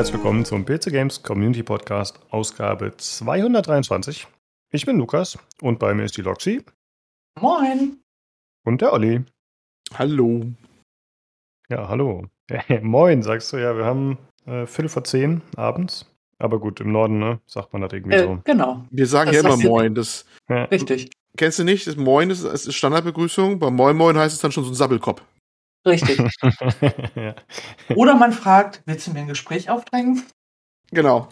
Herzlich willkommen zum PC Games Community Podcast, Ausgabe 223. Ich bin Lukas und bei mir ist die Loxy. Moin. Und der Olli. Hallo. Ja, hallo. Moin, sagst du ja, wir haben äh, Viertel vor zehn abends. Aber gut, im Norden, ne, sagt man das irgendwie Äh, so. genau. Wir sagen Das ja immer Moin. Das Ja. Richtig. kennst du nicht? Das Moin ist, ist Standardbegrüßung. Bei Moin Moin heißt es dann schon so ein Sabbelkopf. Richtig. ja. Oder man fragt, willst du mir ein Gespräch aufdrängen? Genau.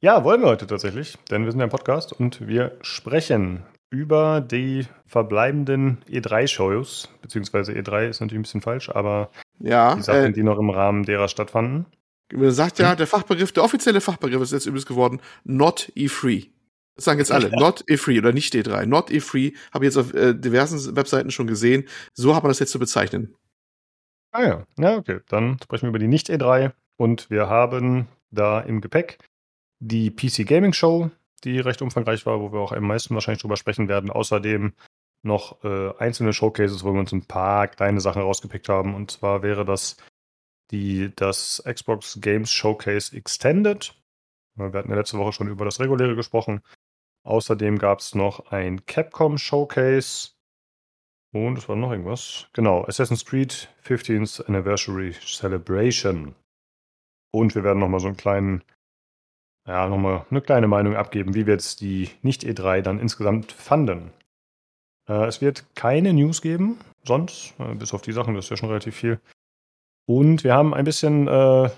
ja, wollen wir heute tatsächlich, denn wir sind ja im Podcast und wir sprechen über die verbleibenden E3-Shows, beziehungsweise E3 ist natürlich ein bisschen falsch, aber Ja. die Sachen, Äh, die noch im Rahmen derer stattfanden. man sagt ja, der Fachbegriff, der offizielle Fachbegriff ist jetzt übrigens geworden, not E3. Das sagen jetzt alle. Not E3 oder nicht E3. Not E3 habe ich jetzt auf äh, diversen Webseiten schon gesehen. So hat man das jetzt zu bezeichnen. Ah ja, ja, okay. Dann sprechen wir über die Nicht-E3 und wir haben da im Gepäck die PC Gaming Show, die recht umfangreich war, wo wir auch am meisten wahrscheinlich drüber sprechen werden. Außerdem noch äh, einzelne Showcases, wo wir uns ein paar kleine Sachen rausgepickt haben. Und zwar wäre das die, das Xbox Games Showcase Extended. Wir hatten ja letzte Woche schon über das reguläre gesprochen. Außerdem gab es noch ein Capcom Showcase. Und es war noch irgendwas. Genau, Assassin's Creed 15th Anniversary Celebration. Und wir werden nochmal so einen kleinen, ja, nochmal eine kleine Meinung abgeben, wie wir jetzt die Nicht-E3 dann insgesamt fanden. Äh, es wird keine News geben, sonst, äh, bis auf die Sachen, das ist ja schon relativ viel. Und wir haben ein bisschen äh,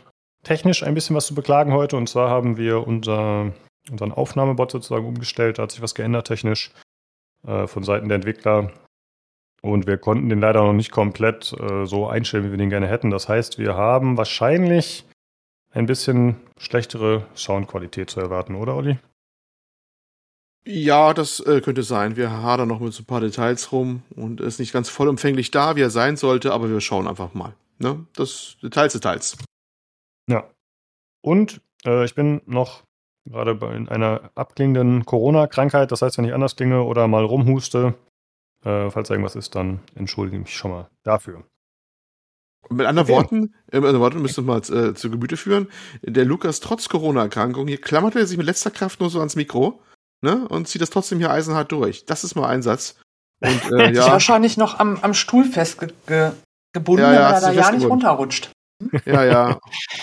technisch ein bisschen was zu beklagen heute. Und zwar haben wir unser, unseren Aufnahmebot sozusagen umgestellt. Da hat sich was geändert technisch äh, von Seiten der Entwickler. Und wir konnten den leider noch nicht komplett äh, so einstellen, wie wir den gerne hätten. Das heißt, wir haben wahrscheinlich ein bisschen schlechtere Soundqualität zu erwarten, oder Olli? Ja, das äh, könnte sein. Wir hadern noch mit so ein paar Details rum und ist nicht ganz vollumfänglich da, wie er sein sollte, aber wir schauen einfach mal. Ne? Das Details, Details. Ja. Und äh, ich bin noch gerade bei in einer abklingenden Corona-Krankheit. Das heißt, wenn ich anders klinge oder mal rumhuste, äh, falls irgendwas ist, dann entschuldige ich mich schon mal dafür. Mit anderen Okay. Worten, äh, mit anderen Worten müssen wir mal äh, zu Gemüte führen. Der Lukas trotz Corona-Erkrankung, hier klammert er sich mit letzter Kraft nur so ans Mikro, ne? Und zieht das trotzdem hier eisenhart durch. Das ist mal ein Satz. Und äh, Ist ja, wahrscheinlich noch am, am Stuhl festgebunden, ge gebunden, Ja, ja, weil hast er da ja nicht runterrutscht. Ja, ja.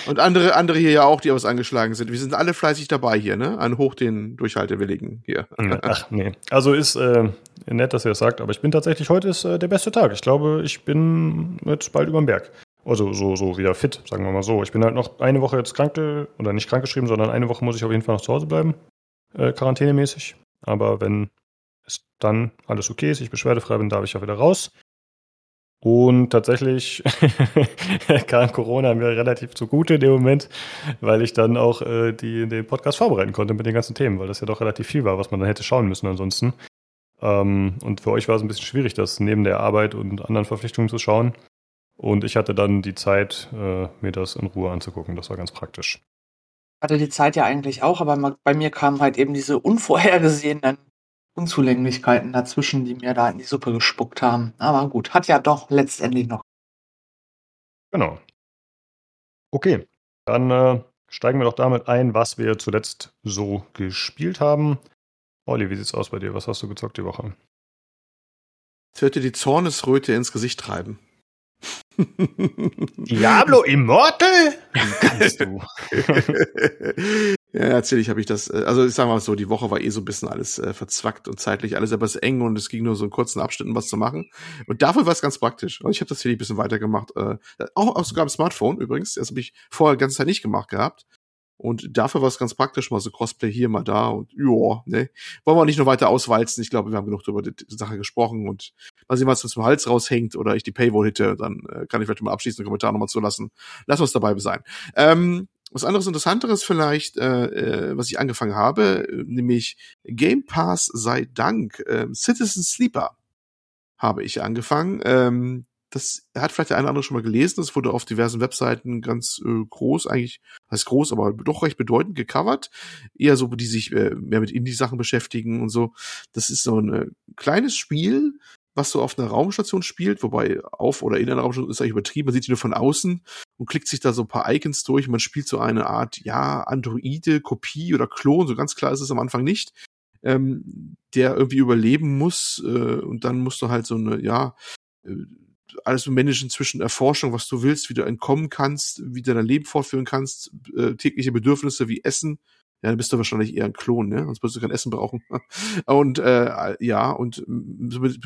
Und andere, andere hier ja auch, die aus angeschlagen sind. Wir sind alle fleißig dabei hier, ne? An hoch den Durchhaltewilligen hier. Ach nee. Also ist äh, nett, dass ihr das sagt, aber ich bin tatsächlich, heute ist äh, der beste Tag. Ich glaube, ich bin jetzt bald über den Berg. Also so, so wieder fit, sagen wir mal so. Ich bin halt noch eine Woche jetzt krank, oder nicht krankgeschrieben, sondern eine Woche muss ich auf jeden Fall noch zu Hause bleiben, äh, quarantänemäßig. Aber wenn es dann alles okay ist, ich beschwerdefrei bin, darf ich ja wieder raus. Und tatsächlich kam Corona mir relativ zugute in dem Moment, weil ich dann auch äh, die, den Podcast vorbereiten konnte mit den ganzen Themen, weil das ja doch relativ viel war, was man dann hätte schauen müssen ansonsten. Ähm, und für euch war es ein bisschen schwierig, das neben der Arbeit und anderen Verpflichtungen zu schauen. Und ich hatte dann die Zeit, äh, mir das in Ruhe anzugucken. Das war ganz praktisch. Hatte die Zeit ja eigentlich auch, aber bei mir kamen halt eben diese unvorhergesehenen Unzulänglichkeiten dazwischen, die mir da in die Suppe gespuckt haben. Aber gut, hat ja doch letztendlich noch. Genau. Okay, dann äh, steigen wir doch damit ein, was wir zuletzt so gespielt haben. Olli, wie sieht's aus bei dir? Was hast du gezockt die Woche? Jetzt wird dir die Zornesröte ins Gesicht treiben. Diablo Immortal? Wie kannst du? ja, erzähl habe ich das. äh, Also ich sag mal so, die Woche war eh so ein bisschen alles äh, verzwackt und zeitlich alles etwas eng und es ging nur so in kurzen Abschnitten was zu machen. Und dafür war es ganz praktisch. Und ich habe das hier ein bisschen weitergemacht. Äh, auch, auch sogar am Smartphone übrigens. Das habe ich vorher die ganze Zeit nicht gemacht gehabt. Und dafür war es ganz praktisch, mal so Crossplay hier, mal da und ja, ne. Wollen wir nicht noch weiter auswalzen. Ich glaube, wir haben genug über die Sache gesprochen und mal sehen, was uns zum Hals raushängt oder ich die Paywall hitte, dann äh, kann ich vielleicht mal abschließende Kommentar nochmal zulassen. Lass uns dabei sein. Ähm, was anderes Interessanteres vielleicht, äh, äh, was ich angefangen habe, nämlich Game Pass sei Dank, äh, Citizen Sleeper habe ich angefangen. Ähm, das hat vielleicht der eine oder andere schon mal gelesen. Das wurde auf diversen Webseiten ganz äh, groß, eigentlich, heißt groß, aber doch recht bedeutend gecovert. Eher so, die sich äh, mehr mit Indie-Sachen beschäftigen und so. Das ist so ein äh, kleines Spiel, was so auf einer Raumstation spielt, wobei auf oder in einer Raumstation ist eigentlich übertrieben, man sieht sie nur von außen und klickt sich da so ein paar Icons durch, man spielt so eine Art, ja, Androide, Kopie oder Klon, so ganz klar ist es am Anfang nicht, ähm, der irgendwie überleben muss äh, und dann musst du halt so eine, ja, äh, alles so managen zwischen Erforschung, was du willst, wie du entkommen kannst, wie du dein Leben fortführen kannst, äh, tägliche Bedürfnisse wie Essen, ja, dann bist du wahrscheinlich eher ein Klon, ne? Sonst wirst du kein Essen brauchen. Und äh, ja, und so mit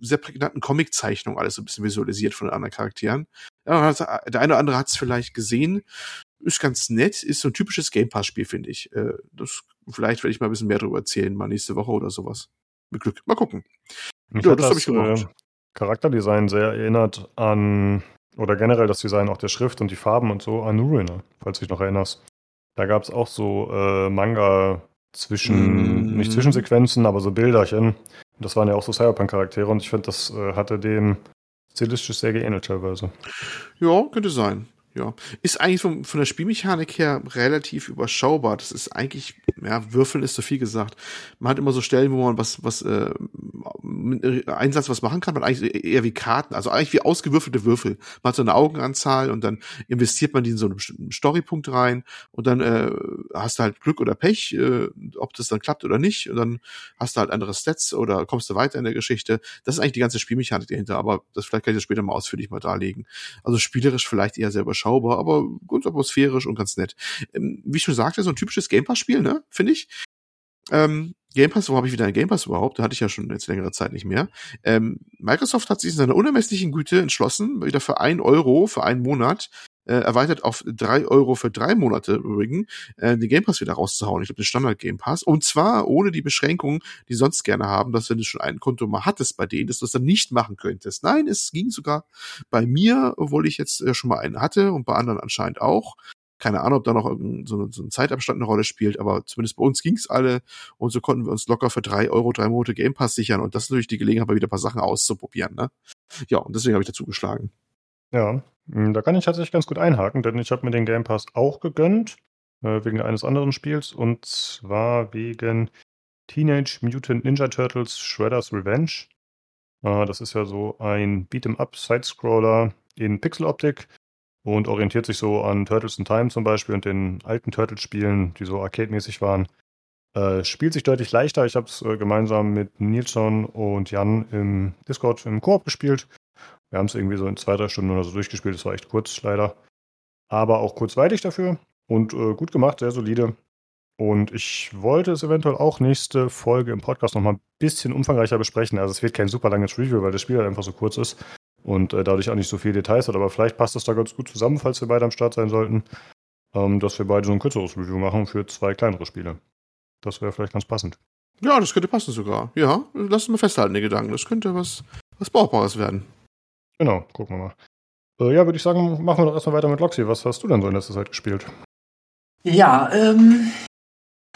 sehr prägnanten Comiczeichnungen alles so ein bisschen visualisiert von den anderen Charakteren. Ja, der eine oder andere hat es vielleicht gesehen. Ist ganz nett, ist so ein typisches Game Pass-Spiel, finde ich. Äh, das, vielleicht werde ich mal ein bisschen mehr darüber erzählen, mal nächste Woche oder sowas. Mit Glück. Mal gucken. Ich ja, das, das habe ich gemacht. Äh, Charakterdesign sehr erinnert an, oder generell das Design auch der Schrift und die Farben und so an Ruiner, falls du dich noch erinnerst. Da gab es auch so äh, Manga zwischen, mm. nicht Zwischensequenzen, aber so Bilderchen. Das waren ja auch so Cyberpunk-Charaktere und ich finde, das äh, hatte dem stilistisch sehr geähnelt teilweise. Ja, könnte sein ja. Ist eigentlich von, von der Spielmechanik her relativ überschaubar. Das ist eigentlich, ja, Würfeln ist so viel gesagt. Man hat immer so Stellen, wo man was, was, äh, mit Einsatz was machen kann, man eigentlich eher wie Karten, also eigentlich wie ausgewürfelte Würfel. Man hat so eine Augenanzahl und dann investiert man die in so einen bestimmten Storypunkt rein und dann äh, hast du halt Glück oder Pech, äh, ob das dann klappt oder nicht. Und dann hast du halt andere Stats oder kommst du weiter in der Geschichte. Das ist eigentlich die ganze Spielmechanik dahinter, aber das vielleicht kann ich das später mal ausführlich mal darlegen. Also spielerisch vielleicht eher überschaubar überschaubar, aber ganz atmosphärisch und ganz nett. Ähm, wie ich schon sagte, so ein typisches Game Pass-Spiel, ne, finde ich. Ähm, Game Pass, wo habe ich wieder ein Game Pass überhaupt? Da hatte ich ja schon jetzt längere Zeit nicht mehr. Ähm, Microsoft hat sich in seiner unermesslichen Güte entschlossen, wieder für ein Euro für einen Monat äh, erweitert auf drei Euro für drei Monate übrigens, äh, den Game Pass wieder rauszuhauen. Ich glaube, den Standard Game Pass. Und zwar ohne die Beschränkungen, die sonst gerne haben, dass wenn du schon ein Konto mal hattest bei denen, dass du das dann nicht machen könntest. Nein, es ging sogar bei mir, obwohl ich jetzt äh, schon mal einen hatte und bei anderen anscheinend auch. Keine Ahnung, ob da noch so, so ein Zeitabstand eine Rolle spielt, aber zumindest bei uns ging's alle und so konnten wir uns locker für drei Euro drei Monate Game Pass sichern und das ist natürlich die Gelegenheit, mal wieder ein paar Sachen auszuprobieren. Ne? Ja, und deswegen habe ich dazu geschlagen. Ja, hm, da kann ich tatsächlich ganz gut einhaken, denn ich habe mir den Game Pass auch gegönnt, äh, wegen eines anderen Spiels, und zwar wegen Teenage Mutant Ninja Turtles Shredder's Revenge. Äh, das ist ja so ein Beat'em-up Sidescroller in Pixeloptik und orientiert sich so an Turtles in Time zum Beispiel und den alten Turtles-Spielen, die so arcade-mäßig waren. Äh, spielt sich deutlich leichter. Ich habe es äh, gemeinsam mit Nilsson und Jan im Discord im Koop gespielt. Wir haben es irgendwie so in zwei, drei Stunden oder so durchgespielt. Das war echt kurz, leider. Aber auch kurzweilig dafür. Und äh, gut gemacht, sehr solide. Und ich wollte es eventuell auch nächste Folge im Podcast nochmal ein bisschen umfangreicher besprechen. Also es wird kein super langes Review, weil das Spiel halt einfach so kurz ist und äh, dadurch auch nicht so viele Details hat. Aber vielleicht passt das da ganz gut zusammen, falls wir beide am Start sein sollten, ähm, dass wir beide so ein kürzeres Review machen für zwei kleinere Spiele. Das wäre vielleicht ganz passend. Ja, das könnte passen sogar. Ja, lass uns mal festhalten, die Gedanken. Das könnte was, was Brauchbares werden. Genau, gucken wir mal. Äh, ja, würde ich sagen, machen wir doch erstmal weiter mit Loxy. Was hast du denn so in letzter Zeit gespielt? Ja, ähm,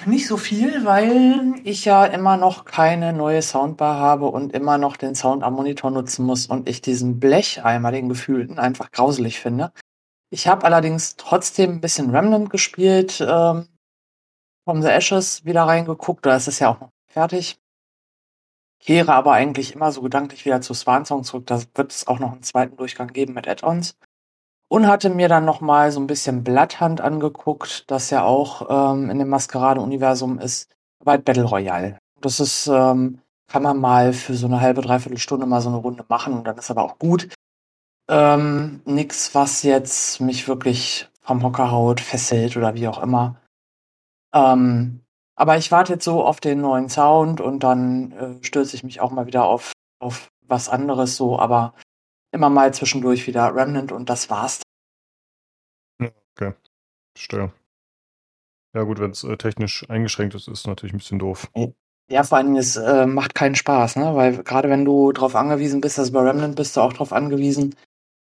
nicht so viel, weil ich ja immer noch keine neue Soundbar habe und immer noch den Sound am Monitor nutzen muss und ich diesen Blecheimer, den gefühlten, einfach grauselig finde. Ich habe allerdings trotzdem ein bisschen Remnant gespielt, ähm, From the Ashes wieder reingeguckt, da ist es ja auch noch fertig kehre aber eigentlich immer so gedanklich wieder zu Swansong zurück. Da wird es auch noch einen zweiten Durchgang geben mit Add-ons. Und hatte mir dann nochmal so ein bisschen Blatthand angeguckt, das ja auch ähm, in dem Maskerade-Universum ist, bei Battle Royale. Das ist, ähm, kann man mal für so eine halbe, dreiviertel Stunde mal so eine Runde machen und dann ist aber auch gut. Ähm, nix, was jetzt mich wirklich vom Hocker haut, fesselt oder wie auch immer. Ähm, aber ich warte jetzt so auf den neuen Sound und dann äh, stürze ich mich auch mal wieder auf, auf was anderes so, aber immer mal zwischendurch wieder Remnant und das war's. Okay, verstehe. Ja gut, wenn es äh, technisch eingeschränkt ist, ist natürlich ein bisschen doof. Ja, vor allem, es äh, macht keinen Spaß, ne? Weil gerade wenn du darauf angewiesen bist, dass du bei Remnant bist du auch darauf angewiesen,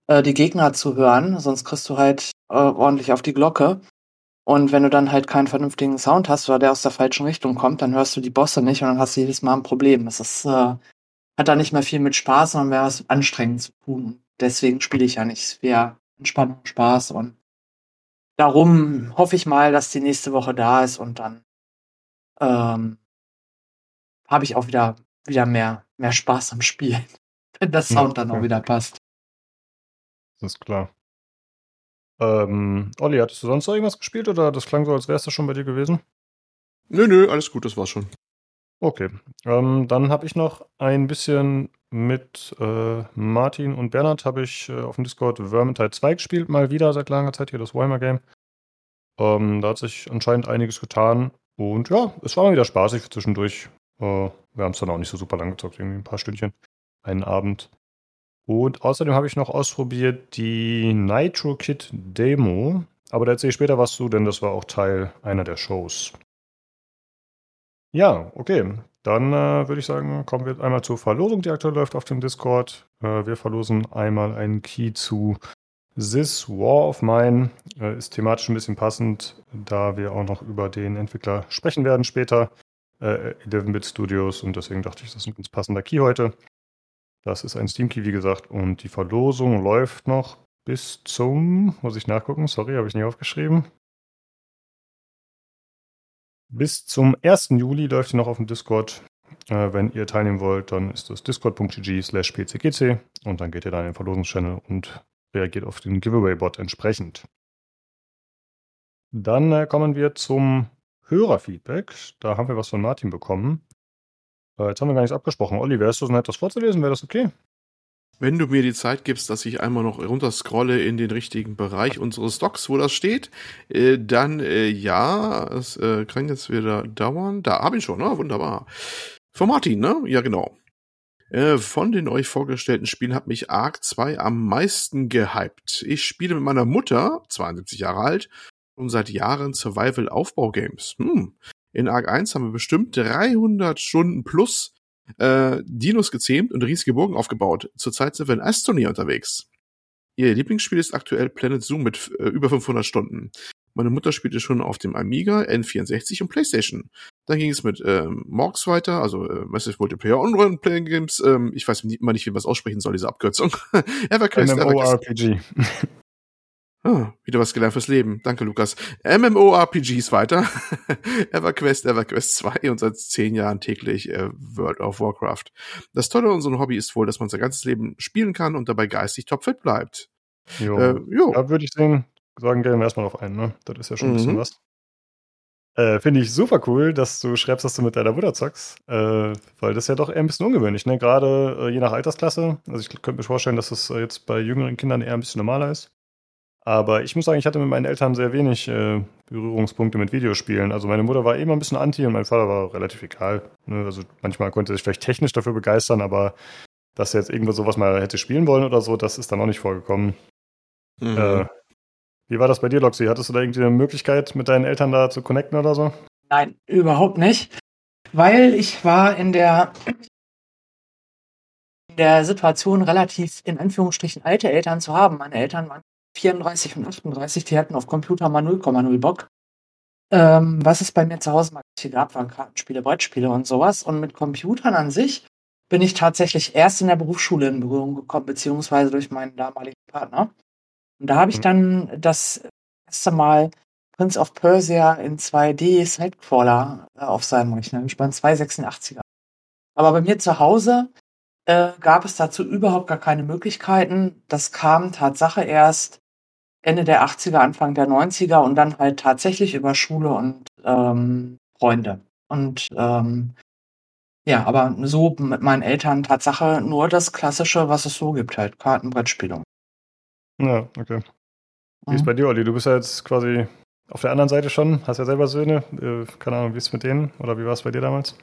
äh, die Gegner zu hören, sonst kriegst du halt äh, ordentlich auf die Glocke. Und wenn du dann halt keinen vernünftigen Sound hast oder der aus der falschen Richtung kommt, dann hörst du die Bosse nicht und dann hast du jedes Mal ein Problem. Es ist, äh, hat da nicht mehr viel mit Spaß, sondern mehr was anstrengend zu tun. Deswegen spiele ich ja nicht. Es wäre Entspannung, Spaß und darum hoffe ich mal, dass die nächste Woche da ist und dann ähm, habe ich auch wieder, wieder mehr, mehr Spaß am Spielen. wenn der Sound dann auch wieder passt. Das ist klar. Ähm, Olli, hattest du sonst noch irgendwas gespielt oder das klang so, als wäre es das schon bei dir gewesen? Nö, nö, alles gut, das war's schon. Okay. Ähm, dann habe ich noch ein bisschen mit äh, Martin und Bernhard habe ich äh, auf dem Discord Vermintide 2 gespielt, mal wieder seit langer Zeit hier das Warhammer Game. Ähm, da hat sich anscheinend einiges getan und ja, es war mal wieder spaßig zwischendurch. Äh, wir haben es dann auch nicht so super lang gezockt, irgendwie ein paar Stündchen, einen Abend. Und außerdem habe ich noch ausprobiert die Nitro Kit Demo. Aber da erzähle ich später was zu, denn das war auch Teil einer der Shows. Ja, okay. Dann äh, würde ich sagen, kommen wir einmal zur Verlosung, die aktuell läuft auf dem Discord. Äh, wir verlosen einmal einen Key zu This War of Mine. Äh, ist thematisch ein bisschen passend, da wir auch noch über den Entwickler sprechen werden später. 11-Bit äh, Studios und deswegen dachte ich, das ist ein ganz passender Key heute. Das ist ein Steam-Key, wie gesagt, und die Verlosung läuft noch bis zum, muss ich nachgucken, sorry, habe ich nicht aufgeschrieben. Bis zum 1. Juli läuft sie noch auf dem Discord. Äh, wenn ihr teilnehmen wollt, dann ist das discord.gg slash pcgc und dann geht ihr da in den Verlosungschannel und reagiert auf den Giveaway-Bot entsprechend. Dann äh, kommen wir zum Hörerfeedback. Da haben wir was von Martin bekommen. Jetzt haben wir gar nichts abgesprochen. Olli, wärst du so nett, das vorzulesen? Wäre das okay? Wenn du mir die Zeit gibst, dass ich einmal noch runterscrolle in den richtigen Bereich unseres Docs, wo das steht, äh, dann äh, ja, es äh, kann jetzt wieder dauern. Da habe ich schon, ne? Wunderbar. Von Martin, ne? Ja, genau. Äh, von den euch vorgestellten Spielen hat mich Ark 2 am meisten gehypt. Ich spiele mit meiner Mutter, 72 Jahre alt, und seit Jahren Survival-Aufbau-Games. Hm. In Arc 1 haben wir bestimmt 300 Stunden plus äh, Dinos gezähmt und riesige Burgen aufgebaut. Zurzeit sind wir in Astonia unterwegs. Ihr Lieblingsspiel ist aktuell Planet Zoo mit äh, über 500 Stunden. Meine Mutter spielte schon auf dem Amiga, N64 und Playstation. Dann ging es mit ähm, Morgs weiter, also äh, Massive Multiplayer Online Playing Games. Ähm, ich weiß immer nicht, wie man das aussprechen soll, diese Abkürzung. EverQuest, MMORPG. Ah, wieder was gelernt fürs Leben. Danke, Lukas. MMORPGs weiter. EverQuest, EverQuest 2 und seit zehn Jahren täglich äh, World of Warcraft. Das Tolle an unserem Hobby ist wohl, dass man sein ganzes Leben spielen kann und dabei geistig topfit bleibt. Jo. Äh, jo. Da würde ich sagen, sagen gehen wir erstmal auf einen, ne? Das ist ja schon ein bisschen mhm. was. Äh, Finde ich super cool, dass du schreibst, dass du mit deiner Mutter zockst, äh, weil das ist ja doch eher ein bisschen ungewöhnlich, ne? Gerade äh, je nach Altersklasse. Also ich könnte mir vorstellen, dass das äh, jetzt bei jüngeren Kindern eher ein bisschen normaler ist. Aber ich muss sagen, ich hatte mit meinen Eltern sehr wenig äh, Berührungspunkte mit Videospielen. Also meine Mutter war immer ein bisschen anti und mein Vater war relativ egal. Ne? Also manchmal konnte er sich vielleicht technisch dafür begeistern, aber dass er jetzt irgendwo sowas mal hätte spielen wollen oder so, das ist dann auch nicht vorgekommen. Mhm. Äh, wie war das bei dir, Loxi? Hattest du da irgendwie eine Möglichkeit, mit deinen Eltern da zu connecten oder so? Nein, überhaupt nicht. Weil ich war in der, in der Situation, relativ in Anführungsstrichen alte Eltern zu haben. Meine Eltern waren 34 und 38, die hatten auf Computer mal 0,0 Bock. Ähm, was es bei mir zu Hause mal gab, waren Kartenspiele, Brettspiele und sowas. Und mit Computern an sich bin ich tatsächlich erst in der Berufsschule in Berührung gekommen, beziehungsweise durch meinen damaligen Partner. Und da habe ich mhm. dann das erste Mal Prince of Persia in 2D Sidecrawler auf seinem Rechner. Ich war 286er. Aber bei mir zu Hause äh, gab es dazu überhaupt gar keine Möglichkeiten. Das kam Tatsache erst Ende der 80er, Anfang der 90er und dann halt tatsächlich über Schule und ähm, Freunde. Und ähm, ja, aber so mit meinen Eltern Tatsache nur das Klassische, was es so gibt, halt Kartenbrettspielung. Ja, okay. Wie mhm. ist bei dir, Olli? Du bist ja jetzt quasi auf der anderen Seite schon, hast ja selber Söhne. Äh, keine Ahnung, wie ist es mit denen? Oder wie war es bei dir damals?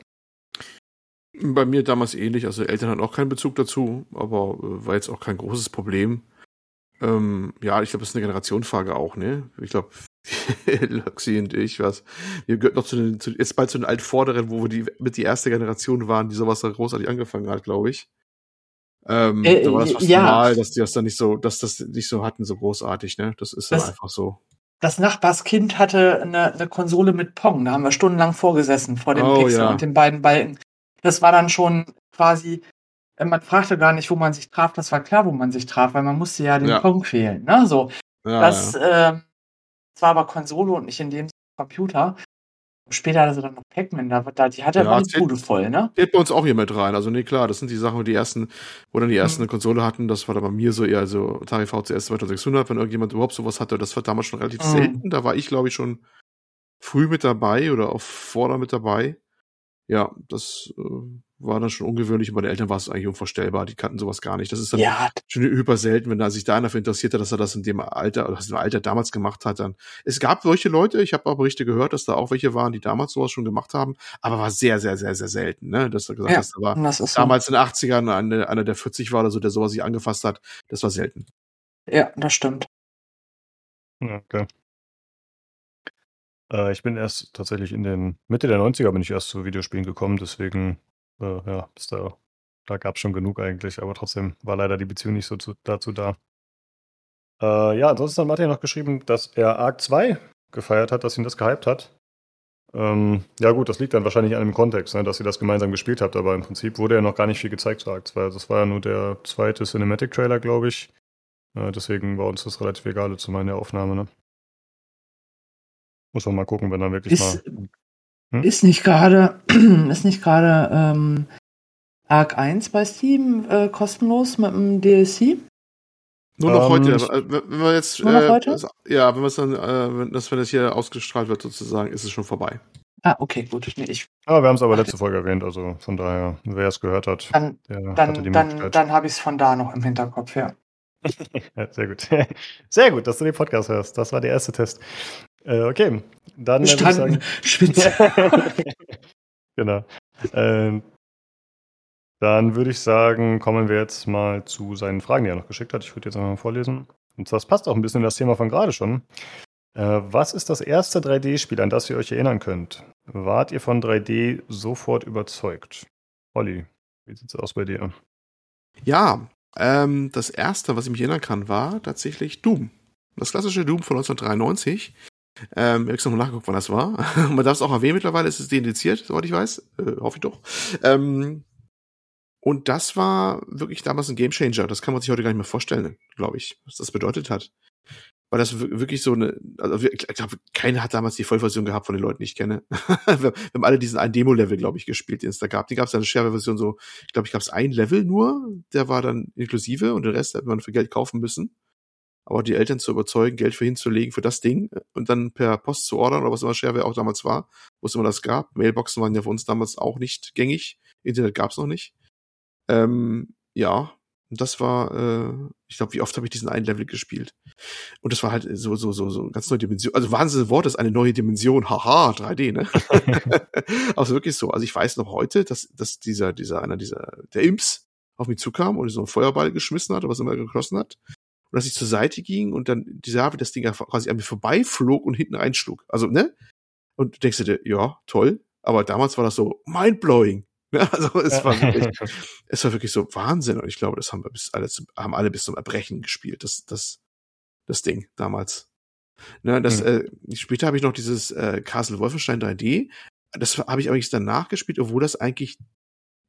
Bei mir damals ähnlich. Also Eltern hatten auch keinen Bezug dazu, aber äh, war jetzt auch kein großes Problem. Ähm, ja, ich glaube, das ist eine Generationenfrage auch, ne? Ich glaube, Luxi und ich, was. Wir gehört noch zu den, zu, jetzt bald zu den Altvorderen, wo wir die, mit die erste Generation waren, die sowas da großartig angefangen hat, glaube ich. Ähm, äh, da war das fast ja. normal, dass die das dann nicht so, dass das nicht so hatten, so großartig, ne? Das ist das, einfach so. Das Nachbarskind hatte eine, eine Konsole mit Pong, da haben wir stundenlang vorgesessen vor dem oh, Pixel ja. und den beiden Balken. Das war dann schon quasi äh, man fragte gar nicht, wo man sich traf. Das war klar, wo man sich traf, weil man musste ja den ja. Punkt wählen. Ne? So, ja, das, ja. Äh, das war aber Konsole und nicht in dem Computer. Später hatte sie dann noch Pac-Man, da, da, die hat ja, die Bude voll, ne? Zählt bei uns auch hier mit rein. Also nee, klar, das sind die Sachen, wo die ersten, wo dann die ersten eine Konsole hatten. Das war dann bei mir so eher so Atari VCS 2600, wenn irgendjemand überhaupt sowas hatte. Das war damals schon relativ Mhm. selten. Da war ich, glaube ich, schon früh mit dabei oder auch vorder mit dabei. Ja, das äh, war dann schon ungewöhnlich. Und bei den Eltern war es eigentlich unvorstellbar. Die kannten sowas gar nicht. Das ist dann Ja, schon hyper selten, wenn da sich da einer für interessiert hat, dass er das in dem Alter, oder das im Alter damals gemacht hat, dann. Es gab solche Leute, ich habe auch Berichte gehört, dass da auch welche waren, die damals sowas schon gemacht haben, aber war sehr, sehr, sehr, sehr selten, ne? Dass du gesagt Ja. hast, da war das ist so. damals in den 80ern einer, einer, der 40 war oder so, der sowas sich angefasst hat, das war selten. Ja, das stimmt. Ja, okay. Äh, ich bin erst tatsächlich in den Mitte der 90er bin ich erst zu Videospielen gekommen, deswegen, äh, ja, bis da, da gab es schon genug eigentlich, aber trotzdem war leider die Beziehung nicht so zu, dazu da. Äh, ja, ansonsten hat Martin noch geschrieben, dass er Arc 2 gefeiert hat, dass ihn das gehypt hat. Ähm, ja gut, das liegt dann wahrscheinlich an dem Kontext, ne, dass ihr das gemeinsam gespielt habt, aber im Prinzip wurde ja noch gar nicht viel gezeigt zu Arc 2. Also das war ja nur der zweite Cinematic-Trailer, glaube ich. Äh, deswegen war uns das relativ egal zu meiner Aufnahme, ne? Muss man mal gucken, wenn dann wirklich Ist- mal. Hm? Ist nicht gerade, ist nicht gerade ähm, Arc 1 bei Steam äh, kostenlos mit dem DLC? Nur noch Ähm, heute, aber wenn wir jetzt, Nur noch äh, heute? ja, wenn wir es dann, äh, wenn das, wenn das hier ausgestrahlt wird sozusagen, ist es schon vorbei. Ah, okay, gut. Nee, ich, Aber wir haben es aber Ach, letzte Folge erwähnt, also von daher, wer es gehört hat, dann der hatte die dann, dann, dann habe ich es von da noch im Hinterkopf, ja. Ja, sehr gut. Sehr gut, dass du den Podcast hörst. Das war der erste Test. Äh, okay, dann äh, würde ich Bestanden. sagen. Spitze. genau. Ähm, dann würde ich sagen, kommen wir jetzt mal zu seinen Fragen, die er noch geschickt hat. Ich würde jetzt einmal vorlesen. Und das passt auch ein bisschen in das Thema von gerade schon. Äh, was ist das erste 3D-Spiel, an das ihr euch erinnern könnt? Wart ihr von 3D sofort überzeugt? Olli, wie sieht's aus bei dir? Ja, ähm, das erste, was ich mich erinnern kann, war tatsächlich Doom. Das klassische Doom von 1993. Ähm, ich habe extra mal nachgeguckt, wann das war. Man darf es auch erwähnen, mittlerweile ist es deindiziert, soweit ich weiß. Äh, hoffe ich doch. Ähm, und das war wirklich damals ein Gamechanger. Das kann man sich heute gar nicht mehr vorstellen, glaube ich, was das bedeutet hat. Weil das wir- wirklich so eine, also ich glaube, keiner hat damals die Vollversion gehabt von den Leuten, die ich kenne. wir, wir haben alle diesen einen Demo-Level, glaube ich, gespielt, den es da gab. Die gab es eine Shareware-Version so, ich glaube, ich gab es ein Level nur, der war dann inklusive und den Rest hat man für Geld kaufen müssen. Aber die Eltern zu überzeugen, Geld für hinzulegen für das Ding und dann per Post zu ordern oder was immer Shareware auch damals war, wo es immer das gab. Mailboxen waren ja für uns damals auch nicht gängig. Internet gab es noch nicht. Ähm, ja, das war, äh, ich glaube, wie oft habe ich diesen einen Level gespielt? Und das war halt so, so, so, so ganz neue Dimension. Also Wahnsinn, Wort ist eine neue Dimension. Haha, 3D, ne? also wirklich so. Also ich weiß noch heute, dass, dass dieser, dieser, einer dieser, der Imps auf mich zukam und so einen Feuerball geschmissen hat, oder was immer geklossen hat. Und dass ich zur Seite ging und dann dieser, wie das Ding einfach quasi an mir vorbeiflog und hinten reinschlug. Also, ne? Und du denkst dir, ja, toll. Aber damals war das so mindblowing. Ne? Also es war wirklich, es war wirklich so Wahnsinn. Und ich glaube, das haben wir bis alle, zum- haben alle bis zum Erbrechen gespielt. Das, das, das Ding damals. Ne, das, Hm. äh, später habe ich noch dieses äh, Castle Wolfenstein 3D. Das habe ich eigentlich danach gespielt, obwohl das eigentlich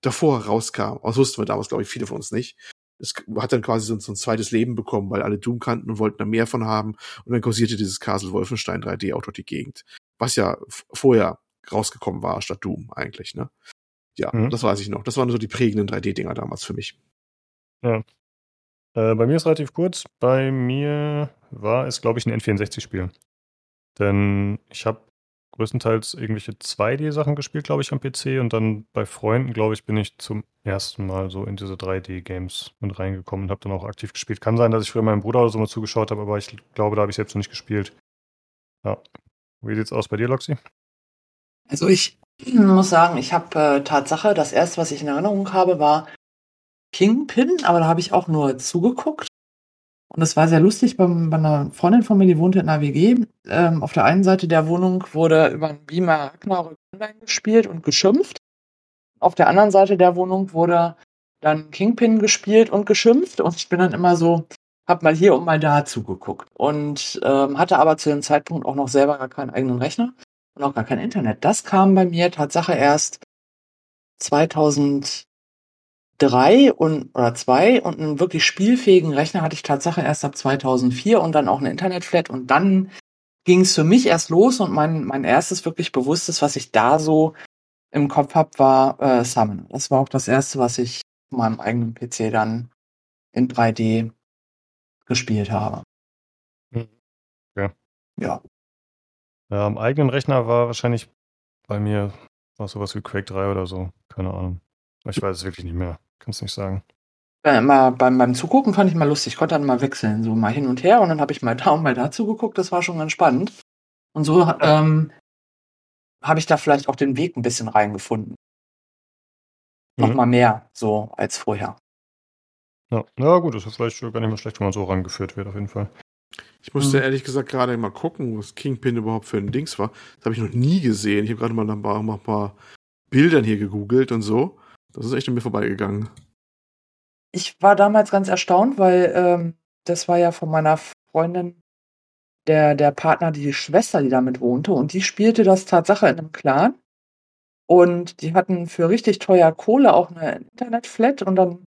davor rauskam. Das wussten wir damals, glaube ich, viele von uns nicht. Es hat dann quasi so, so ein zweites Leben bekommen, weil alle Doom kannten und wollten da mehr von haben. Und dann kursierte dieses Castle Wolfenstein 3D auch durch die Gegend. Was ja vorher rausgekommen war statt Doom eigentlich, ne? Ja, Mhm. das weiß ich noch. Das waren so die prägenden 3D-Dinger damals für mich. Äh, bei mir ist relativ kurz. Bei mir war es, glaube ich, ein N64-Spiel. Denn ich habe größtenteils irgendwelche 2D-Sachen gespielt, glaube ich, am PC. Und dann bei Freunden, glaube ich, bin ich zum ersten Mal so in diese 3D-Games mit reingekommen und habe dann auch aktiv gespielt. Kann sein, dass ich früher meinem Bruder oder so mal zugeschaut habe, aber ich glaube, da habe ich selbst noch nicht gespielt. Ja. Wie sieht's aus bei dir, Loxi? Also ich muss sagen, ich habe äh, Tatsache, das erste, was ich in Erinnerung habe, war Kingpin, aber da habe ich auch nur zugeguckt. Und es war sehr lustig bei, bei einer Freundin von mir, die wohnte in einer WG. Ähm, auf der einen Seite der Wohnung wurde über einen Beamer Ragnarök online gespielt und geschimpft. Auf der anderen Seite der Wohnung wurde dann Kingpin gespielt und geschimpft. Und ich bin dann immer so, hab mal hier und mal da zugeguckt. Und ähm, hatte aber zu dem Zeitpunkt auch noch selber gar keinen eigenen Rechner und auch gar kein Internet. Das kam bei mir Tatsache erst 2003 und oder zwei und einen wirklich spielfähigen Rechner hatte ich Tatsache erst ab 2004 und dann auch eine Internetflat und dann ging es für mich erst los und mein, mein erstes wirklich bewusstes, was ich da so im Kopf habe, war äh, Summon. Das war auch das erste, was ich auf meinem eigenen PC dann in 3D gespielt habe. Hm. Ja. Ja. Ja, am eigenen Rechner war wahrscheinlich bei mir war sowas wie Quake 3 oder so. Keine Ahnung. Ich weiß es wirklich nicht mehr. Kann's nicht sagen. Äh, immer beim, beim Zugucken fand ich mal lustig. Ich konnte dann mal wechseln, so mal hin und her und dann habe ich mal da und mal da zugeguckt. Das war schon ganz spannend. Und so ähm, habe ich da vielleicht auch den Weg ein bisschen reingefunden. Mhm. Noch mal mehr so als vorher. Ja, ja gut, das ist vielleicht gar nicht mal schlecht, wenn man so rangeführt wird, auf jeden Fall. Ich musste Mhm. ehrlich gesagt gerade mal gucken, was Kingpin überhaupt für ein Dings war. Das habe ich noch nie gesehen. Ich habe gerade mal ein paar, nach ein paar Bildern hier gegoogelt und so. Das ist echt an mir vorbeigegangen. Ich war damals ganz erstaunt, weil ähm, das war ja von meiner Freundin der, der Partner, die Schwester, die damit wohnte. Und die spielte das Tatsache in einem Clan. Und die hatten für richtig teuer Kohle auch eine Internetflat. Und dann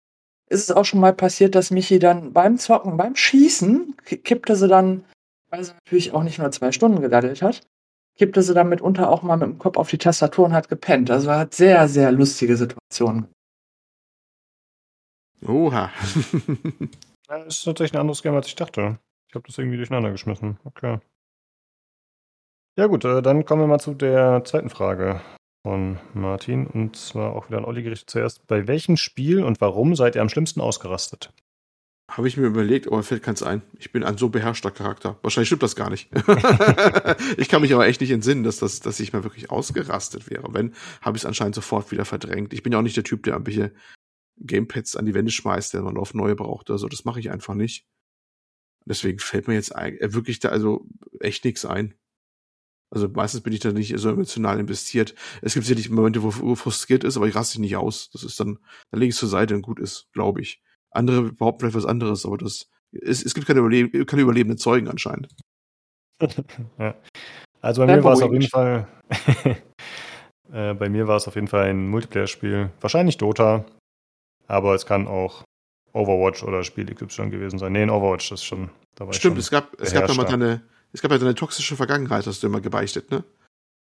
ist es auch schon mal passiert, dass Michi dann beim Zocken, beim Schießen, ki- kippte sie dann, weil sie natürlich auch nicht nur zwei Stunden gedaddelt hat, kippte sie dann mitunter auch mal mit dem Kopf auf die Tastatur und hat gepennt. Also hat sehr, sehr lustige Situationen. Oha. Das ist tatsächlich ein anderes Game, als ich dachte. Ich habe das irgendwie durcheinander geschmissen. Okay. Ja gut, äh, dann kommen wir mal zu der zweiten Frage von Martin. Und zwar auch wieder an Olli gerichtet zuerst. Bei welchem Spiel und warum seid ihr am schlimmsten ausgerastet? Habe ich mir überlegt, aber fällt keins ein. Ich bin ein so beherrschter Charakter. Wahrscheinlich stimmt das gar nicht. ich kann mich aber echt nicht entsinnen, dass, das, dass ich mal wirklich ausgerastet wäre. Wenn, habe ich es anscheinend sofort wieder verdrängt. Ich bin ja auch nicht der Typ, der irgendwelche Gamepads an die Wände schmeißt, der man auf neue braucht oder so. Das mache ich einfach nicht. Deswegen fällt mir jetzt äh, wirklich da also echt nichts ein. Also meistens bin ich da nicht so emotional investiert. Es gibt sicherlich Momente, wo, wo frustriert ist, aber ich raste nicht aus. Das ist dann, dann lege ich es zur Seite und gut ist, glaube ich. Andere behaupten vielleicht was anderes, aber das es, es gibt keine, Überleb keine überlebenden Zeugen anscheinend. ja. Also bei mir war es auf jeden. Fall. äh, bei mir war es auf jeden Fall ein Multiplayer-Spiel. Wahrscheinlich Dota. Aber es kann auch Overwatch oder Spiel XY gewesen sein. Nee, in Overwatch, das ist schon. Da war Stimmt, ich es schon gab, es gab da mal deine, es gab ja deine toxische Vergangenheit, hast du immer gebeichtet, ne?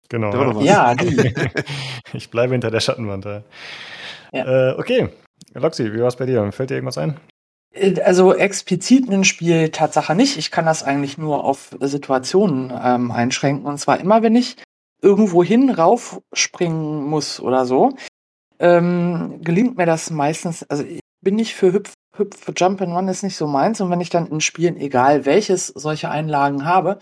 Genau. Da war ja. Ja, die. ich bleibe hinter der Schattenwand. Ja. Ja. Äh, okay. Loxi, wie war es bei dir? Fällt dir irgendwas ein? Äh, Also explizit ein Spiel Tatsache nicht. Ich kann das eigentlich nur auf Situationen ähm, einschränken. Und zwar immer, wenn ich irgendwo hin raufspringen muss oder so, ähm, gelingt mir das meistens. Also ich bin nicht für Hüpf, Hüpf, Jump and Run ist nicht so meins. Und wenn ich dann in Spielen, egal welches, solche Einlagen habe,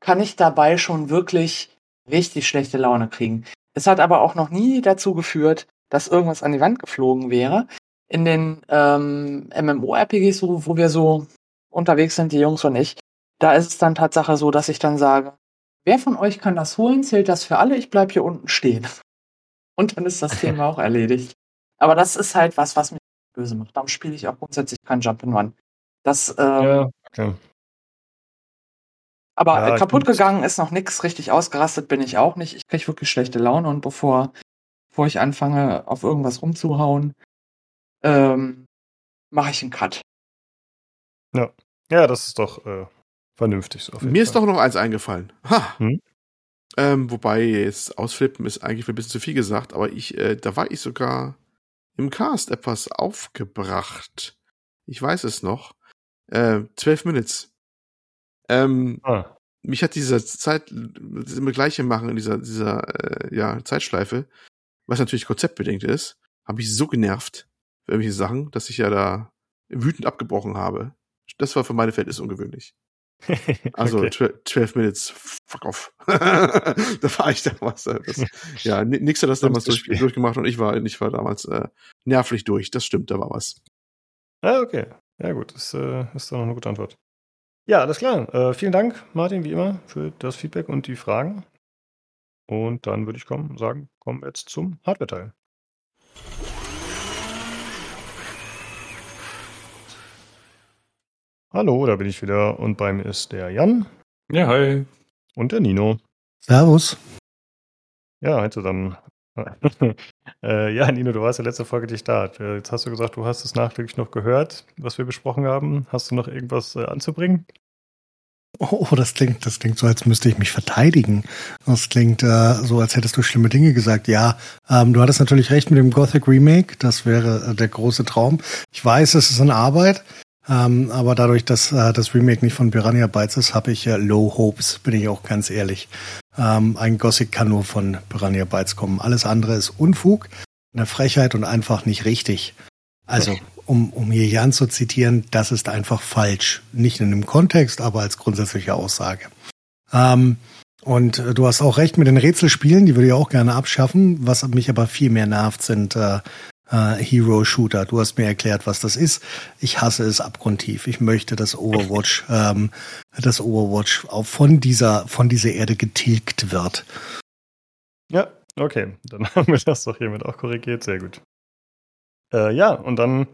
kann ich dabei schon wirklich richtig schlechte Laune kriegen. Es hat aber auch noch nie dazu geführt, dass irgendwas an die Wand geflogen wäre in den ähm, MMO-RPGs, wo, wo wir so unterwegs sind, die Jungs und ich, da ist es dann Tatsache so, dass ich dann sage, wer von euch kann das holen? Zählt das für alle? Ich bleib hier unten stehen. Und dann ist das Thema auch erledigt. Aber das ist halt was, was mich böse macht. Darum spiele ich auch grundsätzlich kein Jump'n'Run. Das, ähm, okay. aber Ja, kaputt gegangen ist noch nix, richtig ausgerastet bin ich auch nicht. Ich krieg wirklich schlechte Laune und bevor, bevor ich anfange, auf irgendwas rumzuhauen, ähm, mache ich einen Cut. Ja, das ist doch äh, vernünftig. So auf jeden Mir ist Fall. doch noch eins eingefallen. Ha! Hm? Ähm, wobei jetzt ausflippen ist eigentlich ein bisschen zu viel gesagt, aber ich, äh, da war ich sogar im Cast etwas aufgebracht. Ich weiß es noch. Äh, 12 Minutes. Ähm, Ah, mich hat diese Zeit, das immer Gleiche machen in dieser, dieser äh, ja, Zeitschleife, was natürlich konzeptbedingt ist, habe ich so genervt für irgendwelche Sachen, dass ich ja da wütend abgebrochen habe. Das war für meine Verhältnisse ungewöhnlich. Also okay. 12 12 Minutes, fuck off. da war ich damals. Äh, das, ja, ni- nix hat das damals durch, durchgemacht und ich war, ich war damals äh, nervlich durch. Das stimmt, da war was. Ah, okay. Ja, gut, das äh, ist doch noch eine gute Antwort. Ja, alles klar. Äh, vielen Dank, Martin, wie immer, für das Feedback und die Fragen. Und dann würde ich kommen, sagen, kommen wir jetzt zum Hardware-Teil. Hallo, da bin ich wieder und bei mir ist der Jan Ja, hi. und der Nino. Servus. Ja, hi zusammen. äh, ja, Nino, du warst ja letzte Folge nicht da. Jetzt hast du gesagt, du hast es nachträglich noch gehört, was wir besprochen haben. Hast du noch irgendwas äh, anzubringen? Oh, das klingt, das klingt so, als müsste ich mich verteidigen. Das klingt äh, so, als hättest du schlimme Dinge gesagt. Ja, ähm, du hattest natürlich recht mit dem Gothic Remake. Das wäre äh, der große Traum. Ich weiß, es ist eine Arbeit, ähm, aber dadurch, dass äh, das Remake nicht von Piranha Bytes ist, habe ich äh, Low Hopes, bin ich auch ganz ehrlich. Ähm, ein Gothic kann nur von Piranha Bytes kommen. Alles andere ist Unfug, eine Frechheit und einfach nicht richtig. Also, um, um hier Jan zu zitieren, das ist einfach falsch. Nicht in dem Kontext, aber als grundsätzliche Aussage. Ähm, und äh, du hast auch recht mit den Rätselspielen, die würde ich auch gerne abschaffen. Was mich aber viel mehr nervt, sind äh, äh, Hero-Shooter. Du hast mir erklärt, was das ist. Ich hasse es abgrundtief. Ich möchte, dass Overwatch, ähm, dass Overwatch auch von dieser, von dieser Erde getilgt wird. Ja, okay. Dann haben wir das doch hiermit auch korrigiert. Sehr gut. Äh, ja, und dann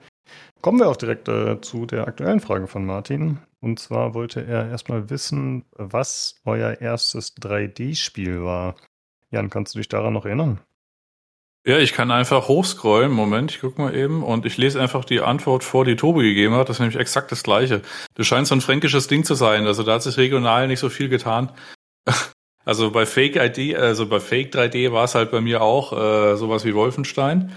kommen wir auch direkt äh, zu der aktuellen Frage von Martin. Und zwar wollte er erstmal wissen, was euer erstes 3D-Spiel war. Jan, kannst du dich daran noch erinnern? Ja, ich kann einfach hochscrollen. Moment, ich guck mal eben und ich lese einfach die Antwort vor, die Tobi gegeben hat. Das ist nämlich exakt das Gleiche. Das scheint so ein fränkisches Ding zu sein. Also da hat sich regional nicht so viel getan. Also bei Fake ID, also bei Fake 3D war es halt bei mir auch äh, sowas wie Wolfenstein.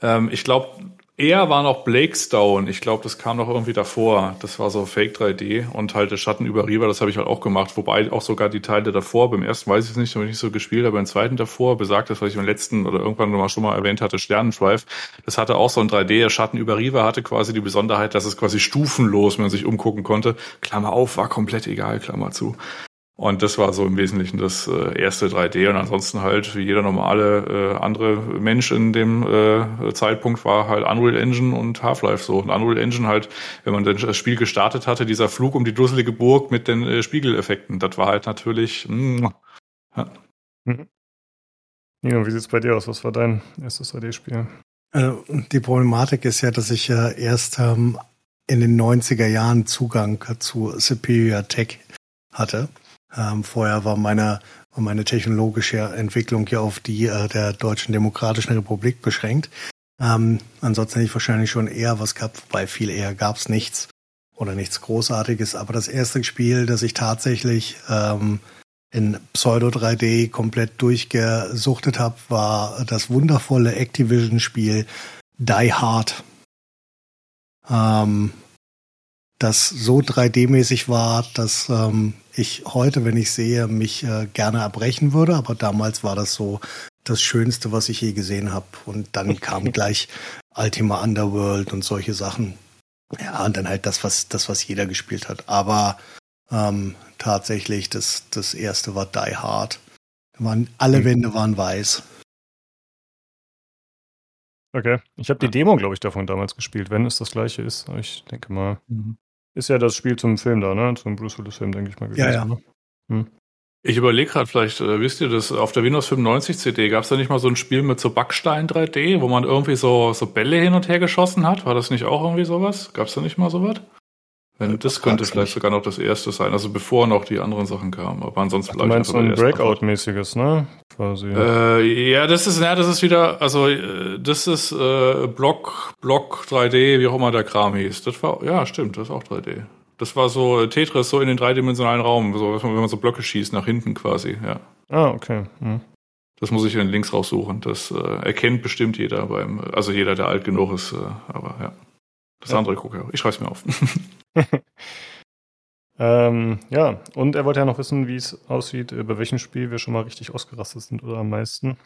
Ähm, ich glaube, eher war noch Blakestone. Ich glaube, das kam noch irgendwie davor. Das war so Fake 3D und halt der Schatten über Riva, das habe ich halt auch gemacht. Wobei auch sogar die Teile davor, beim ersten weiß ich es nicht, habe ich nicht so gespielt, aber beim zweiten davor, besagt das, was ich beim letzten oder irgendwann mal schon mal erwähnt hatte, Sternendrive, das hatte auch so ein 3D. Der Schatten über Riva hatte quasi die Besonderheit, dass es quasi stufenlos, wenn man sich umgucken konnte. Klammer auf, war komplett egal, Klammer zu. Und das war so im Wesentlichen das äh, erste 3D. Und ansonsten halt, wie jeder normale äh, andere Mensch in dem äh, Zeitpunkt, war halt Unreal Engine und Half-Life so. Und Unreal Engine halt, wenn man das Spiel gestartet hatte, dieser Flug um die dusselige Burg mit den äh, Spiegeleffekten, das war halt natürlich. Mm, ja. Mhm. Ja, wie sieht's bei dir aus? Was war dein erstes 3D-Spiel? Also, die Problematik ist ja, dass ich ja erst ähm, in den 90er Jahren Zugang zu Superior Tech hatte. Ähm, vorher war meine, meine technologische Entwicklung ja auf die äh, der Deutschen Demokratischen Republik beschränkt. Ähm, ansonsten hätte ich wahrscheinlich schon eher was gehabt, wobei viel eher gab's nichts oder nichts Großartiges. Aber das erste Spiel, das ich tatsächlich ähm, in Pseudo 3D komplett durchgesuchtet habe, war das wundervolle Activision-Spiel Die Hard. Ähm, das so 3D-mäßig war, dass ähm, ich heute, wenn ich sehe, mich äh, gerne erbrechen würde. Aber damals war das so das Schönste, was ich je gesehen habe. Und dann kam gleich Ultima Underworld und solche Sachen. Ja, und dann halt das, was, das, was jeder gespielt hat. Aber ähm, tatsächlich, das, das erste war Die Hard. Waren, alle mhm. Wände waren weiß. Okay. Ich habe die Demo, glaube ich, davon damals gespielt, wenn es das gleiche ist. Ich denke mal. Mhm. Ist ja das Spiel zum Film da, ne? Zum Bruce Willis-Film, denke ich mal. Gewesen, ja, ja. Ne? Hm. Ich überlege gerade, vielleicht äh, wisst ihr das, auf der Windows 95 CD gab es da nicht mal so ein Spiel mit so Backstein 3D, wo man irgendwie so, so Bälle hin und her geschossen hat? War das nicht auch irgendwie sowas? Gab es da nicht mal sowas? Wenn, das könnte vielleicht sogar noch das erste sein, also bevor noch die anderen Sachen kamen. Aber ansonsten ich. Du meinst so ein Breakout-mäßiges, ne? Quasi. Äh, ja, das ist, ja, das ist wieder, also äh, das ist äh, Block, Block 3D, wie auch immer der Kram hieß. Das war, ja, stimmt, das ist auch 3D. Das war so äh, Tetris so in den dreidimensionalen Raum, so, wenn man so Blöcke schießt nach hinten quasi, ja. Ah, okay. Hm. Das muss ich in den Links raussuchen. Das äh, erkennt bestimmt jeder beim, also jeder, der alt genug ist, äh, aber ja. Das ja. andere gucke ich. Ich schreibe es mir auf. ähm, ja, und er wollte ja noch wissen, wie es aussieht, äh, bei welchem Spiel wir schon mal richtig ausgerastet sind oder am meisten.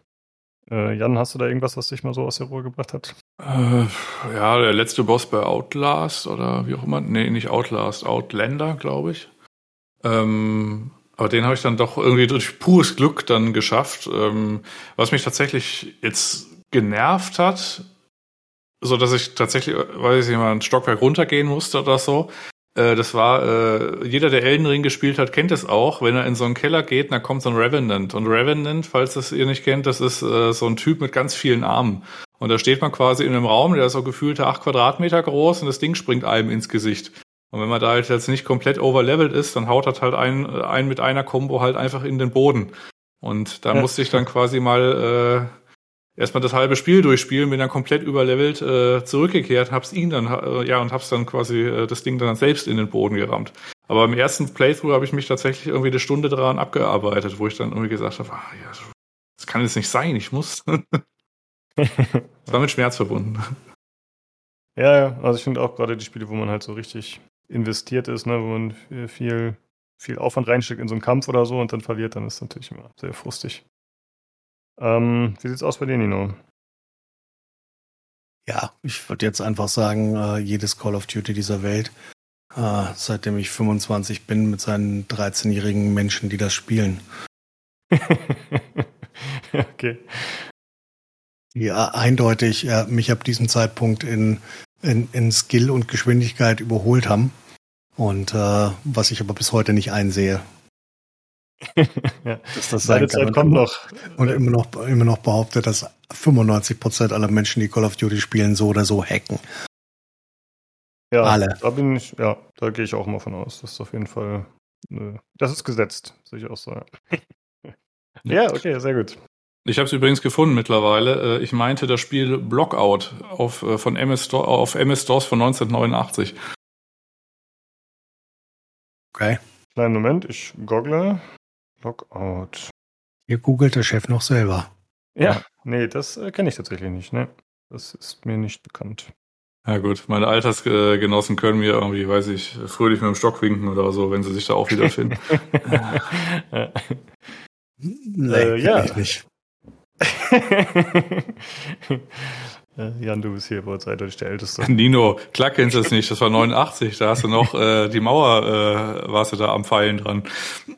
Äh, Jan, hast du da irgendwas, was dich mal so aus der Ruhe gebracht hat? Äh, ja, der letzte Boss bei Outlast oder wie auch immer. Nee, nicht Outlast, Outlander, glaube ich. Ähm, aber den habe ich dann doch irgendwie durch pures Glück dann geschafft. Ähm, was mich tatsächlich jetzt genervt hat, so dass ich tatsächlich, weiß ich nicht mal, ein Stockwerk runtergehen musste oder so. Äh, das war, äh, jeder, der Elden Ring gespielt hat, kennt es auch. Wenn er in so einen Keller geht, dann kommt so ein Revenant. Und Revenant, falls das ihr nicht kennt, das ist äh, so ein Typ mit ganz vielen Armen. Und da steht man quasi in einem Raum, der ist so gefühlte acht Quadratmeter groß und das Ding springt einem ins Gesicht. Und wenn man da halt jetzt nicht komplett overlevelt ist, dann haut das halt ein, ein mit einer Combo halt einfach in den Boden. Und da ja. musste ich dann quasi mal äh, erstmal das halbe Spiel durchspielen, bin dann komplett überlevelt äh, zurückgekehrt, hab's ihn dann, äh, ja, und hab's dann quasi äh, das Ding dann selbst in den Boden gerammt. Aber im ersten Playthrough habe ich mich tatsächlich irgendwie eine Stunde daran abgearbeitet, wo ich dann irgendwie gesagt habe, ah, ja, das kann jetzt nicht sein, ich muss. das war mit Schmerz verbunden. Ja, ja, also ich finde auch gerade die Spiele, wo man halt so richtig investiert ist, ne, wo man viel, viel Aufwand reinsteckt in so einen Kampf oder so und dann verliert, dann ist natürlich immer sehr frustig. Ähm, wie sieht's aus bei dir, Nino? Ja, ich würde jetzt einfach sagen, äh, jedes Call of Duty dieser Welt, äh, seitdem ich 25 bin, mit seinen 13-jährigen Menschen, die das spielen. okay. Ja, eindeutig äh, mich ab diesem Zeitpunkt in, in, in Skill und Geschwindigkeit überholt haben. Und äh, was ich aber bis heute nicht einsehe. Dass das sein Zeit kommt noch. Und immer noch, immer noch behauptet, dass 95 Prozent aller Menschen, die Call of Duty spielen, so oder so hacken. Ja, Alle. da bin ich, ja, da gehe ich auch mal von aus. Das ist auf jeden Fall, äh, das ist gesetzt, sehe ich auch so. ja, okay, sehr gut. Ich habe es übrigens gefunden mittlerweile. Äh, ich meinte das Spiel Blockout auf, äh, von MS, auf MS-DOS von 1989. Okay. Kleinen Moment, ich goggle. Blockout. Hier googelt der Chef noch selber. Ja, nee, das äh, kenne ich tatsächlich nicht. Ne? Das ist mir nicht bekannt. Ja gut, meine Altersgenossen können mir irgendwie, weiß ich, fröhlich mit dem Stock winken oder so, wenn sie sich da auch wiederfinden. nee, äh, ja. Ich nicht. Äh, Jan, du bist hier bei uns eindeutig der Älteste. Nino, klar kennst du es nicht, das war 89, da hast du noch äh, die Mauer, äh, warst du da am Pfeilen dran.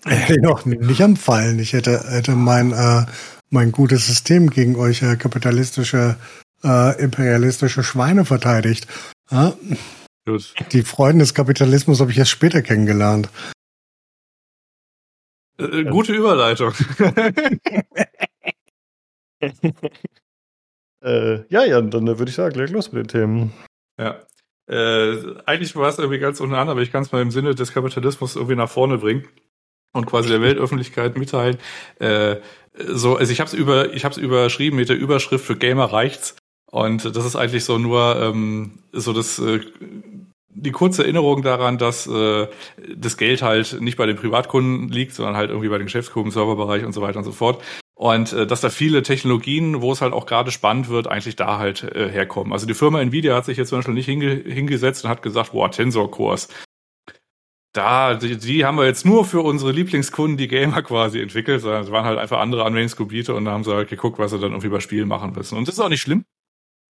Äh, noch nicht am Pfeilen, ich hätte, hätte mein, äh, mein gutes System gegen euch äh, kapitalistische, äh, imperialistische Schweine verteidigt. Ja? Gut. Die Freunde des Kapitalismus habe ich erst später kennengelernt. Äh, gute Überleitung. äh, ja, Jan, dann würde ich sagen, leg los mit den Themen. Ja. Äh, eigentlich war es irgendwie ganz unten an, aber ich kann es mal im Sinne des Kapitalismus irgendwie nach vorne bringen und quasi der Weltöffentlichkeit mitteilen. Äh, so, also ich habe es über, ich habe überschrieben mit der Überschrift für Gamer reicht's. Und das ist eigentlich so nur ähm, so das äh, die kurze Erinnerung daran, dass äh, das Geld halt nicht bei den Privatkunden liegt, sondern halt irgendwie bei den Geschäftskunden, Serverbereich und so weiter und so fort. Und äh, dass da viele Technologien, wo es halt auch gerade spannend wird, eigentlich da halt äh, herkommen. Also die Firma Nvidia hat sich jetzt zum Beispiel nicht hinge hingesetzt und hat gesagt, boah, Tensor Cores. Da, die, die haben wir jetzt nur für unsere Lieblingskunden, die Gamer quasi entwickelt, sondern es waren halt einfach andere Anwendungsgebiete und da haben sie halt geguckt, was sie dann irgendwie bei Spielen machen müssen. Und das ist auch nicht schlimm.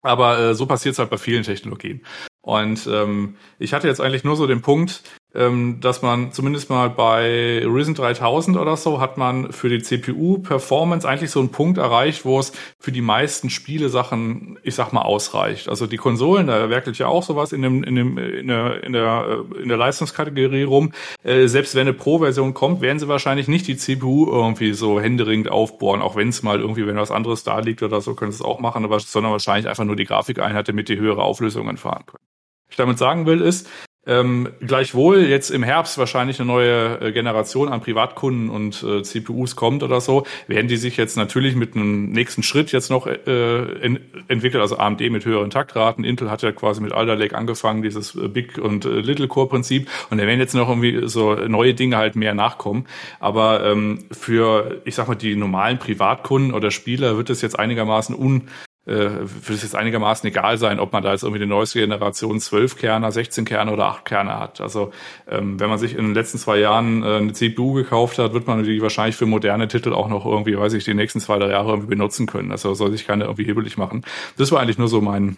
Aber äh, so passiert es halt bei vielen Technologien. Und ähm, ich hatte jetzt eigentlich nur so den Punkt, ähm, dass man zumindest mal bei Risen 3000 oder so hat man für die CPU-Performance eigentlich so einen Punkt erreicht, wo es für die meisten Spiele-Sachen, ich sag mal, ausreicht. Also die Konsolen, da werkelt ja auch sowas in, dem, in, dem, in, der, in, der, äh, in der Leistungskategorie rum. Äh, selbst wenn eine Pro-Version kommt, werden sie wahrscheinlich nicht die CPU irgendwie so händeringend aufbohren, auch wenn es mal irgendwie, wenn was anderes da liegt oder so, können sie es auch machen, aber, sondern wahrscheinlich einfach nur die Grafikeinheit, damit die höhere Auflösungen fahren können. Was ich damit sagen will, ist, ähm, gleichwohl jetzt im Herbst wahrscheinlich eine neue äh, Generation an Privatkunden und äh, CPUs kommt oder so, werden die sich jetzt natürlich mit einem nächsten Schritt jetzt noch äh, in, entwickelt, also AMD mit höheren Taktraten. Intel hat ja quasi mit Alder Lake angefangen, dieses äh, Big und äh, Little Core Prinzip. Und da werden jetzt noch irgendwie so neue Dinge halt mehr nachkommen. Aber ähm, für, ich sag mal, die normalen Privatkunden oder Spieler wird es jetzt einigermaßen un äh, wird es jetzt einigermaßen egal sein, ob man da jetzt irgendwie die neueste Generation 12 Kerner, 16 Kerner oder 8 Kerner hat. Also ähm, wenn man sich in den letzten zwei Jahren äh, eine CPU gekauft hat, wird man die wahrscheinlich für moderne Titel auch noch irgendwie, weiß ich, die nächsten zwei, drei Jahre irgendwie benutzen können. Also soll sich keiner irgendwie hebelig machen. Das war eigentlich nur so mein,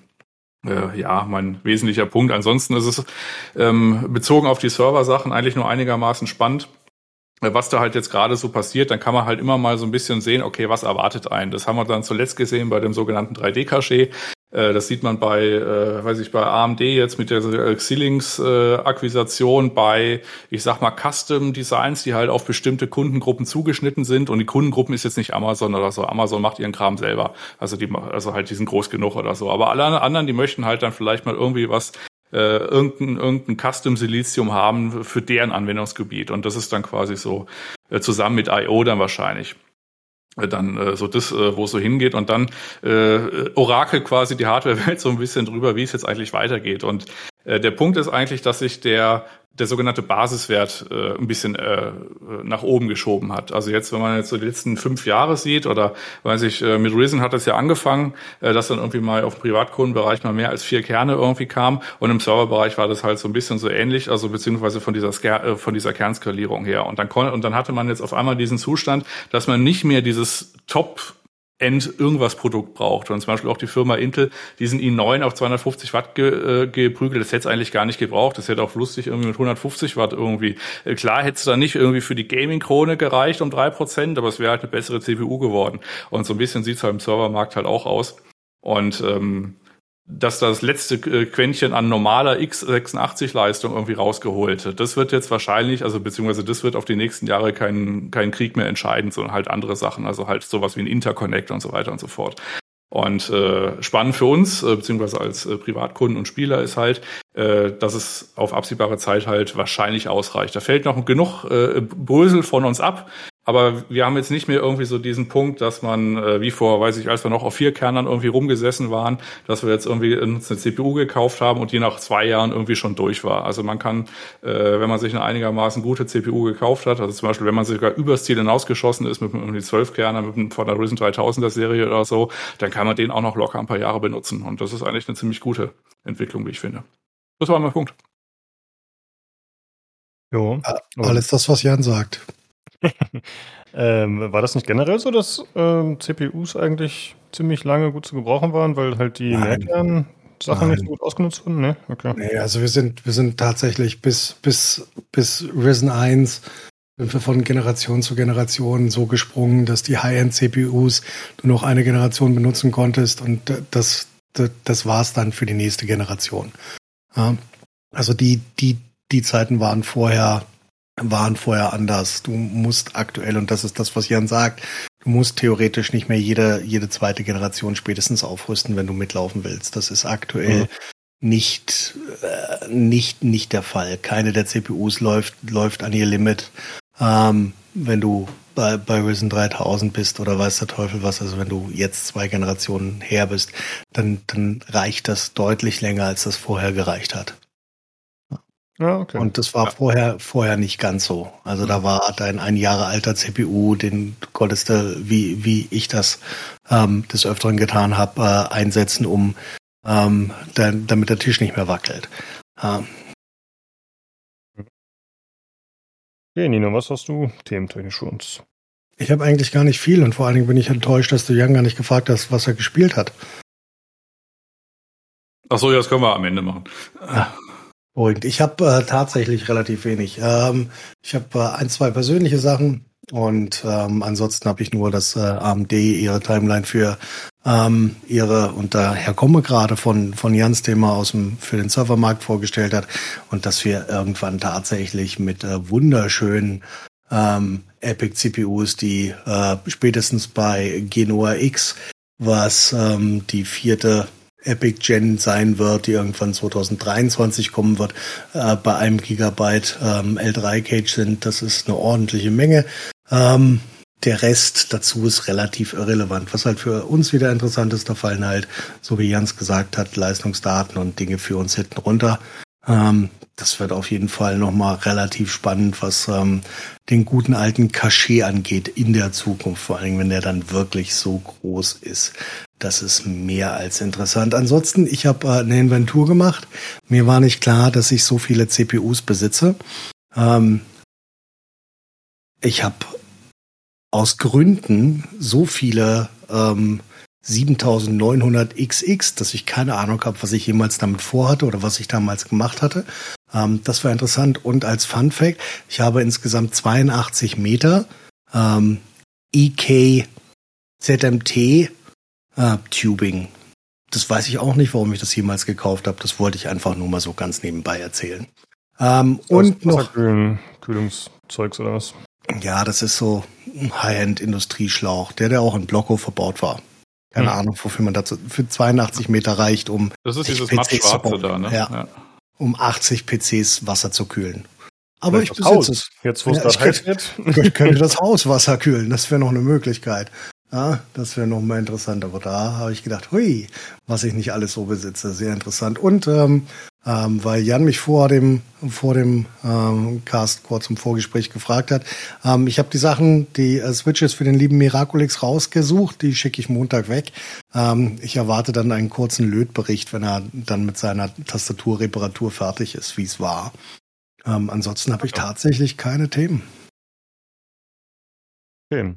äh, ja, mein wesentlicher Punkt. Ansonsten ist es ähm, bezogen auf die Server-Sachen eigentlich nur einigermaßen spannend was da halt jetzt gerade so passiert, dann kann man halt immer mal so ein bisschen sehen, okay, was erwartet einen. Das haben wir dann zuletzt gesehen bei dem sogenannten 3D-Caché. Äh, das sieht man bei, äh, weiß ich, bei AMD jetzt mit der Xilinx-Akquisition, bei, ich sag mal, Custom Designs, die halt auf bestimmte Kundengruppen zugeschnitten sind. Und die Kundengruppen ist jetzt nicht Amazon oder so. Amazon macht ihren Kram selber. Also die, also halt, die sind groß genug oder so. Aber alle anderen, die möchten halt dann vielleicht mal irgendwie was äh, irgendein, irgendein Custom Silizium haben für deren Anwendungsgebiet. Und das ist dann quasi so äh, zusammen mit I.O. dann wahrscheinlich. äh, dann äh, so das, äh, wo es so hingeht und dann äh, Orakel quasi die Hardware-Welt so ein bisschen drüber, wie es jetzt eigentlich weitergeht. Und äh, der Punkt ist eigentlich, dass sich der der sogenannte Basiswert äh, ein bisschen äh, nach oben geschoben hat. Also jetzt, wenn man jetzt so die letzten fünf Jahre sieht oder weiß ich, äh, mit Risen hat das ja angefangen, äh, dass dann irgendwie mal auf dem Privatkundenbereich mal mehr als vier Kerne irgendwie kam und im Serverbereich war das halt so ein bisschen so ähnlich, also beziehungsweise von dieser Sker äh, von dieser Kernskalierung her. Und dann konnte und dann hatte man jetzt auf einmal diesen Zustand, dass man nicht mehr dieses Top End irgendwas Produkt braucht. Und zum Beispiel auch die Firma Intel, diesen i9 auf 250 Watt ge, äh, geprügelt, das hätte es eigentlich gar nicht gebraucht. Das hätte auch lustig irgendwie mit 150 Watt irgendwie. Äh, klar hätte es dann nicht irgendwie für die Gaming-Krone gereicht um drei Prozent, aber es wäre halt eine bessere CPU geworden. Und so ein bisschen sieht es halt im Servermarkt halt auch aus. Und ähm, dass das letzte äh, Quäntchen an normaler x86-Leistung irgendwie rausgeholt. Das wird jetzt wahrscheinlich, also beziehungsweise das wird auf die nächsten Jahre keinen kein Krieg mehr entscheiden, sondern halt andere Sachen, also halt sowas wie ein Interconnect und so weiter und so fort. Und äh, spannend für uns, äh, beziehungsweise als äh, Privatkunden und Spieler, ist halt, äh, dass es auf absehbare Zeit halt wahrscheinlich ausreicht. Da fällt noch genug äh, Brösel von uns ab, aber wir haben jetzt nicht mehr irgendwie so diesen Punkt, dass man, äh, wie vor, weiß ich, als wir noch auf vier Kernern irgendwie rumgesessen waren, dass wir jetzt irgendwie uns eine CPU gekauft haben und die nach zwei Jahren irgendwie schon durch war. Also man kann, äh, wenn man sich eine einigermaßen gute CPU gekauft hat, also zum Beispiel, wenn man sogar übers Ziel hinausgeschossen ist mit irgendwie zwölf Kerner, mit einem, von der Risen 3000er Serie oder so, dann kann man den auch noch locker ein paar Jahre benutzen. Und das ist eigentlich eine ziemlich gute Entwicklung, wie ich finde. Das war mein Punkt. Jo. Alles das, was Jan sagt. Ähm, war das nicht generell so, dass ähm, CPUs eigentlich ziemlich lange gut zu gebrauchen waren, weil halt die Mehrkern Sachen nicht so gut ausgenutzt wurden? Ne? Okay. Nee, also wir sind, wir sind tatsächlich bis, bis, bis Risen 1 sind wir von Generation zu Generation so gesprungen, dass die High-End-CPUs nur noch eine Generation benutzen konntest und das, das, das war es dann für die nächste Generation. Ja, also die, die, die Zeiten waren vorher waren vorher anders. Du musst aktuell, und das ist das, was Jan sagt, du musst theoretisch nicht mehr jede, jede zweite Generation spätestens aufrüsten, wenn du mitlaufen willst. Das ist aktuell mhm. nicht, äh, nicht, nicht der Fall. Keine der CPUs läuft, läuft an ihr Limit. Ähm, wenn du bei, bei Risen 3000 bist oder weiß der Teufel was, also wenn du jetzt zwei Generationen her bist, dann, dann reicht das deutlich länger, als das vorher gereicht hat. Ja, okay. Und das war ja. vorher, vorher nicht ganz so. Also da war dein ein Jahre alter CPU, den konntest du, wie, wie ich das ähm, des Öfteren getan habe, äh, einsetzen, um ähm, da, damit der Tisch nicht mehr wackelt. Ähm. Okay, Nino, was hast du thementechnisch für uns? Ich habe eigentlich gar nicht viel und vor allen Dingen bin ich enttäuscht, dass du Jan gar nicht gefragt hast, was er gespielt hat. Ach so, ja, das können wir am Ende machen. Ja. Beruhigend. Ich habe äh, tatsächlich relativ wenig. Ähm, ich habe äh, ein, zwei persönliche Sachen und ähm, ansonsten habe ich nur, dass äh, AMD ihre Timeline für ähm, ihre, und daher komme gerade von, von Jans Thema aus dem, für den Servermarkt vorgestellt hat und dass wir irgendwann tatsächlich mit äh, wunderschönen ähm, Epic CPUs, die äh, spätestens bei Genoa X, was ähm, die vierte Epic Gen sein wird, die irgendwann 2023 kommen wird, äh, bei einem Gigabyte ähm, L3 Cage sind. Das ist eine ordentliche Menge. Ähm, der Rest dazu ist relativ irrelevant. Was halt für uns wieder interessant ist, da fallen halt, so wie Jans gesagt hat, Leistungsdaten und Dinge für uns hinten runter. Ähm, das wird auf jeden Fall nochmal relativ spannend, was ähm, den guten alten Cachet angeht in der Zukunft, vor allem wenn der dann wirklich so groß ist. Das ist mehr als interessant. Ansonsten, ich habe äh, eine Inventur gemacht. Mir war nicht klar, dass ich so viele CPUs besitze. Ähm, ich habe aus Gründen so viele ähm, 7900 XX, dass ich keine Ahnung habe, was ich jemals damit vorhatte oder was ich damals gemacht hatte. Ähm, das war interessant. Und als Fun Fact, ich habe insgesamt 82 Meter ähm, EK ZMT äh, Tubing. Das weiß ich auch nicht, warum ich das jemals gekauft habe. Das wollte ich einfach nur mal so ganz nebenbei erzählen. Ähm, und noch Kühlungszeugs oder was? Ja, das ist so ein High-End-Industrieschlauch, der, der auch in Blocko verbaut war. Keine hm. Ahnung, wofür man dazu für 82 Meter reicht, um das ist dieses PCs da, ne? Ja, ja. Um 80 PCs Wasser zu kühlen. Aber Vielleicht ich besitze Haus. es. Jetzt, wo es Ja, ich heiß wird. Ich könnte das Haus Wasser kühlen, das wäre noch eine Möglichkeit. Ja, das wäre noch mal interessant. Aber da habe ich gedacht, hui, was ich nicht alles so besitze, sehr interessant. Und ähm, ähm, weil Jan mich vor dem vor dem ähm, Cast kurz im Vorgespräch gefragt hat, ähm, ich habe die Sachen, die äh, Switches für den lieben Miraculix rausgesucht, die schicke ich Montag weg. Ähm, ich erwarte dann einen kurzen Lötbericht, wenn er dann mit seiner Tastaturreparatur fertig ist, wie es war. Ähm, ansonsten habe ich tatsächlich keine Themen. Okay.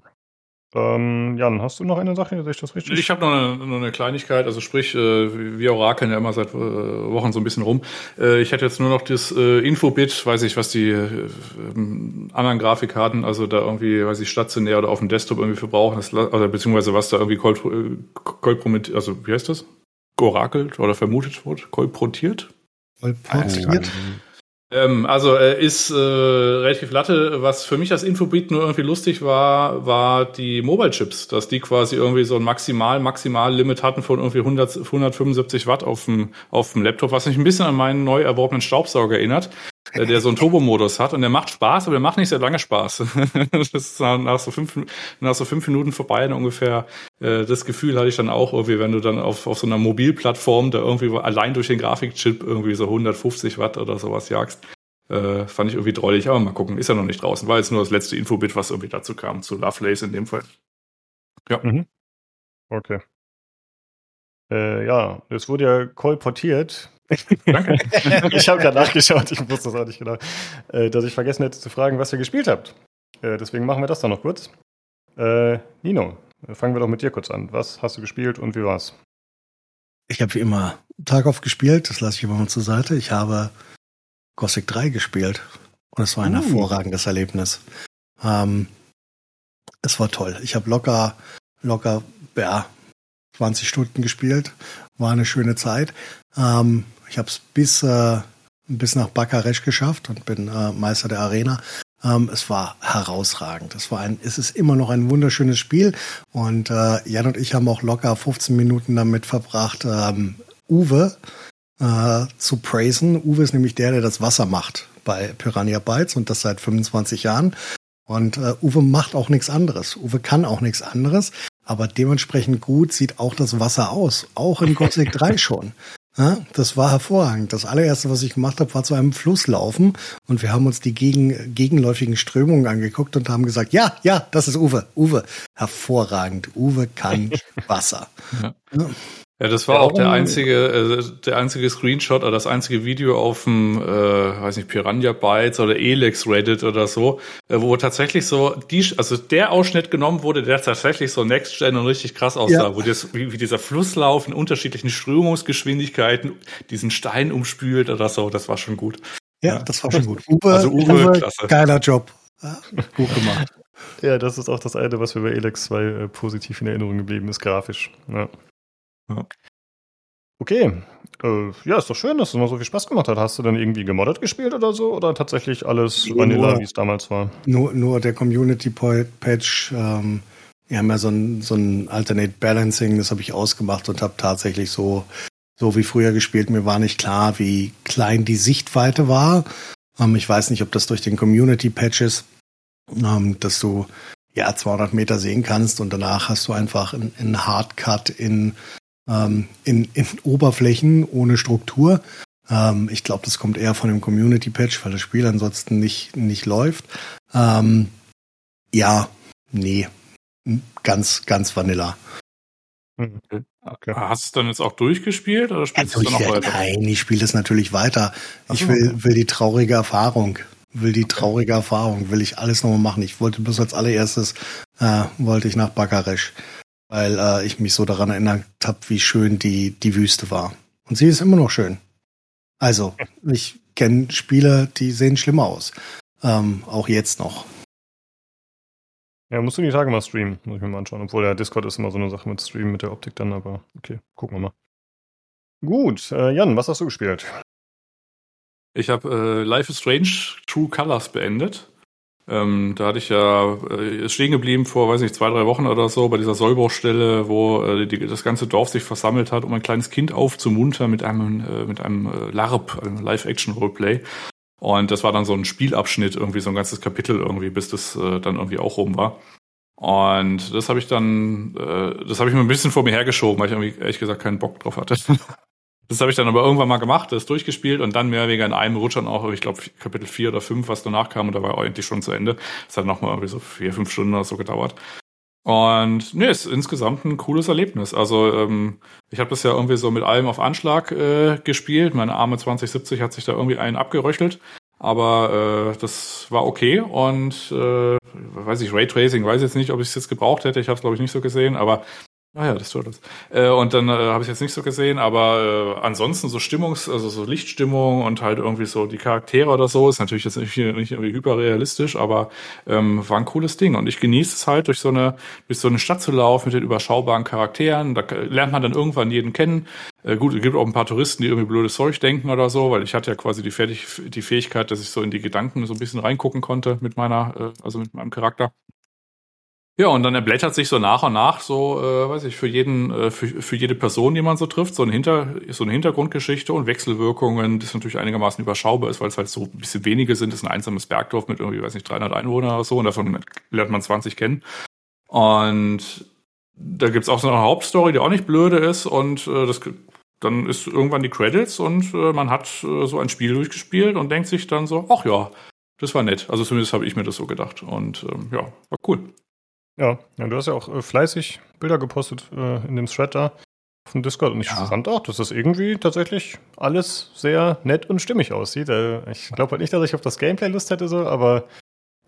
Ähm, Jan, hast du noch eine Sache? Sehe ich das richtig? Ich habe noch eine, noch eine Kleinigkeit, also sprich, äh, wir orakeln ja immer seit äh, Wochen so ein bisschen rum. Äh, ich hätte jetzt nur noch das äh, Infobit, weiß ich, was die äh, ähm, anderen Grafikkarten, also da irgendwie, weiß ich, stationär oder auf dem Desktop irgendwie für brauchen, das, also beziehungsweise was da irgendwie kolp äh, kolpromit, also wie heißt das? Georakelt oder vermutet wird? Kolportiert? Kolportiert. Ähm, also äh, ist äh, relativ latte. Was für mich als Infobit nur irgendwie lustig war, war die Mobile Chips, dass die quasi irgendwie so ein maximal maximal Limit hatten von irgendwie 100, 175 Watt auf dem auf dem Laptop, was mich ein bisschen an meinen neu erworbenen Staubsauger erinnert, der so einen Turbomodus hat und der macht Spaß, aber der macht nicht sehr lange Spaß. das ist nach so fünf nach so fünf Minuten vorbei ungefähr. Äh, das Gefühl hatte ich dann auch irgendwie, wenn du dann auf auf so einer Mobilplattform da irgendwie allein durch den Grafikchip irgendwie so 150 Watt oder sowas jagst. Äh, fand ich irgendwie drollig, aber mal gucken, ist ja noch nicht draußen. War jetzt nur das letzte Infobit, was irgendwie dazu kam, zu Lovelace in dem Fall. Ja. Mhm. Okay. Äh, ja, es wurde ja kolportiert. Danke. ich habe gerade nachgeschaut, ich wusste das auch nicht genau, äh, dass ich vergessen hätte zu fragen, was ihr gespielt habt. Äh, deswegen machen wir das dann noch kurz. Äh, Nino, fangen wir doch mit dir kurz an. Was hast du gespielt und wie war's? Ich habe wie immer Tarkov gespielt, das lasse ich immer mal zur Seite. Ich habe Gothic 3 gespielt und es war ein Uh. hervorragendes Erlebnis. Ähm, es war toll. Ich habe locker, locker, ja, 20 Stunden gespielt. War eine schöne Zeit. Ähm, ich habe es bis, äh, bis nach Bakaresch geschafft und bin äh, Meister der Arena. Ähm, es war herausragend. Es war ein, es ist immer noch ein wunderschönes Spiel. Und äh, Jan und ich haben auch locker 15 Minuten damit verbracht, ähm, Uwe äh, zu praisen. Uwe ist nämlich der, der das Wasser macht bei Piranha Bytes und das seit 25 Jahren. Und äh, Uwe macht auch nichts anderes. Uwe kann auch nichts anderes, aber dementsprechend gut sieht auch das Wasser aus. Auch in Gothic 3 schon. Ja, das war hervorragend. Das allererste, was ich gemacht habe, war zu einem Fluss laufen und wir haben uns die gegen, gegenläufigen Strömungen angeguckt und haben gesagt, ja, ja, das ist Uwe. Uwe, hervorragend. Uwe kann Wasser. Ja. Ja. Ja, das war Ja, auch der warum- einzige, äh, der einzige Screenshot oder das einzige Video auf dem, äh, weiß nicht, Piranha Bytes oder Elex Reddit oder so, äh, wo tatsächlich so die, also der Ausschnitt genommen wurde, der tatsächlich so Next Gen und richtig krass aussah, Ja. wo das, wie, wie dieser Flusslauf in unterschiedlichen Strömungsgeschwindigkeiten diesen Stein umspült oder so, das war schon gut. Ja, das war schon gut. Uwe, Also Uwe, klasse. geiler Job. Ja, gut gemacht. Ja, das ist auch das eine, was mir bei Elex 2 äh, positiv in Erinnerung geblieben ist, grafisch. Ja. Ja. Okay. Äh, ja, ist doch schön, dass es noch so viel Spaß gemacht hat. Hast du dann irgendwie gemoddet gespielt oder so? Oder tatsächlich alles Nur- Vanilla, wie es damals war? Nur, nur der Community Po- Patch, ähm, wir haben ja so ein, so ein Alternate Balancing, das habe ich ausgemacht und habe tatsächlich so, so wie früher gespielt. Mir war nicht klar, wie klein die Sichtweite war. Ähm, ich weiß nicht, ob das durch den Community Patch ist, ähm, dass du ja 200 Meter sehen kannst und danach hast du einfach einen, einen Hardcut in, ähm, in, in Oberflächen ohne Struktur. Ähm, ich glaube, das kommt eher von dem Community Patch, weil das Spiel ansonsten nicht, nicht läuft. Ähm, ja, nee, ganz, ganz Vanilla. Hm. Okay. Hast du es dann jetzt auch durchgespielt oder spielst du Also es ich, dann noch weiter? nein, ich spiele es natürlich weiter. Ach Ich will, will die traurige Erfahrung. Will die traurige Erfahrung, will ich alles nochmal machen. Ich wollte bloß als allererstes, äh, wollte ich nach Bakaresch, weil äh, ich mich so daran erinnert habe, wie schön die, die Wüste war. Und sie ist immer noch schön. Also, ich kenne Spiele, die sehen schlimmer aus. Ähm, auch jetzt noch. Ja, musst du die Tage mal streamen, muss ich mir mal anschauen. Obwohl der Discord ist immer so eine Sache mit Streamen, mit der Optik dann, aber okay, gucken wir mal. Gut, äh, Jan, was hast du gespielt? Ich habe äh, Life is Strange True Colors beendet. Ähm, da hatte ich ja äh, ist stehen geblieben vor, weiß nicht, zwei, drei Wochen oder so bei dieser Sollbruchstelle, wo äh, die, das ganze Dorf sich versammelt hat, um ein kleines Kind aufzumuntern mit einem äh, mit einem äh, LARP, einem Live-Action-Roleplay. Und das war dann so ein Spielabschnitt, irgendwie so ein ganzes Kapitel irgendwie, bis das äh, dann irgendwie auch rum war. Und das habe ich dann, äh, das habe ich mir ein bisschen vor mir hergeschoben, weil ich irgendwie ehrlich gesagt keinen Bock drauf hatte. Das habe ich dann aber irgendwann mal gemacht, das durchgespielt und dann mehr oder weniger in einem Rutsch dann auch, ich glaube, Kapitel 4 oder 5, was danach kam, und da war eigentlich schon zu Ende. Das hat nochmal irgendwie so vier, fünf Stunden oder so gedauert. Und nee, ist insgesamt ein cooles Erlebnis. Also ähm, ich habe das ja irgendwie so mit allem auf Anschlag äh, gespielt. Meine arme 2070 hat sich da irgendwie einen abgeröchelt. Aber äh, das war okay und äh, weiß ich, Raytracing, weiß jetzt nicht, ob ich es jetzt gebraucht hätte. Ich habe es, glaube ich, nicht so gesehen, aber Ah ja, das tut das. Äh, und dann äh, habe ich jetzt nicht so gesehen, aber äh, ansonsten so Stimmungs-, also so Lichtstimmung und halt irgendwie so die Charaktere oder so ist natürlich jetzt nicht, nicht irgendwie hyperrealistisch, aber ähm, war ein cooles Ding. Und ich genieße es halt, durch so eine, durch so eine Stadt zu laufen mit den überschaubaren Charakteren. Da lernt man dann irgendwann jeden kennen. Äh, gut, es gibt auch ein paar Touristen, die irgendwie blödes Zeug denken oder so, weil ich hatte ja quasi die, Fertig die Fähigkeit, dass ich so in die Gedanken so ein bisschen reingucken konnte mit meiner, äh, also mit meinem Charakter. Ja, und dann erblättert sich so nach und nach so, äh, weiß ich, für jeden, äh, für, für jede Person, die man so trifft, so, ein Hinter, so eine Hintergrundgeschichte und Wechselwirkungen, das natürlich einigermaßen überschaubar ist, weil es halt so ein bisschen wenige sind. Das ist ein einsames Bergdorf mit irgendwie, weiß nicht, 300 Einwohnern oder so und davon lernt man 20 kennen. Und da gibt's auch so eine Hauptstory, die auch nicht blöde ist und äh, das dann ist irgendwann die Credits und äh, man hat äh, so ein Spiel durchgespielt und denkt sich dann so, ach ja, das war nett. Also zumindest habe ich mir das so gedacht. Und ähm, ja, war cool. Ja, ja, du hast ja auch äh, fleißig Bilder gepostet äh, in dem Thread da auf dem Discord und ich ja. fand auch, dass das irgendwie tatsächlich alles sehr nett und stimmig aussieht. Äh, ich glaube halt nicht, dass ich auf das Gameplay Lust hätte, so, aber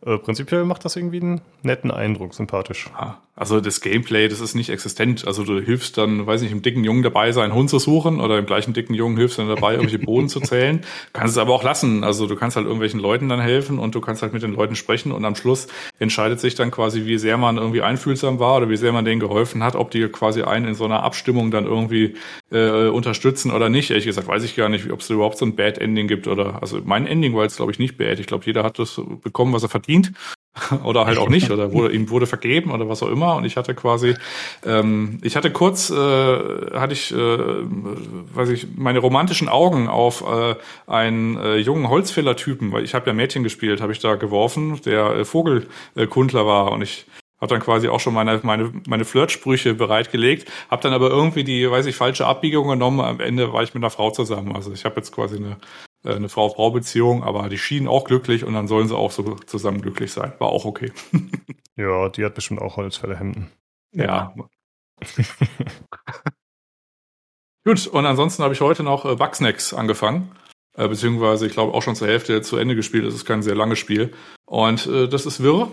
äh, prinzipiell macht das irgendwie einen netten Eindruck, sympathisch. Ja, also das Gameplay, das ist nicht existent. Also du hilfst dann, weiß nicht, im dicken Jungen dabei, seinen Hund zu suchen oder im gleichen dicken Jungen hilfst dann dabei, irgendwelche Boden zu zählen. Kannst es aber auch lassen. Also du kannst halt irgendwelchen Leuten dann helfen und du kannst halt mit den Leuten sprechen und am Schluss entscheidet sich dann quasi, wie sehr man irgendwie einfühlsam war oder wie sehr man denen geholfen hat, ob die quasi einen in so einer Abstimmung dann irgendwie äh, unterstützen oder nicht. Ehrlich gesagt weiß ich gar nicht, ob es überhaupt so ein Bad Ending gibt oder, also mein Ending war jetzt glaube ich nicht bad. Ich glaube, jeder hat das bekommen, was er verdient oder halt auch nicht oder wurde ihm wurde vergeben oder was auch immer und ich hatte quasi ähm, ich hatte kurz äh, hatte ich äh, weiß ich meine romantischen Augen auf äh, einen äh, jungen Holzfällertypen weil ich habe ja Mädchen gespielt habe ich da geworfen der äh, Vogelkundler war und ich habe dann quasi auch schon meine meine meine Flirtsprüche bereitgelegt, habe dann aber irgendwie die, weiß ich, falsche Abbiegung genommen. Am Ende war ich mit einer Frau zusammen. Also ich habe jetzt quasi eine äh, eine Frau-Frau-Beziehung, aber die schienen auch glücklich und dann sollen sie auch so zusammen glücklich sein. War auch okay. ja, die hat bestimmt auch Holzfällerhemden. Ja. Gut, und ansonsten habe ich heute noch äh, Bugsnacks angefangen. Äh, beziehungsweise, ich glaube, auch schon zur Hälfte zu Ende gespielt. Das ist kein sehr langes Spiel. Und äh, das ist wirr.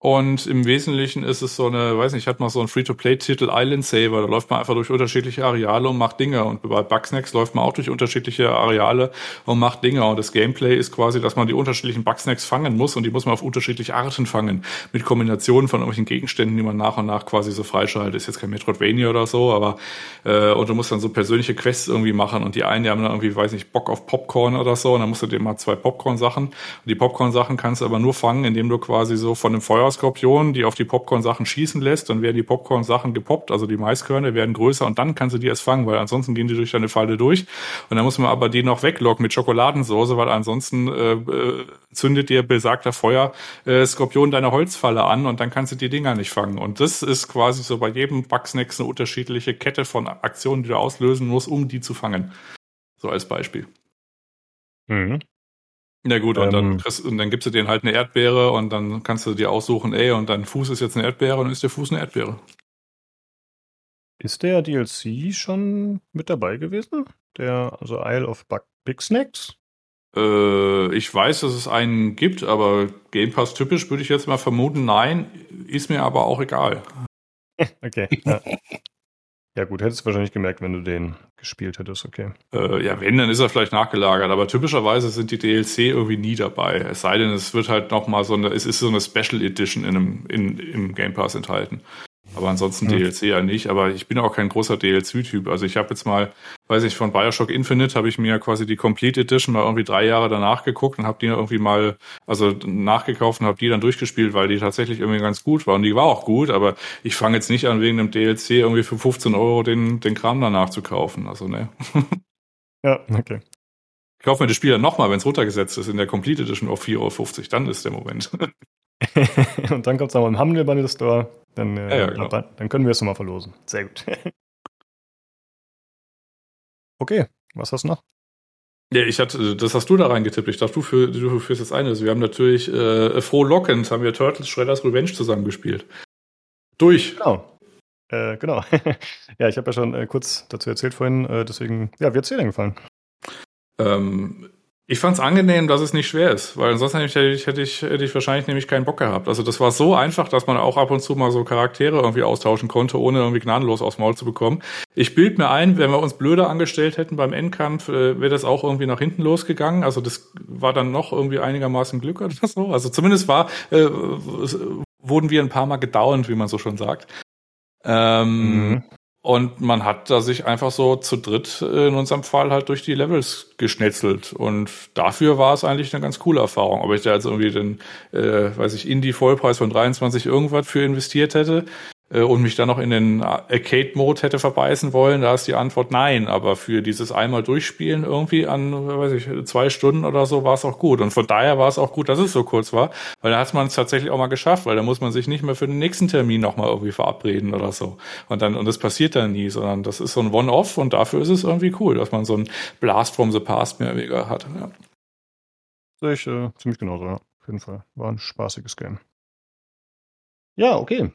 Und im Wesentlichen ist es so eine, weiß nicht, ich hatte mal so einen Free-to-Play-Titel Island Saver, da läuft man einfach durch unterschiedliche Areale und macht Dinge. Und bei Bugsnacks läuft man auch durch unterschiedliche Areale und macht Dinge. Und das Gameplay ist quasi, dass man die unterschiedlichen Bugsnacks fangen muss und die muss man auf unterschiedliche Arten fangen. Mit Kombinationen von irgendwelchen Gegenständen, die man nach und nach quasi so freischaltet. Ist jetzt kein Metroidvania oder so, aber äh, und du musst dann so persönliche Quests irgendwie machen. Und die einen, die haben dann irgendwie, weiß nicht, Bock auf Popcorn oder so, und dann musst du dir mal zwei Popcorn-Sachen. Und die Popcorn-Sachen kannst du aber nur fangen, indem du quasi so von dem Feuer Feuerskorpion, die auf die Popcorn-Sachen schießen lässt, dann werden die Popcorn-Sachen gepoppt, also die Maiskörner werden größer und dann kannst du die erst fangen, weil ansonsten gehen die durch deine Falle durch. Und dann muss man aber die noch weglocken mit Schokoladensoße, weil ansonsten äh, äh, zündet dir besagter Feuer-Skorpion äh, deine Holzfalle an und dann kannst du die Dinger nicht fangen. Und das ist quasi so bei jedem Bugsnacks eine unterschiedliche Kette von Aktionen, die du auslösen musst, um die zu fangen. So als Beispiel. Mhm. Ja gut, und dann, ähm. kriegst, und dann gibst du denen halt eine Erdbeere und dann kannst du dir aussuchen, ey, und dein Fuß ist jetzt eine Erdbeere und dann ist der Fuß eine Erdbeere. Ist der DLC schon mit dabei gewesen? Der, also Isle of Bug Big Snacks? Äh, ich weiß, dass es einen gibt, aber Game Pass typisch würde ich jetzt mal vermuten, nein, ist mir aber auch egal. okay. Ja. Ja gut, hättest du wahrscheinlich gemerkt, wenn du den gespielt hättest, okay. Äh, ja, wenn, dann ist er vielleicht nachgelagert, aber typischerweise sind die DLC irgendwie nie dabei. Es sei denn, es wird halt nochmal so eine, es ist so eine Special Edition in einem, in, im Game Pass enthalten. Aber ansonsten hm. DLC ja nicht. Aber ich bin auch kein großer DLC-Typ. Also ich habe jetzt mal, weiß ich, von Bioshock Infinite habe ich mir quasi die Complete Edition mal irgendwie drei Jahre danach geguckt und habe die irgendwie mal, also nachgekauft und habe die dann durchgespielt, weil die tatsächlich irgendwie ganz gut war. Und die war auch gut, aber ich fange jetzt nicht an, wegen einem DLC irgendwie für 15 Euro den, den Kram danach zu kaufen. Also ne. ja, okay. Ich kaufe mir das Spiel dann nochmal, wenn es runtergesetzt ist in der Complete Edition auf 4,50 Euro. Dann ist der Moment. und dann kommt es nochmal im Humble Bundle Store. Dann, äh, Ja, ja, genau. dann, können wir es nochmal verlosen. Sehr gut. okay, was hast du noch? Ja, ich hatte, das hast du da reingetippt. Ich dachte, du, für, du führst jetzt eine. Also wir haben natürlich äh, frohlockend haben wir Turtles Shredders Revenge zusammengespielt. Durch. Genau. Äh, genau. ja, ich habe ja schon äh, kurz dazu erzählt vorhin, äh, deswegen, ja, wie hat es dir denn gefallen? Ähm, ich fand es angenehm, dass es nicht schwer ist, weil ansonsten hätte ich, hätte, ich, hätte ich wahrscheinlich nämlich keinen Bock gehabt. Also das war so einfach, dass man auch ab und zu mal so Charaktere irgendwie austauschen konnte, ohne irgendwie gnadenlos aufs Maul zu bekommen. Ich bild mir ein, wenn wir uns blöder angestellt hätten beim Endkampf, äh, wäre das auch irgendwie nach hinten losgegangen. Also das war dann noch irgendwie einigermaßen Glück oder so. Also zumindest war, äh, wurden wir ein paar Mal gedauert, wie man so schon sagt. Ähm, Mhm. Und man hat da sich einfach so zu dritt äh, in unserem Fall halt durch die Levels geschnetzelt. Und dafür war es eigentlich eine ganz coole Erfahrung. Ob ich da jetzt irgendwie den, äh, weiß ich, Indie-Vollpreis von 23 irgendwas für investiert hätte und mich dann noch in den Arcade-Mode hätte verbeißen wollen, da ist die Antwort nein. Aber für dieses einmal durchspielen irgendwie an, weiß ich, zwei Stunden oder so war es auch gut. Und von daher war es auch gut, dass es so kurz war, weil da hat man es tatsächlich auch mal geschafft, weil da muss man sich nicht mehr für den nächsten Termin nochmal irgendwie verabreden oder so. Und dann, und das passiert dann nie, sondern das ist so ein One-Off und dafür ist es irgendwie cool, dass man so ein Blast from the Past mehr oder weniger hat. Ja. Sehe ich äh, ziemlich genauso, ja. Auf jeden Fall. War ein spaßiges Game. Ja, okay.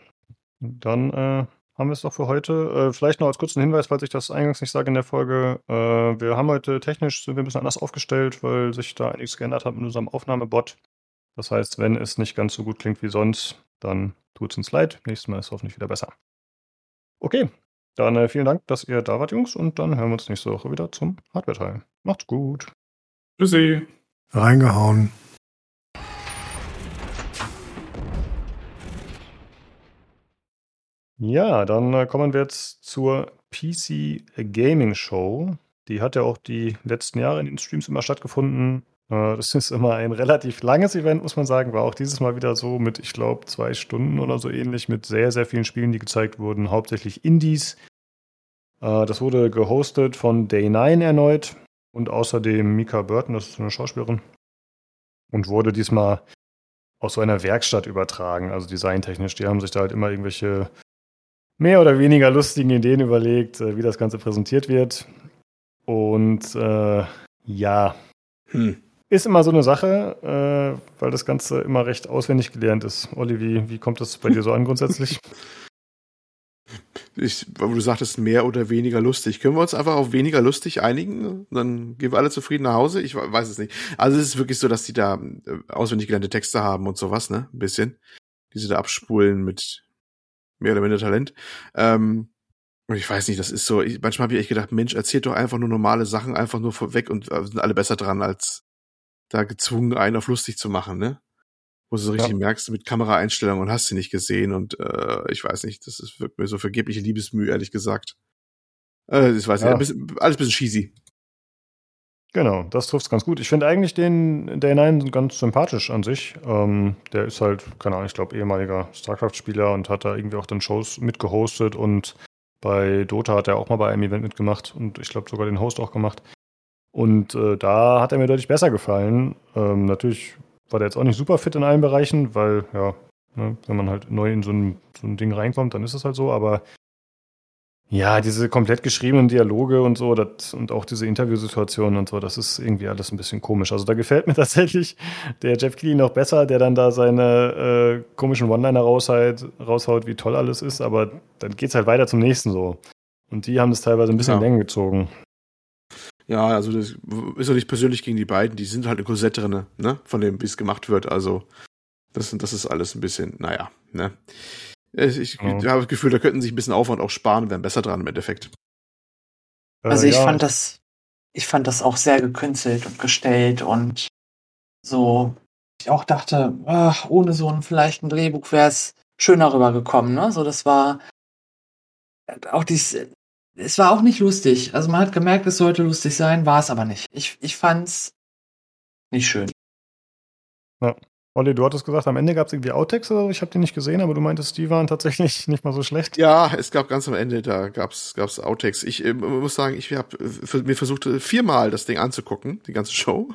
Dann äh, haben wir es doch für heute. Äh, vielleicht noch als kurzen Hinweis, falls ich das eingangs nicht sage in der Folge. Äh, wir haben heute technisch sind wir ein bisschen anders aufgestellt, weil sich da einiges geändert hat mit unserem Aufnahmebot. Das heißt, wenn es nicht ganz so gut klingt wie sonst, dann tut es uns leid. Nächstes Mal ist es hoffentlich wieder besser. Okay, dann äh, vielen Dank, dass ihr da wart, Jungs, und dann hören wir uns nächste Woche wieder zum Hardware-Teil. Macht's gut. Tschüssi. Reingehauen. Ja, dann äh, kommen wir jetzt zur PC Gaming Show. Die hat ja auch die letzten Jahre in den Streams immer stattgefunden. Äh, das ist immer ein relativ langes Event, muss man sagen. War auch dieses Mal wieder so mit, ich glaube, zwei Stunden oder so ähnlich, mit sehr, sehr vielen Spielen, die gezeigt wurden. Hauptsächlich Indies. Äh, das wurde gehostet von Day9 erneut und außerdem Mika Burton, das ist eine Schauspielerin. Und wurde diesmal aus so einer Werkstatt übertragen, also designtechnisch. Die haben sich da halt immer irgendwelche mehr oder weniger lustigen Ideen überlegt, äh, wie das Ganze präsentiert wird. Und äh, ja, Hm. ist immer so eine Sache, äh, weil das Ganze immer recht auswendig gelernt ist. Olli, wie, wie kommt das bei dir so an grundsätzlich? Ich, weil du sagtest, mehr oder weniger lustig. Können wir uns einfach auf weniger lustig einigen? Dann gehen wir alle zufrieden nach Hause? Ich weiß es nicht. Also es ist wirklich so, dass die da äh, auswendig gelernte Texte haben und sowas, ne? Ein bisschen. Die sie da abspulen mit mehr oder minder Talent. Ähm, und ich weiß nicht, das ist so, ich, manchmal habe ich echt gedacht, Mensch, erzählt doch einfach nur normale Sachen einfach nur vorweg und äh, sind alle besser dran, als da gezwungen, einen auf lustig zu machen, ne? Wo du so richtig Ja. merkst, mit Kameraeinstellungen und hast sie nicht gesehen und äh, ich weiß nicht, das ist wirkt mir so vergebliche Liebesmühe, ehrlich gesagt. Äh, ich weiß Ja. nicht, alles ein bisschen cheesy. Genau, das trifft es ganz gut. Ich finde eigentlich den Day 9 ganz sympathisch an sich. Ähm, der ist halt, keine Ahnung, ich glaube, ehemaliger StarCraft-Spieler und hat da irgendwie auch dann Shows mitgehostet und bei Dota hat er auch mal bei einem Event mitgemacht und ich glaube sogar den Host auch gemacht. Und äh, da hat er mir deutlich besser gefallen. Ähm, natürlich war der jetzt auch nicht super fit in allen Bereichen, weil, ja, ne, wenn man halt neu in so ein, so ein Ding reinkommt, dann ist es halt so, aber ja, diese komplett geschriebenen Dialoge und so, das, und auch diese Interviewsituationen und so, das ist irgendwie alles ein bisschen komisch. Also da gefällt mir tatsächlich der Jeff Keighley noch besser, der dann da seine äh, komischen One-Liner raushaut, raushaut, wie toll alles ist, aber dann geht's halt weiter zum nächsten so. Und die haben das teilweise ein bisschen Ja. in Länge gezogen. Ja, also das ist doch nicht persönlich gegen die beiden, die sind halt eine Korsett drinne, ne? Von dem, wie es gemacht wird. Also, das, das ist alles ein bisschen, naja, ne? Ich, ich Ja. habe das Gefühl, da könnten sich ein bisschen Aufwand auch sparen, wären besser dran im Endeffekt. Äh, Also ich ja, fand das, ich fand das auch sehr gekünstelt und gestellt und so. Ich auch dachte, ach, ohne so ein vielleicht ein Drehbuch wäre es schöner rübergekommen, ne? So, das war auch dies, es war auch nicht lustig. Also man hat gemerkt, es sollte lustig sein, war es aber nicht. Ich, ich fand's nicht schön. Olli, du hattest gesagt, am Ende gab es irgendwie Outtakes oder so. Ich habe die nicht gesehen, aber du meintest, die waren tatsächlich nicht mal so schlecht. Ja, es gab ganz am Ende, da gab's gab's Outtakes. Ich äh, muss sagen, ich habe mir versucht, viermal das Ding anzugucken, die ganze Show.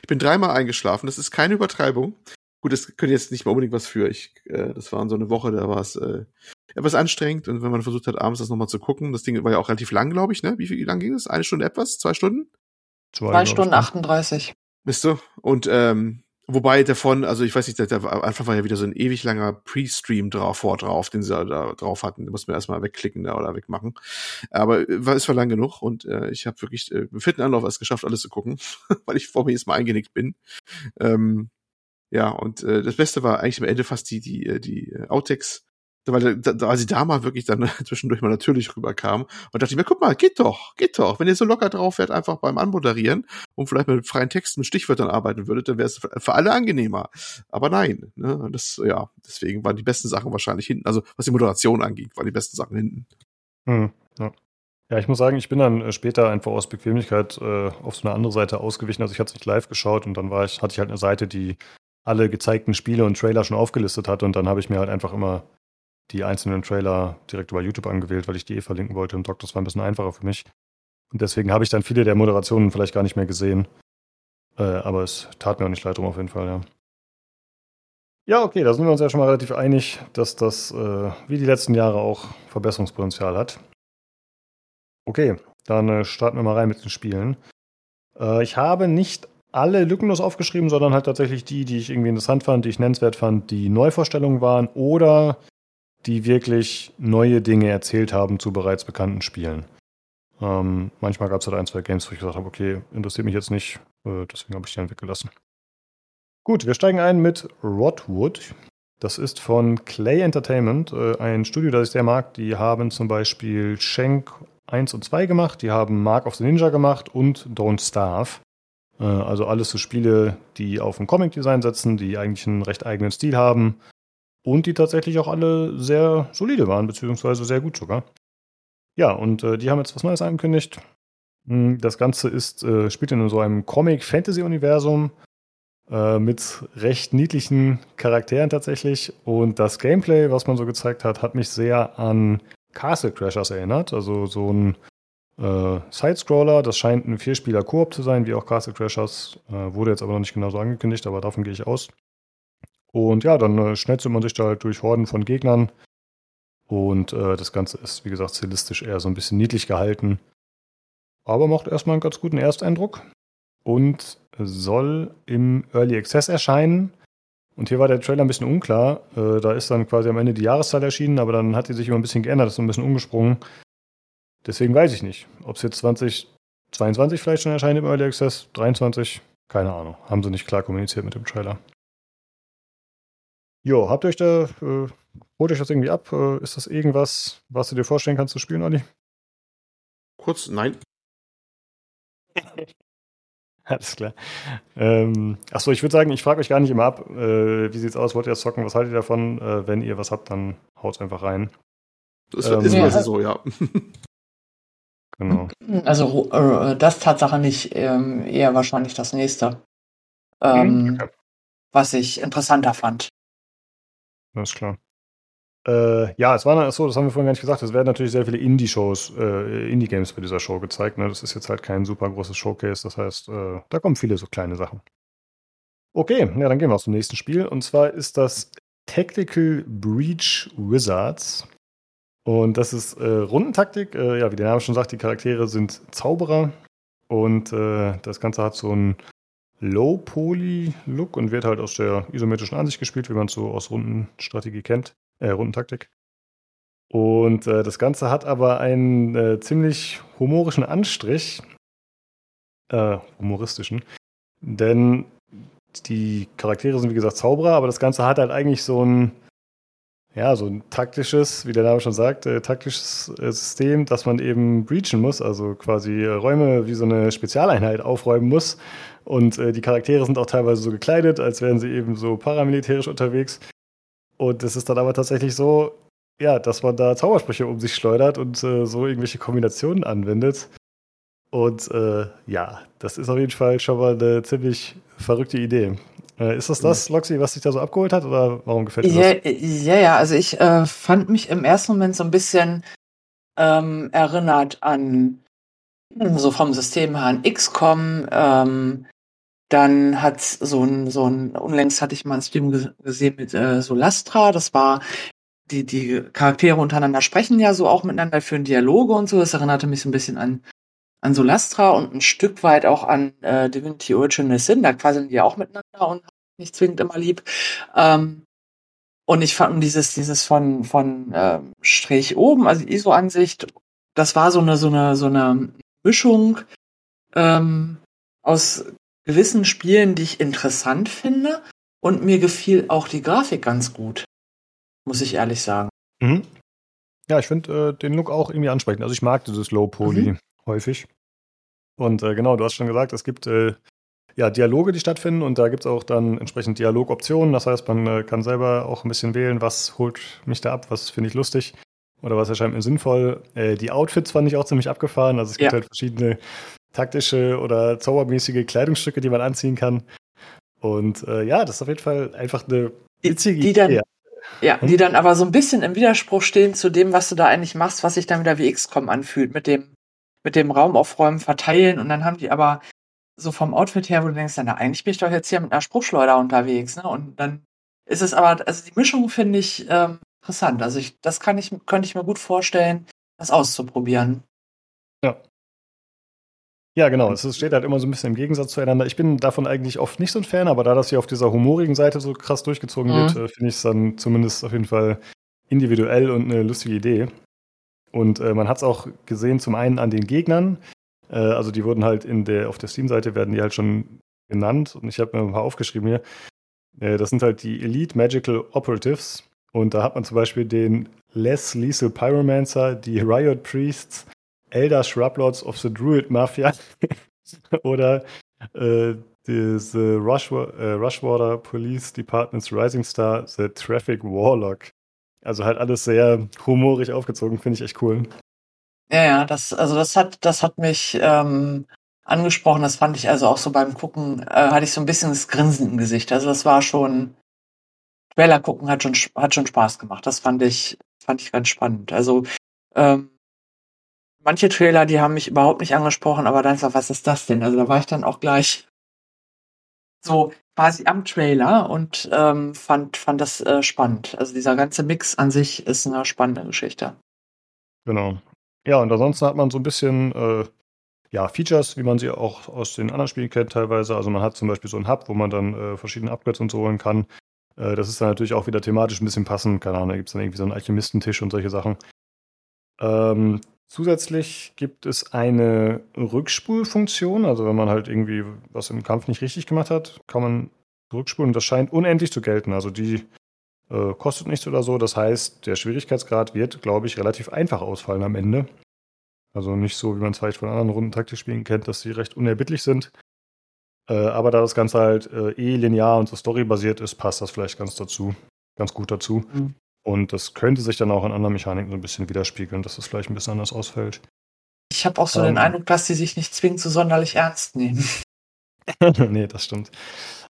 Ich bin dreimal eingeschlafen, das ist keine Übertreibung. Gut, das könnte jetzt nicht mal unbedingt was für. Ich, äh, das war so eine Woche, da war es äh, etwas anstrengend und wenn man versucht hat, abends das nochmal zu gucken, das Ding war ja auch relativ lang, glaube ich, ne? Wie viel lang ging es? Eine Stunde etwas? Zwei Stunden? Zwei, Zwei Stunden 38. Bist du? Und ähm, Wobei davon, also ich weiß nicht, der, Anfang war ja wieder so ein ewig langer Pre-Stream drauf, vor drauf, den sie da drauf hatten. Den muss man erstmal wegklicken da oder wegmachen. Aber äh, war, es war lang genug und äh, ich habe wirklich äh, mit vierten Anlauf es geschafft, alles zu gucken, weil ich vor mir jetzt mal eingenickt bin. Ähm, ja, und äh, das Beste war eigentlich am Ende fast die, die, äh, die äh, Outtakes weil als sie da mal wirklich dann zwischendurch mal natürlich rüberkam und dachte ich mir, guck mal, geht doch, geht doch. Wenn ihr so locker drauf wärt, einfach beim Anmoderieren und vielleicht mit freien Texten, mit Stichwörtern arbeiten würdet, dann wäre es für alle angenehmer. Aber nein, ne, das, ja, deswegen waren die besten Sachen wahrscheinlich hinten. Also was die Moderation angeht, waren die besten Sachen hinten. Hm, ja. Ja, ich muss sagen, ich bin dann äh, später einfach aus Bequemlichkeit äh, auf so eine andere Seite ausgewichen. Also ich hatte es nicht live geschaut und dann war ich, hatte ich halt eine Seite, die alle gezeigten Spiele und Trailer schon aufgelistet hat und dann habe ich mir halt einfach immer die einzelnen Trailer direkt über YouTube angewählt, weil ich die eh verlinken wollte und Doc, das war ein bisschen einfacher für mich. Und deswegen habe ich dann viele der Moderationen vielleicht gar nicht mehr gesehen. Äh, aber es tat mir auch nicht leid drum auf jeden Fall, ja. Ja, okay, da sind wir uns ja schon mal relativ einig, dass das äh, wie die letzten Jahre auch Verbesserungspotenzial hat. Okay, dann äh, starten wir mal rein mit den Spielen. Äh, ich habe nicht alle lückenlos aufgeschrieben, sondern halt tatsächlich die, die ich irgendwie interessant fand, die ich nennenswert fand, die Neuvorstellungen waren oder die wirklich neue Dinge erzählt haben zu bereits bekannten Spielen. Ähm, manchmal gab es halt ein, zwei Games, wo ich gesagt habe, okay, interessiert mich jetzt nicht, äh, deswegen habe ich die dann weggelassen. Gut, wir steigen ein mit Rodwood. Das ist von Clay Entertainment, äh, ein Studio, das ich sehr mag. Die haben zum Beispiel Shank 1 und 2 gemacht, die haben Mark of the Ninja gemacht und Don't Starve. Äh, also alles so Spiele, die auf ein Comic-Design setzen, die eigentlich einen recht eigenen Stil haben, und die tatsächlich auch alle sehr solide waren, beziehungsweise sehr gut sogar. Ja, und äh, die haben jetzt was Neues angekündigt. Hm, das Ganze ist, äh, spielt in so einem Comic-Fantasy-Universum äh, mit recht niedlichen Charakteren tatsächlich. Und das Gameplay, was man so gezeigt hat, hat mich sehr an Castle Crashers erinnert. Also so ein äh, Side-Scroller. Das scheint ein Vierspieler-Koop zu sein, wie auch Castle Crashers. Äh, wurde jetzt aber noch nicht genau so angekündigt, aber davon gehe ich aus. Und ja, dann äh, schnetzelt man sich da halt durch Horden von Gegnern. Und äh, das Ganze ist, wie gesagt, stilistisch eher so ein bisschen niedlich gehalten. Aber macht erstmal einen ganz guten Ersteindruck. Und soll im Early Access erscheinen. Und hier war der Trailer ein bisschen unklar. Äh, da ist dann quasi am Ende die Jahreszeit erschienen, aber dann hat die sich immer ein bisschen geändert, ist so ein bisschen umgesprungen. Deswegen weiß ich nicht, ob es jetzt 2022 vielleicht schon erscheint im Early Access, 23, keine Ahnung. Haben sie nicht klar kommuniziert mit dem Trailer. Jo, habt ihr euch da, äh, holt euch das irgendwie ab? Äh, ist das irgendwas, was du dir vorstellen kannst zu spielen, Olli? Kurz, nein. Alles klar. Ähm, achso, ich würde sagen, ich frage euch gar nicht immer ab, äh, wie sieht's aus, wollt ihr das zocken, was haltet ihr davon? Äh, wenn ihr was habt, dann haut einfach rein. Das ähm, ist meistens so, ja. genau. Also äh, das Tatsache nicht, ähm, eher wahrscheinlich das nächste. Ähm, okay. Was ich interessanter fand. Ist klar. Äh, ja, es war so, das haben wir vorhin gar nicht gesagt, es werden natürlich sehr viele Indie-Shows, äh, Indie-Games bei dieser Show gezeigt. Ne? Das ist jetzt halt kein super großes Showcase, das heißt, äh, da kommen viele so kleine Sachen. Okay, ja, dann gehen wir zum nächsten Spiel. Und zwar ist das Tactical Breach Wizards. Und das ist äh, Rundentaktik. Äh, ja, wie der Name schon sagt, die Charaktere sind Zauberer. Und äh, das Ganze hat so ein Low-Poly-Look und wird halt aus der isometrischen Ansicht gespielt, wie man es so aus Rundenstrategie kennt, äh, Rundentaktik. Und äh, das Ganze hat aber einen äh, ziemlich humorischen Anstrich, äh, humoristischen, denn die Charaktere sind wie gesagt Zauberer, aber das Ganze hat halt eigentlich so ein ja, so ein taktisches, wie der Name schon sagt, äh, taktisches äh, System, dass man eben breachen muss, also quasi Räume wie so eine Spezialeinheit aufräumen muss. Und äh, die Charaktere sind auch teilweise so gekleidet, als wären sie eben so paramilitärisch unterwegs. Und es ist dann aber tatsächlich so, ja, dass man da Zaubersprüche um sich schleudert und äh, so irgendwelche Kombinationen anwendet. Und äh, ja, das ist auf jeden Fall schon mal eine ziemlich verrückte Idee. Äh, ist das das, Loxi, was dich da so abgeholt hat oder warum gefällt dir das? ja, ja, also ich äh, fand mich im ersten Moment so ein bisschen ähm, erinnert an so vom System her an XCOM. Ähm, dann hat's so ein, so ein, unlängst hatte ich mal ein Stream ge gesehen mit äh, Solastra. Das war, die, die Charaktere untereinander sprechen ja so auch miteinander, führen Dialoge und so. Das erinnerte mich so ein bisschen an, an Solastra und ein Stück weit auch an äh, Divinity Original Sin. Da quasi die ja auch miteinander und nicht zwingend immer lieb. Ähm, und ich fand dieses, dieses von, von ähm, Strich oben, also die ISO-Ansicht, das war so eine, so eine, so eine Mischung ähm, aus gewissen Spielen, die ich interessant finde. Und mir gefiel auch die Grafik ganz gut. Muss ich ehrlich sagen. Mhm. Ja, ich finde äh, den Look auch irgendwie ansprechend. Also ich mag dieses Low Poly Mhm. häufig. Und äh, genau, du hast schon gesagt, es gibt äh, ja Dialoge, die stattfinden und da gibt es auch dann entsprechend Dialogoptionen. Das heißt, man äh, kann selber auch ein bisschen wählen, was holt mich da ab, was finde ich lustig oder was erscheint mir sinnvoll. Äh, die Outfits fand ich auch ziemlich abgefahren. Also es gibt Ja. halt verschiedene taktische oder zaubermäßige Kleidungsstücke, die man anziehen kann. Und äh, ja, das ist auf jeden Fall einfach eine Die, witzige die dann, Idee. ja, Hm? die dann aber so ein bisschen im Widerspruch stehen zu dem, was du da eigentlich machst, was sich dann wieder wie XCOM anfühlt, mit dem, mit dem Raum aufräumen, verteilen und dann haben die aber so vom Outfit her, wo du denkst, na, eigentlich bin ich doch jetzt hier mit einer Spruchschleuder unterwegs, ne? Und dann ist es aber, also die Mischung finde ich ähm, interessant. Also ich, das kann ich, könnte ich mir gut vorstellen, das auszuprobieren. Ja, genau. Es steht halt immer so ein bisschen im Gegensatz zueinander. Ich bin davon eigentlich oft nicht so ein Fan, aber da das hier auf dieser humorigen Seite so krass durchgezogen Mhm. wird, äh, finde ich es dann zumindest auf jeden Fall individuell und eine lustige Idee. Und äh, man hat es auch gesehen, zum einen an den Gegnern. Äh, also die wurden halt in der, auf der Steam-Seite werden die halt schon genannt und ich habe mir ein paar aufgeschrieben hier. Äh, das sind halt die Elite Magical Operatives. Und da hat man zum Beispiel den Less Lethal Pyromancer, die Riot Priests, Elder Shrublords of the Druid Mafia oder äh, Rush, äh, Rushwater Police Departments Rising Star, The Traffic Warlock. Also halt alles sehr humorig aufgezogen, finde ich echt cool. Ja, ja, das, also das hat, das hat mich ähm, angesprochen. Das fand ich also auch so beim Gucken, äh, hatte ich so ein bisschen das Grinsen im Gesicht. Also das war schon, Trailer gucken hat schon, hat schon Spaß gemacht. Das fand ich, fand ich ganz spannend. Also ähm, manche Trailer, die haben mich überhaupt nicht angesprochen, aber dann so, was ist das denn? Also da war ich dann auch gleich so quasi am Trailer und ähm, fand, fand das äh, spannend. Also dieser ganze Mix an sich ist eine spannende Geschichte. Genau. Ja, und ansonsten hat man so ein bisschen äh, ja, Features, wie man sie auch aus den anderen Spielen kennt teilweise. Also man hat zum Beispiel so einen Hub, wo man dann äh, verschiedene Upgrades und so holen kann. Äh, das ist dann natürlich auch wieder thematisch ein bisschen passend. Keine Ahnung, da gibt es dann irgendwie so einen Alchemistentisch und solche Sachen. Ähm, zusätzlich gibt es eine Rückspulfunktion. Also wenn man halt irgendwie was im Kampf nicht richtig gemacht hat, kann man zurückspulen. Und das scheint unendlich zu gelten. Also die äh, kostet nichts oder so. Das heißt, der Schwierigkeitsgrad wird, glaube ich, relativ einfach ausfallen am Ende. Also nicht so, wie man es vielleicht von anderen Rundentaktikspielen kennt, dass sie recht unerbittlich sind. Äh, aber da das Ganze halt äh, eh linear und so storybasiert ist, passt das vielleicht ganz dazu, ganz gut dazu. Mhm. Und das könnte sich dann auch in anderen Mechaniken so ein bisschen widerspiegeln, dass es vielleicht ein bisschen anders ausfällt. Ich habe auch so Ähm. den Eindruck, dass sie sich nicht zwingend so sonderlich ernst nehmen. nee, das stimmt.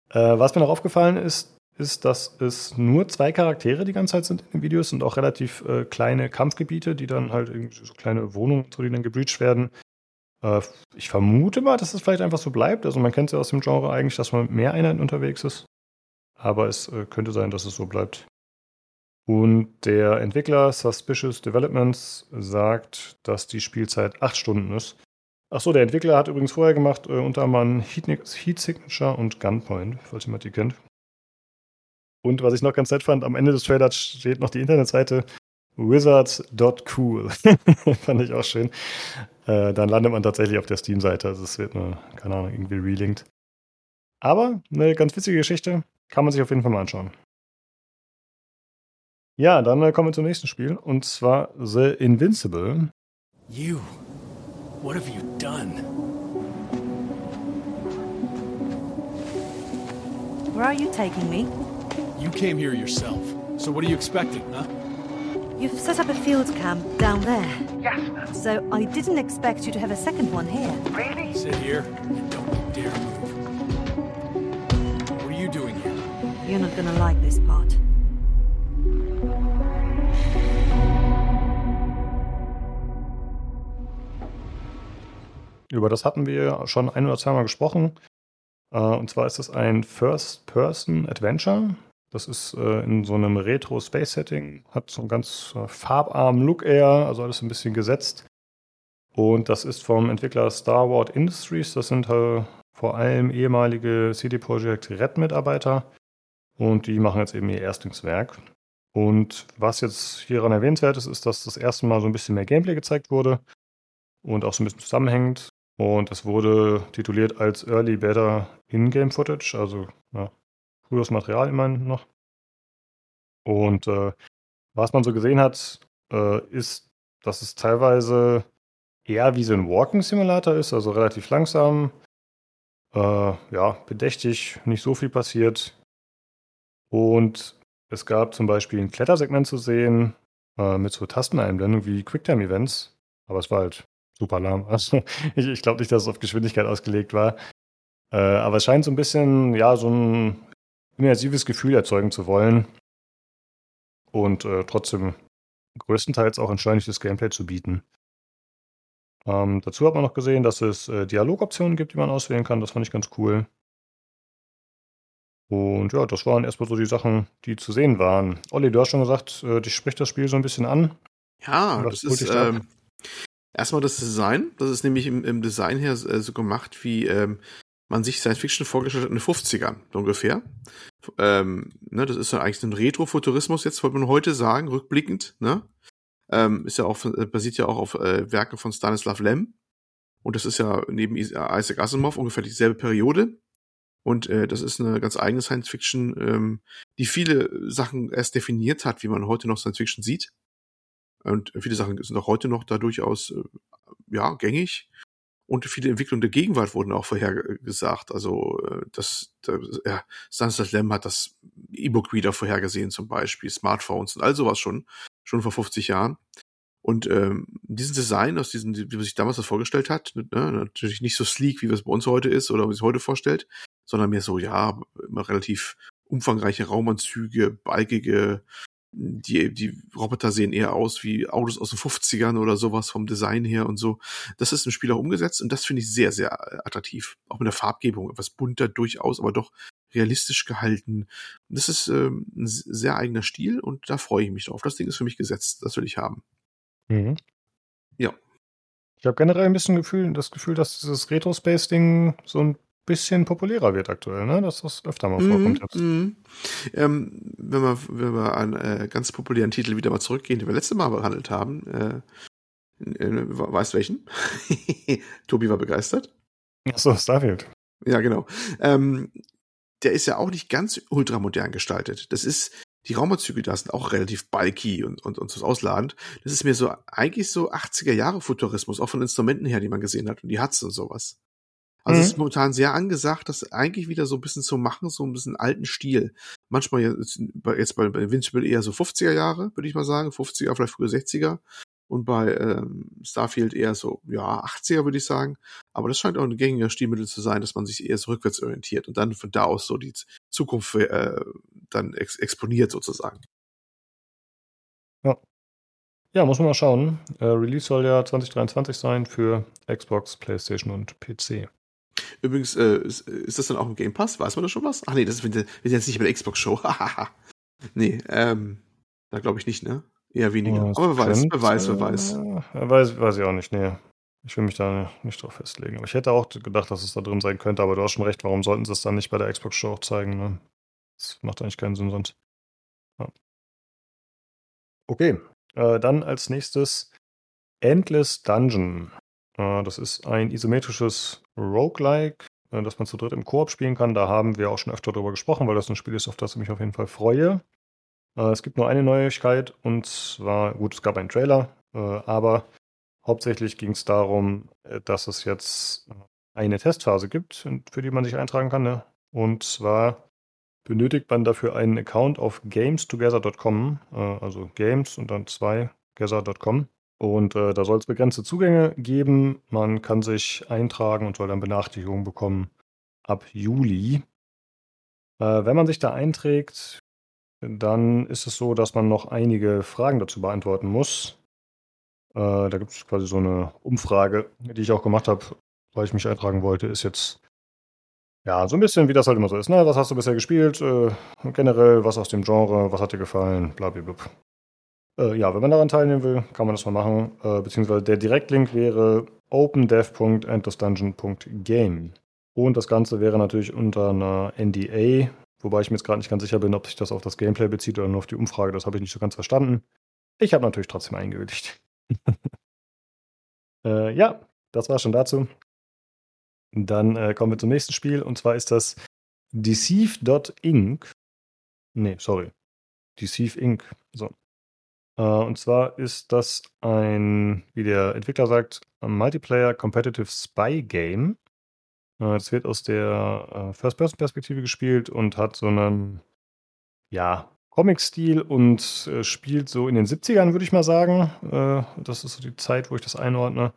Äh, was mir noch aufgefallen ist, ist, dass es nur zwei Charaktere die ganze Zeit sind in den Videos und auch relativ äh, kleine Kampfgebiete, die dann halt irgendwie so kleine Wohnungen, so die dann gebreached werden. Äh, ich vermute mal, dass es vielleicht einfach so bleibt. Also man kennt es ja aus dem Genre eigentlich, dass man mit mehr Einheiten unterwegs ist. Aber es äh, könnte sein, dass es so bleibt. Und der Entwickler Suspicious Developments sagt, dass die Spielzeit acht Stunden ist. Achso, der Entwickler hat übrigens vorher gemacht, äh, unter anderem Heat, Heat Signature und Gunpoint, falls jemand die kennt. Und was ich noch ganz nett fand, am Ende des Trailers steht noch die Internetseite wizards.cool. fand ich auch schön. Äh, dann landet man tatsächlich auf der Steam-Seite. Also es wird nur, keine Ahnung, irgendwie relinkt. Aber eine ganz witzige Geschichte. Kann man sich auf jeden Fall mal anschauen. Ja, dann äh, kommen wir zum nächsten Spiel. Und zwar The Invincible. You. What have you done? Where are you taking me? You came here yourself. So what are you expecting, huh? You've set up a field camp down there. Yes, ma'am. So I didn't expect you to have a second one here. Really? Sit here and don't you dare move. What are you doing here? You're not gonna like this part. Über das hatten wir schon ein oder zweimal gesprochen. Äh, und zwar ist das ein First-Person-Adventure. Das ist äh, in so einem Retro-Space-Setting, hat so einen ganz äh, farbarmen Look eher, also alles ein bisschen gesetzt. Und das ist vom Entwickler Star Wars Industries. Das sind äh, vor allem ehemalige CD Projekt Red-Mitarbeiter. Und die machen jetzt eben ihr Erstlingswerk. Und was jetzt hieran erwähnenswert ist, ist, dass das erste Mal so ein bisschen mehr Gameplay gezeigt wurde und auch so ein bisschen zusammenhängt. Und es wurde tituliert als Early Beta In-Game Footage, also ja, frühes Material immerhin noch. Und äh, was man so gesehen hat, äh, ist, dass es teilweise eher wie so ein Walking Simulator ist, also relativ langsam, äh, ja, bedächtig, nicht so viel passiert. Und es gab zum Beispiel ein Klettersegment zu sehen äh, mit so Tasteneinblendungen wie Quicktime-Events, aber es war halt super lahm. Also ich, ich glaube nicht, dass es auf Geschwindigkeit ausgelegt war. Äh, aber es scheint so ein bisschen, ja, so ein immersives Gefühl erzeugen zu wollen. Und äh, trotzdem größtenteils auch entschleunigtes Gameplay zu bieten. Ähm, dazu hat man noch gesehen, dass es äh, Dialogoptionen gibt, die man auswählen kann. Das fand ich ganz cool. Und ja, das waren erstmal so die Sachen, die zu sehen waren. Olli, du hast schon gesagt, äh, dich spricht das Spiel so ein bisschen an. Ja, das ist ähm, erstmal das Design. Das ist nämlich im, im Design her äh, so gemacht, wie ähm, man sich Science Fiction vorgestellt hat in den 50ern ungefähr. Ähm, ne, das ist ja eigentlich ein Retro-Futurismus, jetzt wollte man heute sagen, rückblickend. Ne? Ähm, ist ja auch, äh, basiert ja auch auf äh, Werken von Stanislav Lem. Und das ist ja neben Isaac Asimov ungefähr dieselbe Periode. Und äh, das ist eine ganz eigene Science Fiction, ähm, die viele Sachen erst definiert hat, wie man heute noch Science Fiction sieht. Und viele Sachen sind auch heute noch da durchaus äh, ja, gängig. Und viele Entwicklungen der Gegenwart wurden auch vorhergesagt. Also äh, das, das ja, Stanislav Lem hat das E-Book-Reader vorhergesehen zum Beispiel, Smartphones und all sowas schon, schon vor 50 Jahren. Und ähm, diesen Design, aus diesem, wie man sich damals das vorgestellt hat, ne, natürlich nicht so sleek, wie es bei uns heute ist oder wie es heute vorstellt, sondern mehr so, ja, immer relativ umfangreiche Raumanzüge, balkige, die, die Roboter sehen eher aus wie Autos aus den 50ern oder sowas vom Design her und so. Das ist im Spiel auch umgesetzt und das finde ich sehr, sehr äh, attraktiv. Auch mit der Farbgebung, etwas bunter durchaus, aber doch realistisch gehalten. Das ist ähm, ein sehr eigener Stil und da freue ich mich drauf. Das Ding ist für mich gesetzt, das will ich haben. Mhm. Ja. Ich habe generell ein bisschen Gefühl, das Gefühl, dass dieses Retro-Space-Ding so ein bisschen populärer wird aktuell, ne? dass das öfter mal vorkommt jetzt. Mm, ähm, wenn, wir, wenn wir einen äh, ganz populären Titel wieder mal zurückgehen, den wir letztes Mal behandelt haben, äh, äh, weißt welchen? Tobi war begeistert. Achso, Starfield. Ja, genau. Ähm, der ist ja auch nicht ganz ultramodern gestaltet. Das ist, die Raumanzüge da sind auch relativ bulky und, und, und so ausladend. Das ist mir so, eigentlich so 80er Jahre Futurismus, auch von Instrumenten her, die man gesehen hat und die Huts und sowas. Also mhm. es ist momentan sehr angesagt, das eigentlich wieder so ein bisschen zu machen, so ein bisschen alten Stil. Manchmal jetzt, jetzt bei, bei Windspiel eher so 50er Jahre, würde ich mal sagen, 50er, vielleicht früher 60er. Und bei ähm, Starfield eher so, ja, 80er würde ich sagen. Aber das scheint auch ein gängiger Stilmittel zu sein, dass man sich eher so rückwärts orientiert und dann von da aus so die Zukunft äh, dann ex exponiert sozusagen. Ja. Ja, muss man mal schauen. Äh, Release soll ja 2023 sein für Xbox, PlayStation und PC. Übrigens, äh, ist, ist, das dann auch im Game Pass? Weiß man da schon was? Ach nee, das ist wir sind jetzt nicht bei der Xbox-Show. nee, ähm, da glaube ich nicht, ne? Eher weniger. Ja, Aber wer weiß, wer weiß, wer weiß. Äh, weiß. Weiß ich auch nicht, nee. Ich will mich da nicht drauf festlegen. Aber ich hätte auch gedacht, dass es da drin sein könnte, aber du hast schon recht, warum sollten sie es dann nicht bei der Xbox-Show auch zeigen, ne? Das macht eigentlich keinen Sinn sonst. Ja. Okay, äh, dann als nächstes Endless Dungeon. Äh, das ist ein isometrisches Roguelike, äh, das man zu dritt im Koop spielen kann. Da haben wir auch schon öfter drüber gesprochen, weil das ein Spiel ist, auf das ich mich auf jeden Fall freue. Äh, es gibt nur eine Neuigkeit und zwar, gut, es gab einen Trailer, aber hauptsächlich ging es darum, dass es jetzt eine Testphase gibt, für die man sich eintragen kann. Ne? Und zwar benötigt man dafür einen Account auf gamestogether.com, also games und dann zwei gather.com. Und äh, da soll es begrenzte Zugänge geben. Man kann sich eintragen und soll dann Benachrichtigungen bekommen ab Juli. Äh, wenn man sich da einträgt, dann ist es so, dass man noch einige Fragen dazu beantworten muss. Äh, da gibt es quasi so eine Umfrage, die ich auch gemacht habe, weil ich mich eintragen wollte, ist jetzt ja so ein bisschen, wie das halt immer so ist. Ne? Was hast du bisher gespielt? Äh, generell, was aus dem Genre, was hat dir gefallen? Blablabla. Äh, ja, wenn man daran teilnehmen will, kann man das mal machen. Äh, beziehungsweise der Direktlink wäre opendev.endlessdungeon.game. Und das Ganze wäre natürlich unter einer NDA, wobei ich mir jetzt gerade nicht ganz sicher bin, ob sich das auf das Gameplay bezieht oder nur auf die Umfrage. Das habe ich nicht so ganz verstanden. Ich habe natürlich trotzdem eingewilligt. äh, ja, das war schon dazu. Dann äh, kommen wir zum nächsten Spiel und zwar ist das Deceive.inc. Nee, sorry. Deceive Inc. So. Äh, und zwar ist das ein, wie der Entwickler sagt, Multiplayer Competitive Spy Game. Äh, das wird aus der äh, First-Person-Perspektive gespielt und hat so einen, ja, Comic-Stil und äh, spielt so in den 70ern, würde ich mal sagen. Äh, das ist so die Zeit, wo ich das einordne.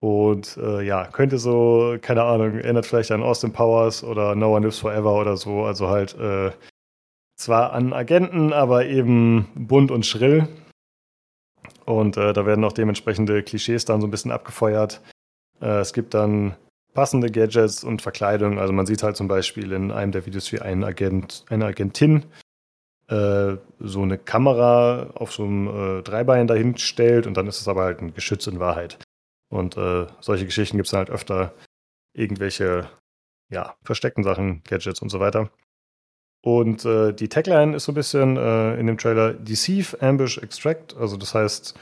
Und äh, ja, könnte so, keine Ahnung, erinnert vielleicht an Austin Powers oder No One Lives Forever oder so. Also halt äh, zwar an Agenten, aber eben bunt und schrill. Und äh, da werden auch dementsprechende Klischees dann so ein bisschen abgefeuert. Äh, es gibt dann passende Gadgets und Verkleidung. Also man sieht halt zum Beispiel in einem der Videos, wie ein Agent, eine Agentin äh, so eine Kamera auf so einem äh, Dreibein dahin stellt und dann ist es aber halt ein Geschütz in Wahrheit. Und äh, solche Geschichten gibt es halt öfter. Irgendwelche, ja, versteckten Sachen, Gadgets und so weiter. Und äh, die Tagline ist so ein bisschen äh, in dem Trailer Deceive, Ambush, Extract. Also das heißt,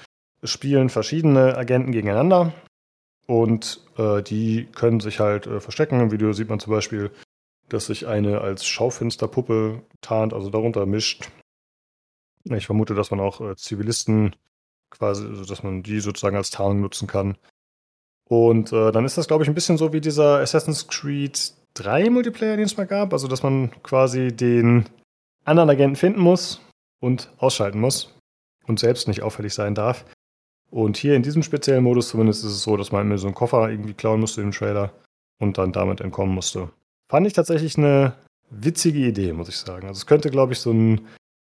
es spielen verschiedene Agenten gegeneinander und äh, die können sich halt äh, verstecken. Im Video sieht man zum Beispiel, dass sich eine als Schaufensterpuppe tarnt, also darunter mischt. Ich vermute, dass man auch äh, Zivilisten quasi, also dass man die sozusagen als Tarnung nutzen kann. Und äh, dann ist das, glaube ich, ein bisschen so wie dieser Assassin's Creed 3 Multiplayer, den es mal gab. Also, dass man quasi den anderen Agenten finden muss und ausschalten muss und selbst nicht auffällig sein darf. Und hier in diesem speziellen Modus zumindest ist es so, dass man mir so einen Koffer irgendwie klauen musste im Trailer und dann damit entkommen musste. Fand ich tatsächlich eine witzige Idee, muss ich sagen. Also es könnte, glaube ich, so ein,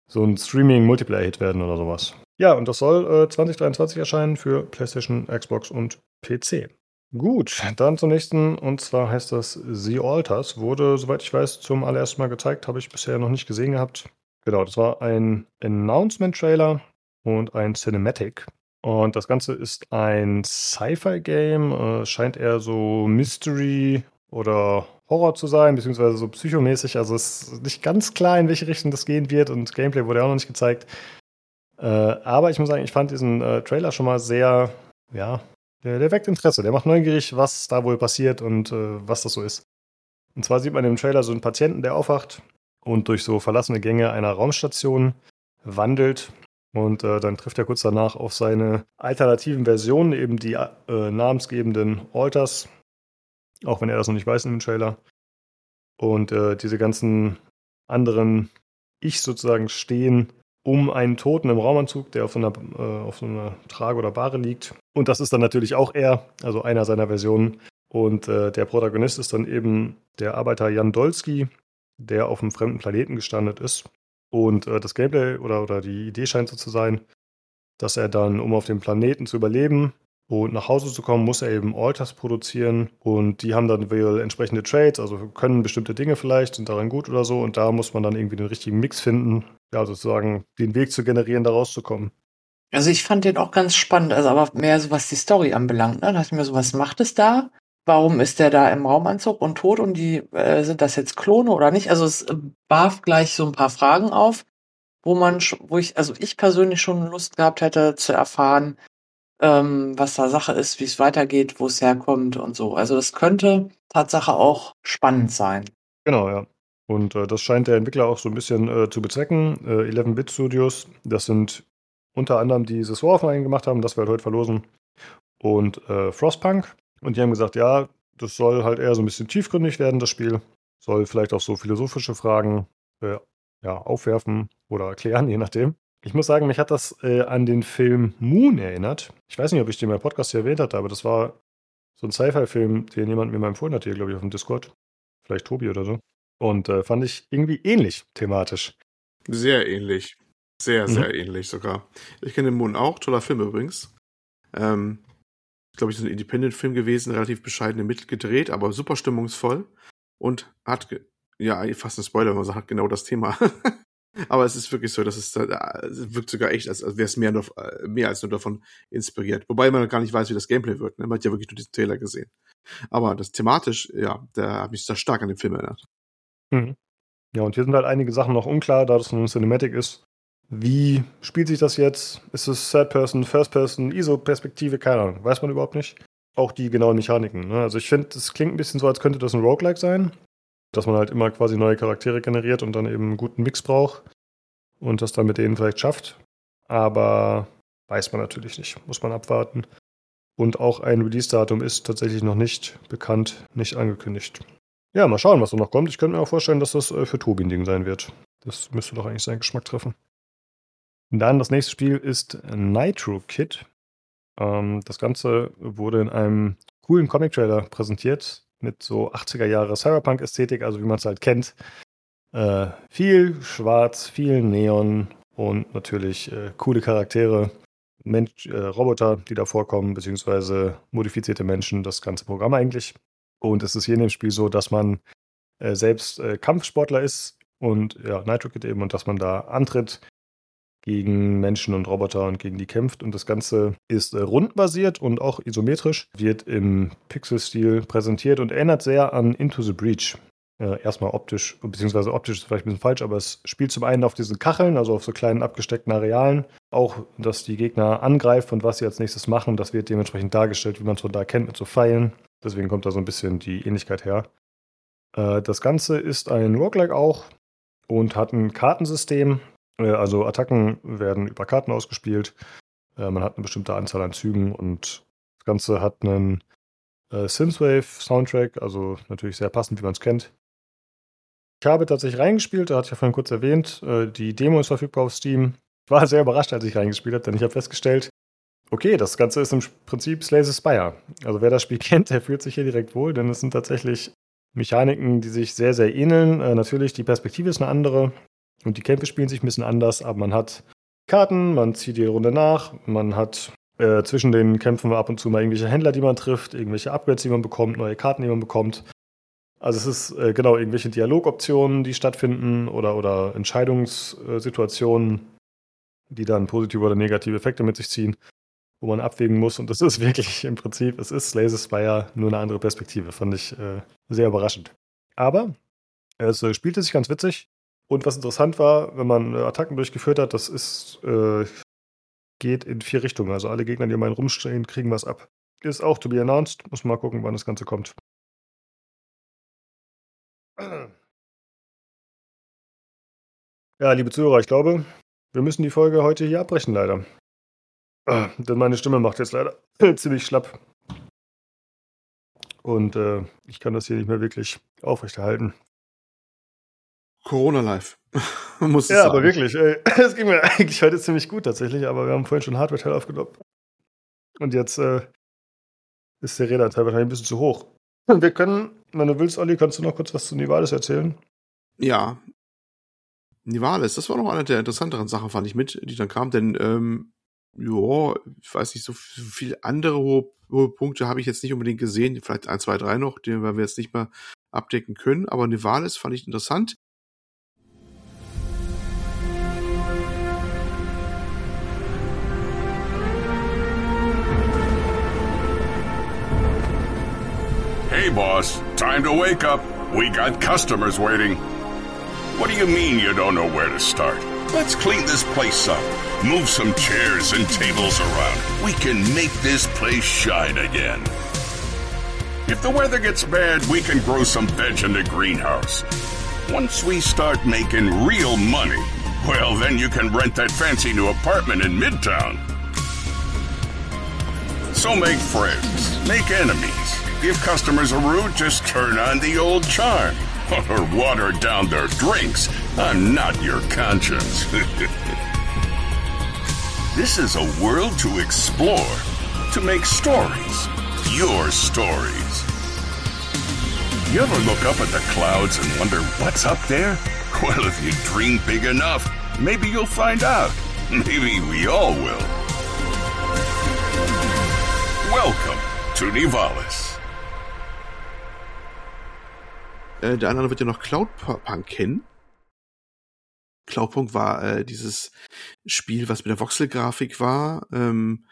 so ein Streaming-Multiplayer-Hit werden oder sowas. Ja, und das soll äh, 2023 erscheinen für PlayStation, Xbox und PC. Gut, dann zum nächsten und zwar heißt das The Alters. Wurde, soweit ich weiß, zum allerersten Mal gezeigt, habe ich bisher noch nicht gesehen gehabt. Genau, das war ein Announcement-Trailer und ein Cinematic. Und das Ganze ist ein Sci-Fi-Game, äh, scheint eher so Mystery oder Horror zu sein, beziehungsweise so psychomäßig. Also es ist nicht ganz klar, in welche Richtung das gehen wird und Gameplay wurde auch noch nicht gezeigt. Äh, aber ich muss sagen, ich fand diesen äh, Trailer schon mal sehr, ja, der, der, weckt Interesse, der macht neugierig, was da wohl passiert und äh, was das so ist. Und zwar sieht man im Trailer so einen Patienten, der aufwacht und durch so verlassene Gänge einer Raumstation wandelt. Und äh, dann trifft er kurz danach auf seine alternativen Versionen, eben die äh, namensgebenden Alters, auch wenn er das noch nicht weiß dem Trailer. Und äh, diese ganzen anderen Ich sozusagen stehen um einen Toten im Raumanzug, der auf so einer, äh, so einer Trage oder Bahre liegt. Und das ist dann natürlich auch er, also einer seiner Versionen. Und äh, der Protagonist ist dann eben der Arbeiter Jan Dolski, der auf einem fremden Planeten gestrandet ist. Und äh, das Gameplay oder, oder die Idee scheint so zu sein, dass er dann, um auf dem Planeten zu überleben, und nach Hause zu kommen, muss er eben Alters produzieren und die haben dann wohl entsprechende Trades, also können bestimmte Dinge vielleicht, sind daran gut oder so und da muss man dann irgendwie den richtigen Mix finden, ja, sozusagen den Weg zu generieren, da rauszukommen. Also ich fand den auch ganz spannend, also aber mehr so was die Story anbelangt, ne? Da dachte ich mir so, was macht es da? Warum ist der da im Raumanzug und tot und die äh, sind das jetzt Klone oder nicht? Also es warf gleich so ein paar Fragen auf, wo man, wo ich, also ich persönlich schon Lust gehabt hätte zu erfahren, ähm, was da Sache ist, wie es weitergeht, wo es herkommt und so. Also das könnte Tatsache auch spannend sein. Genau, ja. Und äh, das scheint der Entwickler auch so ein bisschen äh, zu bezwecken. Äh, 11-Bit Studios, das sind unter anderem die dieses Warframe gemacht haben, das wir halt heute verlosen. Und äh, Frostpunk. Und die haben gesagt, ja, das soll halt eher so ein bisschen tiefgründig werden, das Spiel. Soll vielleicht auch so philosophische Fragen äh, ja, aufwerfen oder erklären, je nachdem. Ich muss sagen, mich hat das äh, an den Film Moon erinnert. Ich weiß nicht, ob ich den im Podcast hier erwähnt hatte, aber das war so ein Sci-Fi-Film, den jemand mir mal empfohlen hat, hier, glaube ich, auf dem Discord. Vielleicht Tobi oder so. Und äh, fand ich irgendwie ähnlich thematisch. Sehr ähnlich. Sehr, mhm. sehr ähnlich sogar. Ich kenne den Moon auch, toller Film übrigens. Ähm, glaube ich, so ein Independent-Film gewesen, relativ bescheidene Mittel gedreht, aber super stimmungsvoll und hat, ja, fast ein Spoiler, wenn man sagt, genau das Thema. aber es ist wirklich so, dass es, es wirkt sogar echt, als, als wäre es mehr, nur, äh, mehr als nur davon inspiriert. Wobei man gar nicht weiß, wie das Gameplay wird. Ne? Man hat ja wirklich nur diesen Trailer gesehen. Aber das thematisch, ja, da habe ich sehr stark an den Film erinnert. Mhm. Ja, und hier sind halt einige Sachen noch unklar, da das ein Cinematic ist. Wie spielt sich das jetzt? Ist es Third Person, First Person, ISO-Perspektive? Keine Ahnung. Weiß man überhaupt nicht. Auch die genauen Mechaniken. Ne? Also ich finde, es klingt ein bisschen so, als könnte das ein Roguelike sein. Dass man halt immer quasi neue Charaktere generiert und dann eben einen guten Mix braucht. Und das dann mit denen vielleicht schafft. Aber weiß man natürlich nicht. Muss man abwarten. Und auch ein Release-Datum ist tatsächlich noch nicht bekannt, nicht angekündigt. Ja, mal schauen, was da noch kommt. Ich könnte mir auch vorstellen, dass das äh, für Tobi ein Ding sein wird. Das müsste doch eigentlich seinen Geschmack treffen. Dann das nächste Spiel ist Nitro Kid. Ähm, das Ganze wurde in einem coolen Comic-Trailer präsentiert mit so 80er Jahre Cyberpunk-Ästhetik, also wie man es halt kennt. Äh, viel Schwarz, viel Neon und natürlich äh, coole Charaktere, Mensch, äh, Roboter, die da vorkommen, beziehungsweise modifizierte Menschen, das ganze Programm eigentlich. Und es ist hier in dem Spiel so, dass man äh, selbst äh, Kampfsportler ist und ja, Nitro Kid eben und dass man da antritt gegen Menschen und Roboter und gegen die kämpft. Und das Ganze ist äh, rundbasiert und auch isometrisch, wird im Pixel-Stil präsentiert und erinnert sehr an Into the Breach. Äh, erstmal optisch, beziehungsweise optisch ist vielleicht ein bisschen falsch, aber es spielt zum einen auf diesen Kacheln, also auf so kleinen abgesteckten Arealen. Auch, dass die Gegner angreifen und was sie als nächstes machen, das wird dementsprechend dargestellt, wie man es von da kennt, mit so Pfeilen. Deswegen kommt da so ein bisschen die Ähnlichkeit her. Äh, das Ganze ist ein Roguelike auch und hat ein Kartensystem, also Attacken werden über Karten ausgespielt. Äh, man hat eine bestimmte Anzahl an Zügen und das Ganze hat einen äh, Synthwave-Soundtrack, also natürlich sehr passend, wie man es kennt. Ich habe tatsächlich reingespielt, da hatte ich ja vorhin kurz erwähnt, die Demo ist verfügbar auf Steam. Ich war sehr überrascht, als ich reingespielt habe, denn ich habe festgestellt, okay, das Ganze ist im Prinzip Slay Spire. Also wer das Spiel kennt, der fühlt sich hier direkt wohl, denn es sind tatsächlich Mechaniken, die sich sehr, sehr ähneln. natürlich, die Perspektive ist eine andere. Und die Kämpfe spielen sich ein bisschen anders, aber man hat Karten, man zieht die Runde nach, man hat äh, zwischen den Kämpfen ab und zu mal irgendwelche Händler, die man trifft, irgendwelche Upgrades, die man bekommt, neue Karten, die man bekommt. Also es ist äh, genau irgendwelche Dialogoptionen, die stattfinden oder, oder Entscheidungssituationen, die dann positive oder negative Effekte mit sich ziehen, wo man abwägen muss. Und das ist wirklich im Prinzip, es ist Laser Spire, nur eine andere Perspektive. Fand ich äh, sehr überraschend. Aber es äh, spielte sich ganz witzig. Und was interessant war, wenn man äh, Attacken durchgeführt hat, das ist, äh, geht in vier Richtungen. Also alle Gegner, die um einen rumstehen, kriegen was ab. Ist auch to be announced. Muss mal gucken, wann das Ganze kommt. Ja, liebe Zuhörer, ich glaube, wir müssen die Folge heute hier abbrechen, leider. Ah, denn meine Stimme macht jetzt leider ziemlich schlapp. Und äh, ich kann das hier nicht mehr wirklich aufrechterhalten. Corona live. Muss ja, sagen. aber wirklich. Es ging mir eigentlich heute ziemlich gut tatsächlich, aber wir haben vorhin schon Hardware-Teil aufgenommen. Und jetzt äh, ist der Räderteil wahrscheinlich ein bisschen zu hoch. Wir können, wenn du willst, Olli, kannst du noch kurz was zu Nivales erzählen? Ja. Nivales, das war noch eine der interessanteren Sachen, fand ich mit, die dann kam, denn, ähm, ja, ich weiß nicht, so viele andere hohe, hohe Punkte habe ich jetzt nicht unbedingt gesehen, vielleicht ein, zwei, drei noch, die wir jetzt nicht mehr abdecken können, aber Nivales fand ich interessant. Boss, time to wake up. We got customers waiting. What do you mean you don't know where to start? Let's clean this place up. Move some chairs and tables around. We can make this place shine again. If the weather gets bad, we can grow some veg in the greenhouse. Once we start making real money, well, then you can rent that fancy new apartment in Midtown. So make friends, make enemies, Give customers a rude, just turn on the old charm. Or water down their drinks. I'm not your conscience. this is a world to explore, to make stories. Your stories. You ever look up at the clouds and wonder what's up there? Well, if you dream big enough, maybe you'll find out. Maybe we all will. Welcome to Nivalis. Äh, der andere wird ja noch Cloudpunk kennen. Cloudpunk war äh, dieses Spiel, was mit der Voxel-Grafik war, ähm,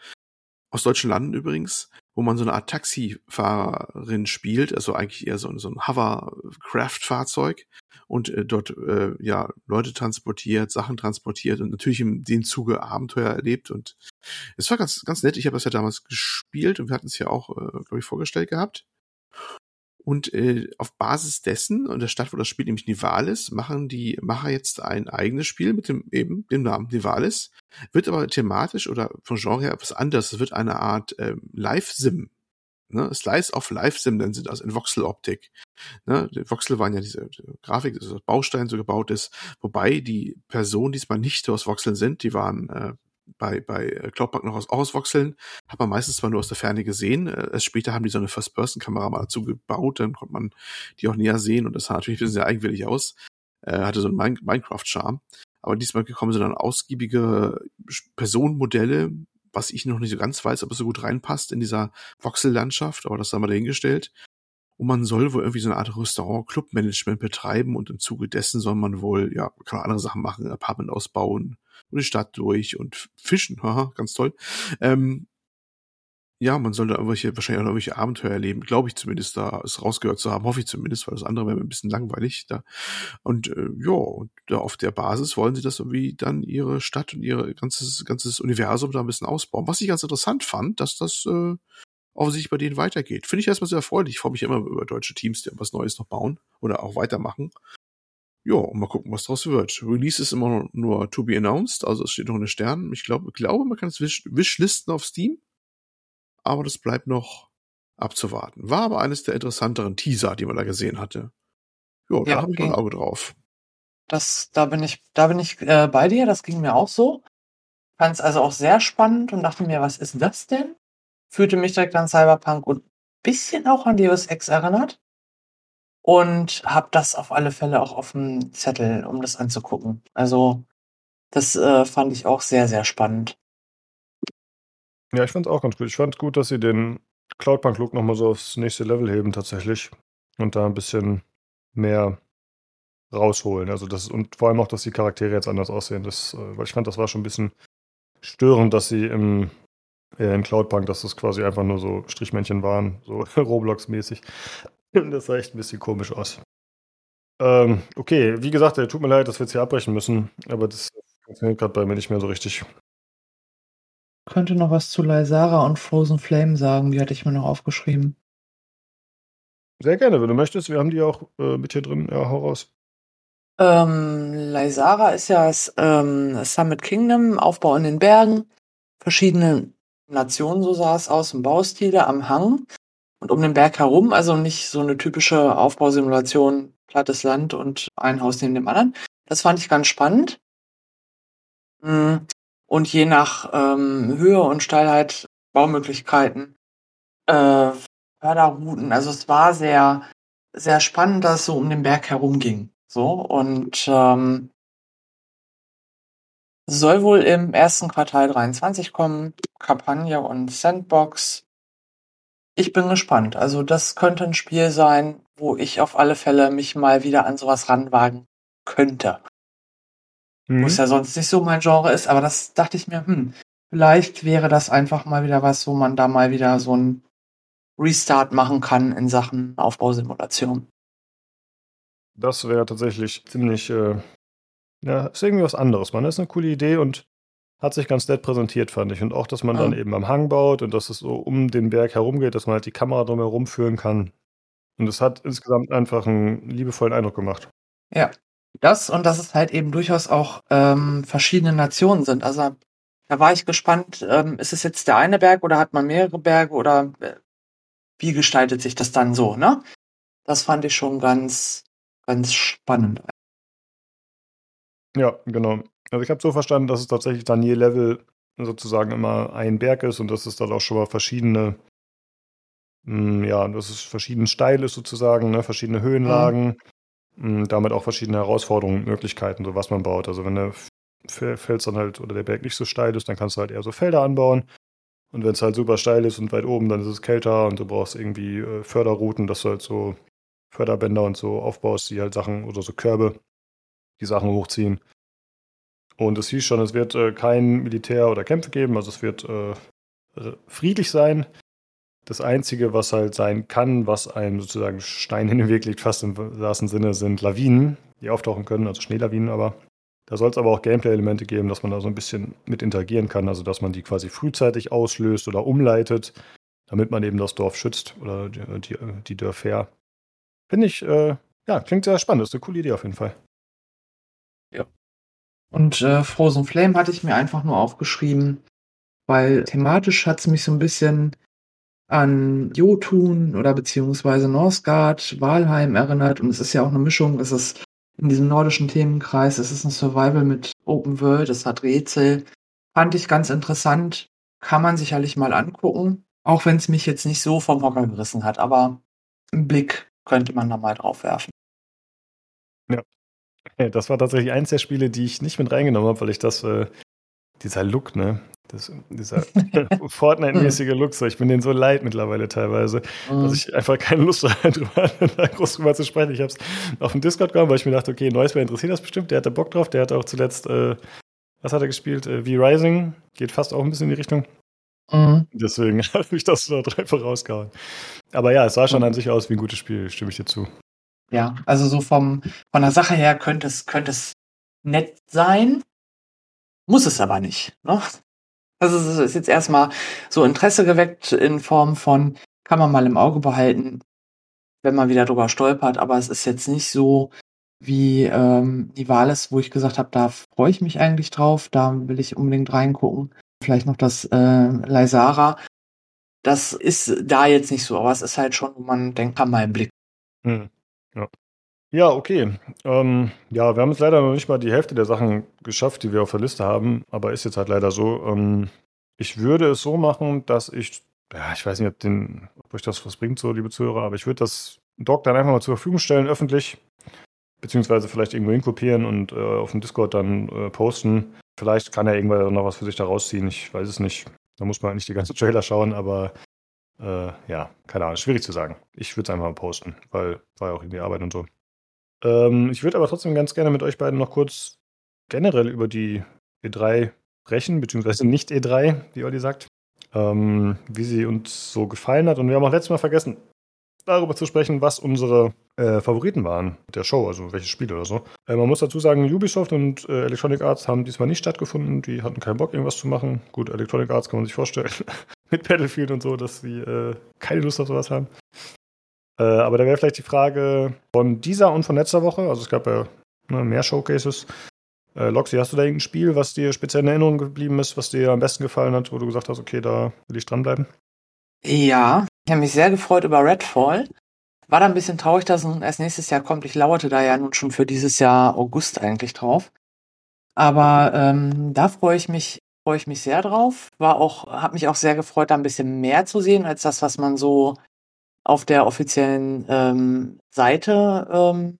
aus deutschen Landen übrigens, wo man so eine Art Taxifahrerin spielt, also eigentlich eher so, so ein Hovercraft-Fahrzeug und äh, dort äh, ja Leute transportiert, Sachen transportiert und natürlich im dem Zuge Abenteuer erlebt und es war ganz ganz nett. Ich habe das ja damals gespielt und wir hatten es ja auch, äh, glaube ich, vorgestellt gehabt. Und äh, auf Basis dessen und der Stadt, wo das Spiel nämlich Nivalis, machen die Macher jetzt ein eigenes Spiel mit dem eben dem Namen Nivalis, wird aber thematisch oder vom Genre her etwas anders. Es wird eine Art ähm, Live-Sim. Ne? Slice of Live-Sim nennen sie das in Voxel-Optik. Ne? Die Voxel waren ja diese die Grafik, dass das Baustein so gebaut ist, wobei die Personen diesmal nicht aus Voxeln sind, die waren äh, bei, bei Cloudpunk noch aus, auswechseln. Hat man meistens zwar nur aus der Ferne gesehen. Äh, später haben die so eine First-Person-Kamera mal dazu gebaut, dann konnte man die auch näher sehen und das sah natürlich ein bisschen sehr eigenwillig aus. Äh, hatte so einen Min Minecraft-Charme. Aber diesmal kommen so dann ausgiebige Personenmodelle, was ich noch nicht so ganz weiß, ob es so gut reinpasst in dieser Voxel-Landschaft, aber das haben wir dahingestellt. Und man soll wohl irgendwie so eine Art Restaurant-Club-Management betreiben und im Zuge dessen soll man wohl, ja, kann man andere Sachen machen, Apartment ausbauen, und die Stadt durch und fischen, haha, ganz toll. Ähm, ja, man soll da irgendwelche, wahrscheinlich auch irgendwelche Abenteuer erleben, glaube ich zumindest, da es rausgehört zu haben, hoffe ich zumindest, weil das andere wäre mir ein bisschen langweilig. Da. Und äh, ja, und da auf der Basis wollen sie das irgendwie dann ihre Stadt und ihr ganzes, ganzes Universum da ein bisschen ausbauen. Was ich ganz interessant fand, dass das äh, offensichtlich bei denen weitergeht. Finde ich erstmal sehr erfreulich. Ich freue mich immer über deutsche Teams, die was Neues noch bauen oder auch weitermachen. Ja, und mal gucken, was draus wird. Release ist immer nur, nur to be announced, also es steht noch in den Sternen. Ich glaube, glaube, man kann es wish wishlisten auf Steam, aber das bleibt noch abzuwarten. War aber eines der interessanteren Teaser, die man da gesehen hatte. Jo, da Ja, habe ich okay. mein Auge drauf. Das, da bin ich, da bin ich äh, bei dir, das ging mir auch so. Fand es also auch sehr spannend und dachte mir, was ist das denn? Fühlte mich direkt an Cyberpunk und ein bisschen auch an Deus Ex erinnert. Und habe das auf alle Fälle auch auf dem Zettel, um das anzugucken. Also, das äh, fand ich auch sehr, sehr spannend. Ja, ich fand es auch ganz gut. Ich fand gut, dass sie den Cloudpunk-Look nochmal so aufs nächste Level heben tatsächlich. Und da ein bisschen mehr rausholen. Also das und vor allem auch, dass die Charaktere jetzt anders aussehen. Das, äh, weil ich fand, das war schon ein bisschen störend, dass sie im, äh, in Cloudpunk, dass das quasi einfach nur so Strichmännchen waren, so Roblox-mäßig. Das sah echt ein bisschen komisch aus. Ähm, okay, wie gesagt, äh, tut mir leid, dass wir jetzt hier abbrechen müssen, aber das funktioniert gerade bei mir nicht mehr so richtig. Könnte noch was zu Lysara und Frozen Flame sagen, die hatte ich mir noch aufgeschrieben. Sehr gerne, wenn du möchtest. Wir haben die auch äh, mit hier drin. Ja, hau raus. Ähm, Lysara ist ja das ähm, Summit Kingdom, Aufbau in den Bergen, verschiedene Nationen, so sah es aus, im Baustile am Hang und um den Berg herum, also nicht so eine typische Aufbausimulation, plattes Land und ein Haus neben dem anderen. Das fand ich ganz spannend. Mm, Und je nach ähm, Höhe und Steilheit, Baumöglichkeiten, äh, Förderrouten, also es war sehr, sehr spannend, dass es so um den Berg herum ging. So, und ähm, soll wohl im ersten Quartal 23 kommen. Kampagne und Sandbox. Ich bin gespannt. Also das könnte ein Spiel sein, wo ich auf alle Fälle mich mal wieder an sowas ranwagen könnte. Mhm. Wo es ja sonst nicht so mein Genre ist, aber das dachte ich mir, hm, vielleicht wäre das einfach mal wieder was, wo man da mal wieder so ein Restart machen kann in Sachen Aufbausimulation. Das wäre tatsächlich ziemlich, äh, ja, ist irgendwie was anderes. Man ist eine coole Idee und hat sich ganz nett präsentiert, fand ich. Und auch, dass man dann Ja. eben am Hang baut und dass es so um den Berg herum geht, dass man halt die Kamera drumherum führen kann. Und es hat insgesamt einfach einen liebevollen Eindruck gemacht. Ja, das und dass es halt eben durchaus auch ähm, verschiedene Nationen sind. Also da war ich gespannt, ähm, ist es jetzt der eine Berg oder hat man mehrere Berge oder äh, wie gestaltet sich das dann so, ne? Das fand ich schon ganz, ganz spannend. Ja, genau. Also ich habe so verstanden, dass es tatsächlich dann je Level sozusagen immer ein Berg ist und dass es dann auch schon mal verschiedene Mm, Ja, dass es verschieden steil ist sozusagen, ne? verschiedene Höhenlagen, mm, damit auch verschiedene Herausforderungen Möglichkeiten, so was man baut. Also wenn der Fels dann halt oder der Berg nicht so steil ist, dann kannst du halt eher so Felder anbauen. Und wenn es halt super steil ist und weit oben, dann ist es kälter und du brauchst irgendwie äh, Förderrouten, dass du halt so Förderbänder und so aufbaust, die halt Sachen oder so Körbe, die Sachen hochziehen. Und es hieß schon, es wird äh, kein Militär oder Kämpfe geben, also es wird äh, friedlich sein. Das Einzige, was halt sein kann, was einem sozusagen Stein in den Weg liegt, fast im wahrsten Sinne, sind Lawinen, die auftauchen können, also Schneelawinen aber. Da soll es aber auch Gameplay-Elemente geben, dass man da so ein bisschen mit interagieren kann, also dass man die quasi frühzeitig auslöst oder umleitet, damit man eben das Dorf schützt oder die, die, die Dörfer. Finde ich, äh, ja, klingt sehr spannend. Das ist eine coole Idee auf jeden Fall. Und äh, Frozen Flame hatte ich mir einfach nur aufgeschrieben, weil thematisch hat es mich so ein bisschen an Jotun oder beziehungsweise Northgard, Walheim erinnert. Und es ist ja auch eine Mischung. Es ist in diesem nordischen Themenkreis, es ist ein Survival mit Open World, es hat Rätsel. Fand ich ganz interessant. Kann man sicherlich mal angucken. Auch wenn es mich jetzt nicht so vom Hocker gerissen hat. Aber einen Blick könnte man da mal drauf werfen. Ja, Das war tatsächlich eins der Spiele, die ich nicht mit reingenommen habe, weil ich das, äh, dieser Look, ne? Das, dieser Fortnite-mäßige Look, so, ich bin den so leid mittlerweile teilweise, dass ich einfach keine Lust habe, drüber, da groß drüber zu sprechen. Ich habe es auf dem Discord gehauen, weil ich mir dachte, okay, Neusberg interessiert das bestimmt, der hatte Bock drauf, der hat auch zuletzt, äh, was hat er gespielt? Äh, V-Rising, geht fast auch ein bisschen in die Richtung. Mhm. Deswegen habe ich das dort einfach rausgehauen. Aber ja, es sah schon an sich aus wie ein gutes Spiel, stimme ich dir zu. Ja, also so vom, von der Sache her könnte es, könnte es nett sein, muss es aber nicht. Ne? Also es ist jetzt erstmal so Interesse geweckt in Form von, kann man mal im Auge behalten, wenn man wieder drüber stolpert, aber es ist jetzt nicht so wie ähm, die Wahl ist, wo ich gesagt habe, da freue ich mich eigentlich drauf, da will ich unbedingt reingucken. Vielleicht noch das äh, Lysara. Das ist da jetzt nicht so, aber es ist halt schon, wo man denkt, kann mal im Blick. Hm. Ja. okay. Ähm, ja, wir haben jetzt leider noch nicht mal die Hälfte der Sachen geschafft, die wir auf der Liste haben, aber ist jetzt halt leider so. Ähm, ich würde es so machen, dass ich, ja, ich weiß nicht, ob, den, ob euch das was bringt, so, liebe Zuhörer, aber ich würde das Doc dann einfach mal zur Verfügung stellen, öffentlich, beziehungsweise vielleicht irgendwo hinkopieren und äh, auf dem Discord dann äh, posten. Vielleicht kann er irgendwann noch was für sich da rausziehen, ich weiß es nicht. Da muss man nicht die ganzen Trailer schauen, aber äh, ja, keine Ahnung, schwierig zu sagen. Ich würde es einfach mal posten, weil war ja auch irgendwie Arbeit und so. Ähm, ich würde aber trotzdem ganz gerne mit euch beiden noch kurz generell über die E3 sprechen, beziehungsweise nicht E3, wie Olli sagt, ähm, wie sie uns so gefallen hat. Und wir haben auch letztes Mal vergessen, darüber zu sprechen, was unsere äh, Favoriten waren der Show, also welche Spiele oder so. Äh, man muss dazu sagen, Ubisoft und äh, Electronic Arts haben diesmal nicht stattgefunden. Die hatten keinen Bock, irgendwas zu machen. Gut, Electronic Arts kann man sich vorstellen. Mit Battlefield und so, dass sie äh, keine Lust auf sowas haben. Äh, aber da wäre vielleicht die Frage von dieser und von letzter Woche. Also es gab ja ne, mehr Showcases. Äh, Loxi, hast du da irgendein Spiel, was dir speziell in Erinnerung geblieben ist, was dir am besten gefallen hat, wo du gesagt hast, okay, da will ich dranbleiben? Ja, ich habe mich sehr gefreut über Redfall. War da ein bisschen traurig, dass es erst nächstes Jahr kommt. Ich lauerte da ja nun schon für dieses Jahr August eigentlich drauf. Aber ähm, da freue ich mich, freue ich mich sehr drauf. War auch, habe mich auch sehr gefreut, da ein bisschen mehr zu sehen als das, was man so auf der offiziellen ähm, Seite ähm,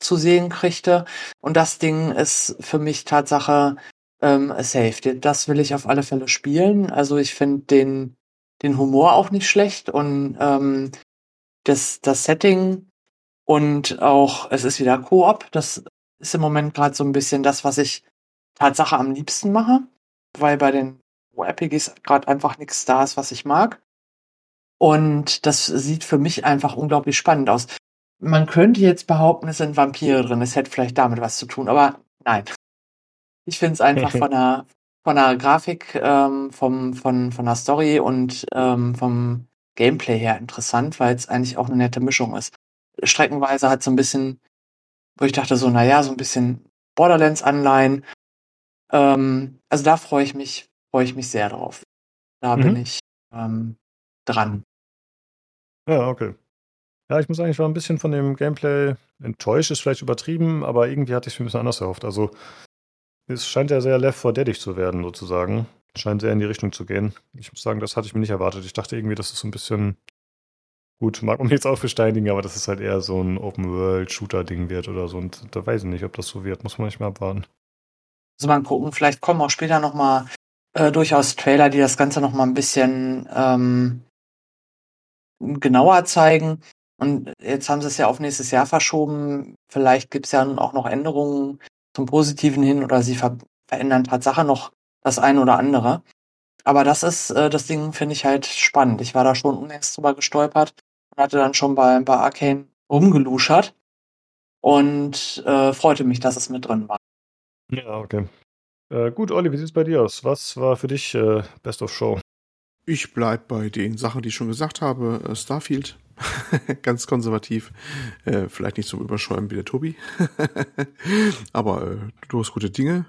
zu sehen kriegte. Und das Ding ist für mich Tatsache ähm, safe. Das will ich auf alle Fälle spielen. Also ich finde den den Humor auch nicht schlecht und ähm, das, das Setting und auch, es ist wieder Koop. Das ist im Moment gerade so ein bisschen das, was ich Tatsache am liebsten mache, weil bei den RPGs gerade einfach nichts da ist, was ich mag. Und das sieht für mich einfach unglaublich spannend aus. Man könnte jetzt behaupten, es sind Vampire drin, es hätte vielleicht damit was zu tun, aber nein. Ich finde es einfach von der, von der Grafik, ähm, vom, von, von der Story und ähm, vom Gameplay her interessant, weil es eigentlich auch eine nette Mischung ist. Streckenweise hat so ein bisschen, wo ich dachte so, naja, so ein bisschen Borderlands-Anleihen. Ähm, also da freue ich mich, freue ich mich sehr drauf. Da Mhm. bin ich ähm, dran. Ja, okay. Ja, ich muss sagen, ich war ein bisschen von dem Gameplay enttäuscht, ist vielleicht übertrieben, aber irgendwie hatte ich es mir ein bisschen anders erhofft. Also, es scheint ja sehr Left 4 Deadig zu werden, sozusagen. Scheint sehr in die Richtung zu gehen. Ich muss sagen, das hatte ich mir nicht erwartet. Ich dachte irgendwie, dass es so ein bisschen Gut, mag man jetzt auch versteindigen, aber das ist halt eher so ein Open-World-Shooter-Ding wird oder so. Und da weiß ich nicht, ob das so wird. Muss man nicht mal abwarten. Also mal gucken, vielleicht kommen auch später noch mal äh, durchaus Trailer, die das Ganze noch mal ein bisschen ähm, genauer zeigen. Und jetzt haben sie es ja auf nächstes Jahr verschoben. Vielleicht gibt es ja auch noch Änderungen zum Positiven hin oder sie ver verändern Tatsache noch das eine oder andere. Aber das ist, äh, das Ding finde ich halt spannend. Ich war da schon unlängst drüber gestolpert und hatte dann schon bei, bei Arcane rumgeluschert und äh, freute mich, dass es mit drin war. Ja, okay. Äh, gut, Olli, wie sieht es bei dir aus? Was war für dich äh, Best of Show? Ich bleib bei den Sachen, die ich schon gesagt habe. Äh, Starfield, ganz konservativ. Äh, vielleicht nicht zum Überschäumen wie der Tobi. Aber äh, du hast gute Dinge.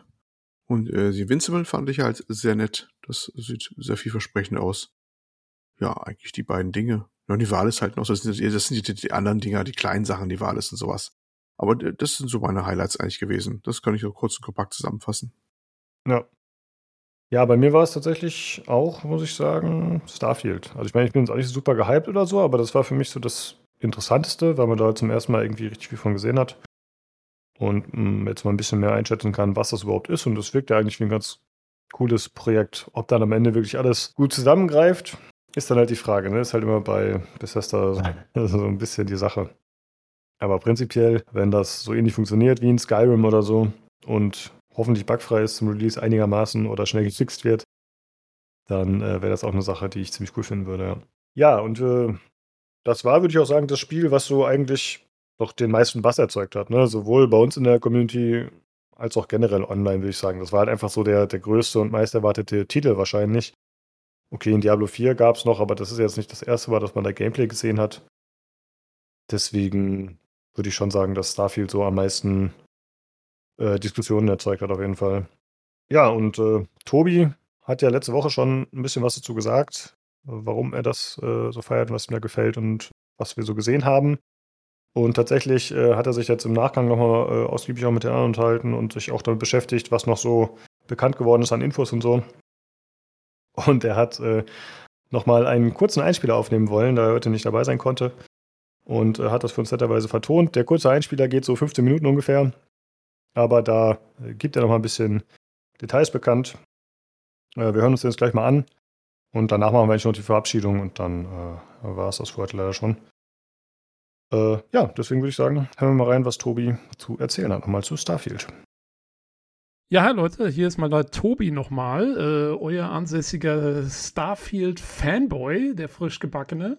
Und äh, die Invincible fand ich halt sehr nett. Das sieht sehr vielversprechend aus. Ja, eigentlich die beiden Dinge. Ja, und die Wahl ist halt noch, das sind, das sind die, die, anderen Dinger, die kleinen Sachen, die Wahl ist und sowas. Aber das sind so meine Highlights eigentlich gewesen. Das kann ich auch kurz und kompakt zusammenfassen. Ja. Ja, bei mir war es tatsächlich auch, muss ich sagen, Starfield. Also ich meine, ich bin jetzt auch nicht super gehypt oder so, aber das war für mich so das Interessanteste, weil man da zum ersten Mal irgendwie richtig viel von gesehen hat. Und mh, mm, jetzt mal ein bisschen mehr einschätzen kann, was das überhaupt ist. Und das wirkt ja eigentlich wie ein ganz cooles Projekt. Ob dann am Ende wirklich alles gut zusammengreift, ist dann halt die Frage. Ne? Ist halt immer bei Bethesda so ein bisschen die Sache. Aber prinzipiell, wenn das so ähnlich funktioniert wie in Skyrim oder so und hoffentlich bugfrei ist zum Release einigermaßen oder schnell gefixt wird, dann äh, wäre das auch eine Sache, die ich ziemlich cool finden würde. Ja, und äh, das war, würde ich auch sagen, das Spiel, was so eigentlich doch den meisten Bass erzeugt hat. Ne? Sowohl bei uns in der Community als auch generell online, würde ich sagen. Das war halt einfach so der, der größte und meist erwartete Titel wahrscheinlich. Okay, in Diablo 4 gab es noch, aber das ist jetzt nicht das erste Mal, dass man da Gameplay gesehen hat. Deswegen würde ich schon sagen, dass Starfield so am meisten äh, Diskussionen erzeugt hat, auf jeden Fall. Ja, und äh, Tobi hat ja letzte Woche schon ein bisschen was dazu gesagt, warum er das äh, so feiert und was ihm da gefällt und was wir so gesehen haben. Und tatsächlich äh, hat er sich jetzt im Nachgang nochmal äh, ausgiebig auch mit den anderen unterhalten und sich auch damit beschäftigt, was noch so bekannt geworden ist an Infos und so. Und er hat äh, nochmal einen kurzen Einspieler aufnehmen wollen, da er heute nicht dabei sein konnte. Und äh, hat das für uns netterweise vertont. Der kurze Einspieler geht so 15 Minuten ungefähr. Aber da äh, gibt er noch mal ein bisschen Details bekannt. Äh, wir hören uns jetzt gleich mal an. Und danach machen wir eigentlich noch die Verabschiedung und dann äh, war es das für heute leider schon. Äh, ja, deswegen würde ich sagen, hören wir mal rein, was Tobi zu erzählen hat. Nochmal zu Starfield. Ja, hi Leute, hier ist mal der Tobi nochmal, äh, euer ansässiger Starfield-Fanboy, der frisch gebackene.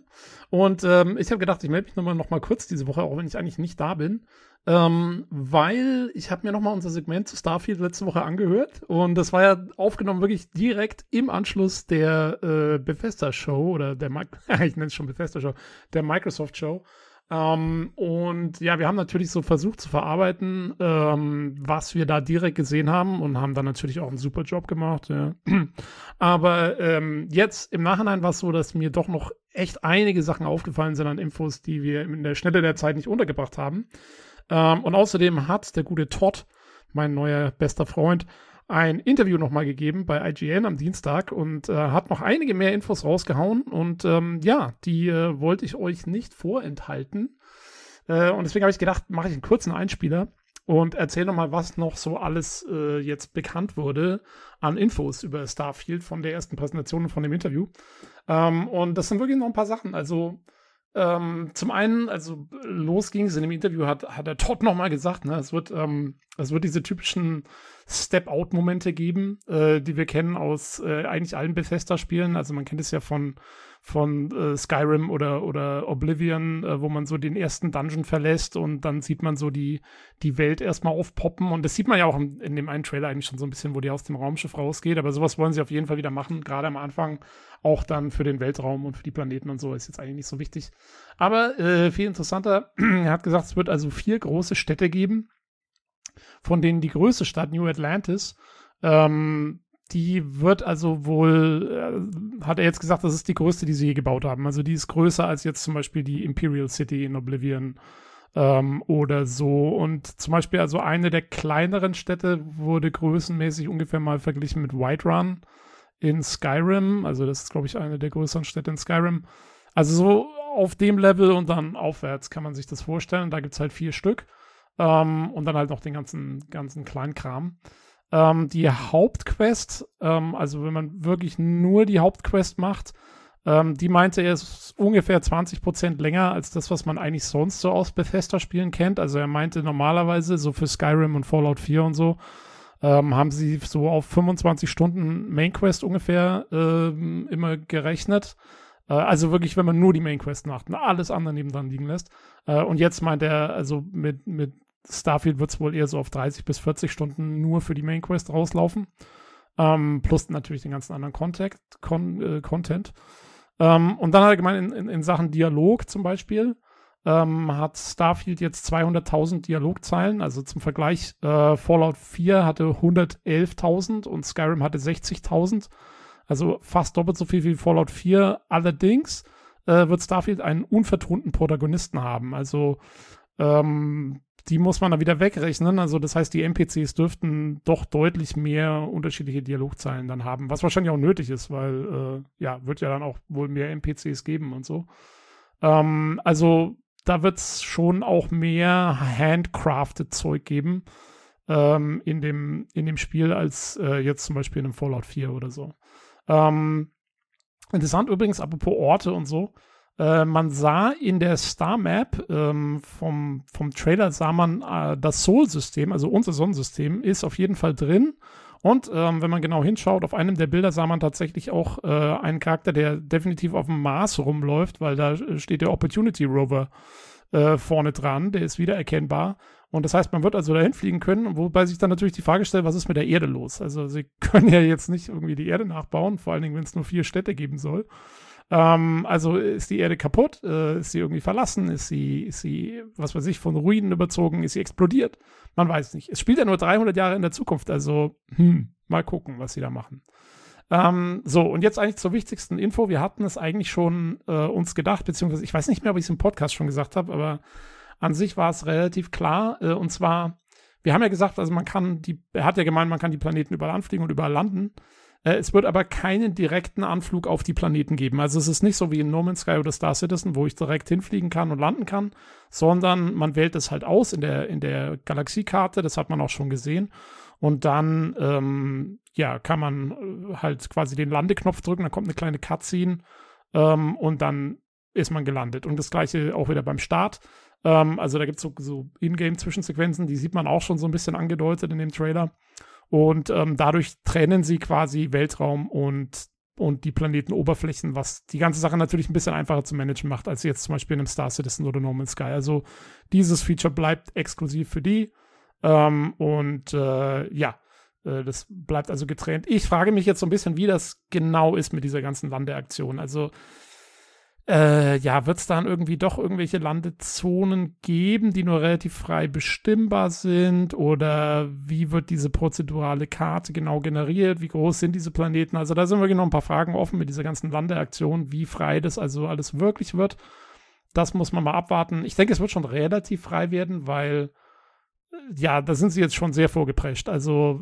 Und ähm, ich habe gedacht, ich melde mich nochmal noch mal kurz diese Woche, auch wenn ich eigentlich nicht da bin, ähm, weil ich habe mir nochmal unser Segment zu Starfield letzte Woche angehört und das war ja aufgenommen wirklich direkt im Anschluss der äh, Bethesda-Show oder der, ich nenne es schon Bethesda-Show, der Microsoft-Show. Ähm, und ja, wir haben natürlich so versucht zu verarbeiten, ähm, was wir da direkt gesehen haben und haben dann natürlich auch einen super Job gemacht. Ja. Aber ähm, jetzt im Nachhinein war es so, dass mir doch noch echt einige Sachen aufgefallen sind an Infos, die wir in der Schnelle der Zeit nicht untergebracht haben. Ähm, und außerdem hat der gute Todd, mein neuer bester Freund, ein Interview nochmal gegeben bei IGN am Dienstag und äh, hat noch einige mehr Infos rausgehauen. Und ähm, ja, die äh, wollte ich euch nicht vorenthalten. Äh, und deswegen habe ich gedacht, mache ich einen kurzen Einspieler und erzähle nochmal, was noch so alles äh, jetzt bekannt wurde an Infos über Starfield von der ersten Präsentation und von dem Interview. Ähm, und das sind wirklich noch ein paar Sachen. Also ähm, zum einen, also los ging es in dem Interview, hat, hat der Todd nochmal gesagt, ne, es wird, ähm, es wird diese typischen Step-Out-Momente geben, äh, die wir kennen aus äh, eigentlich allen Bethesda-Spielen. Also man kennt es ja von, von äh, Skyrim oder, oder Oblivion, äh, wo man so den ersten Dungeon verlässt und dann sieht man so die, die Welt erstmal aufpoppen. Und das sieht man ja auch in, in dem einen Trailer eigentlich schon so ein bisschen, wo die aus dem Raumschiff rausgeht. Aber sowas wollen sie auf jeden Fall wieder machen, gerade am Anfang auch dann für den Weltraum und für die Planeten und so ist jetzt eigentlich nicht so wichtig. Aber äh, viel interessanter, er hat gesagt, es wird also vier große Städte geben, von denen die größte Stadt New Atlantis, ähm, die wird also wohl, äh, hat er jetzt gesagt, das ist die größte, die sie je gebaut haben. Also die ist größer als jetzt zum Beispiel die Imperial City in Oblivion ähm, oder so. Und zum Beispiel also eine der kleineren Städte wurde größenmäßig ungefähr mal verglichen mit Whiterun in Skyrim. Also das ist, glaube ich, eine der größeren Städte in Skyrim. Also so auf dem Level und dann aufwärts kann man sich das vorstellen. Da gibt es halt vier Stück. Ähm, und dann halt noch den ganzen, ganzen Kleinkram. Ähm, die Hauptquest, ähm, also wenn man wirklich nur die Hauptquest macht, ähm, die meinte er ist ungefähr 20% länger als das, was man eigentlich sonst so aus Bethesda-Spielen kennt. Also er meinte normalerweise so für Skyrim und Fallout 4 und so, ähm, haben sie so auf 25 Stunden Main Quest ungefähr ähm, immer gerechnet. Äh, also wirklich, wenn man nur die Main Quest macht und alles andere nebendran liegen lässt. Äh, und jetzt meint er, also mit, mit Starfield wird es wohl eher so auf 30 bis 40 Stunden nur für die Main Quest rauslaufen. Ähm, plus natürlich den ganzen anderen Contact, Con, äh, Content. Ähm, und dann allgemein in, in, in, Sachen Dialog zum Beispiel ähm, hat Starfield jetzt 200.000 Dialogzeilen. Also zum Vergleich, äh, Fallout 4 hatte 111.000 und Skyrim hatte 60.000. Also fast doppelt so viel wie Fallout 4. Allerdings äh, wird Starfield einen unvertonten Protagonisten haben. Also ähm, die muss man dann wieder wegrechnen. Also das heißt, die NPCs dürften doch deutlich mehr unterschiedliche Dialogzeilen dann haben, was wahrscheinlich auch nötig ist, weil äh, ja, wird ja dann auch wohl mehr NPCs geben und so. Ähm, also da wird es schon auch mehr handcrafted Zeug geben ähm, in, dem, in dem Spiel als äh, jetzt zum Beispiel in einem Fallout 4 oder so. Ähm, interessant übrigens, apropos Orte und so. Äh, man sah in der Star Map ähm, vom, vom Trailer sah man äh, das Sol-System, also unser Sonnensystem, ist auf jeden Fall drin. Und ähm, wenn man genau hinschaut, auf einem der Bilder sah man tatsächlich auch äh, einen Charakter, der definitiv auf dem Mars rumläuft, weil da steht der Opportunity Rover äh, vorne dran, der ist wiedererkennbar. Und das heißt, man wird also dahin fliegen können, wobei sich dann natürlich die Frage stellt, was ist mit der Erde los? Also sie können ja jetzt nicht irgendwie die Erde nachbauen, vor allen Dingen, wenn es nur vier Städte geben soll. Ähm, also ist die Erde kaputt? Äh, ist sie irgendwie verlassen? Ist sie, ist sie, was weiß ich, von Ruinen überzogen? Ist sie explodiert? Man weiß nicht. Es spielt ja nur 300 Jahre in der Zukunft, also hm, mal gucken, was sie da machen. Ähm, so, und jetzt eigentlich zur wichtigsten Info. Wir hatten es eigentlich schon äh, uns gedacht, beziehungsweise ich weiß nicht mehr, ob ich es im Podcast schon gesagt habe, aber an sich war es relativ klar. Äh, und zwar, wir haben ja gesagt, also man kann die, er hat ja gemeint, man kann die Planeten überall anfliegen und überall landen. Äh, es wird aber keinen direkten Anflug auf die Planeten geben. Also es ist nicht so wie in No Man's Sky oder Star Citizen, wo ich direkt hinfliegen kann und landen kann, sondern man wählt es halt aus in der, in der Galaxiekarte, das hat man auch schon gesehen. Und dann, ähm, ja, kann man äh, halt quasi den Landeknopf drücken, dann kommt eine kleine Cutscene ähm, und dann ist man gelandet. Und das gleiche auch wieder beim Start. Ähm, also da gibt es so, so Ingame-Zwischensequenzen, die sieht man auch schon so ein bisschen angedeutet in dem Trailer. Und ähm, dadurch trennen sie quasi Weltraum und, und die Planetenoberflächen, was die ganze Sache natürlich ein bisschen einfacher zu managen macht, als jetzt zum Beispiel in einem Star Citizen oder No Sky. Also dieses Feature bleibt exklusiv für die. Ähm, und äh, ja, äh, das bleibt also getrennt. Ich frage mich jetzt so ein bisschen, wie das genau ist mit dieser ganzen Landeaktion. Also äh, ja, wird es dann irgendwie doch irgendwelche Landezonen geben, die nur relativ frei bestimmbar sind? Oder wie wird diese prozedurale Karte genau generiert? Wie groß sind diese Planeten? Also da sind wirklich noch ein paar Fragen offen mit dieser ganzen Landeaktion, wie frei das also alles wirklich wird. Das muss man mal abwarten. Ich denke, es wird schon relativ frei werden, weil ja, da sind sie jetzt schon sehr vorgeprescht. Also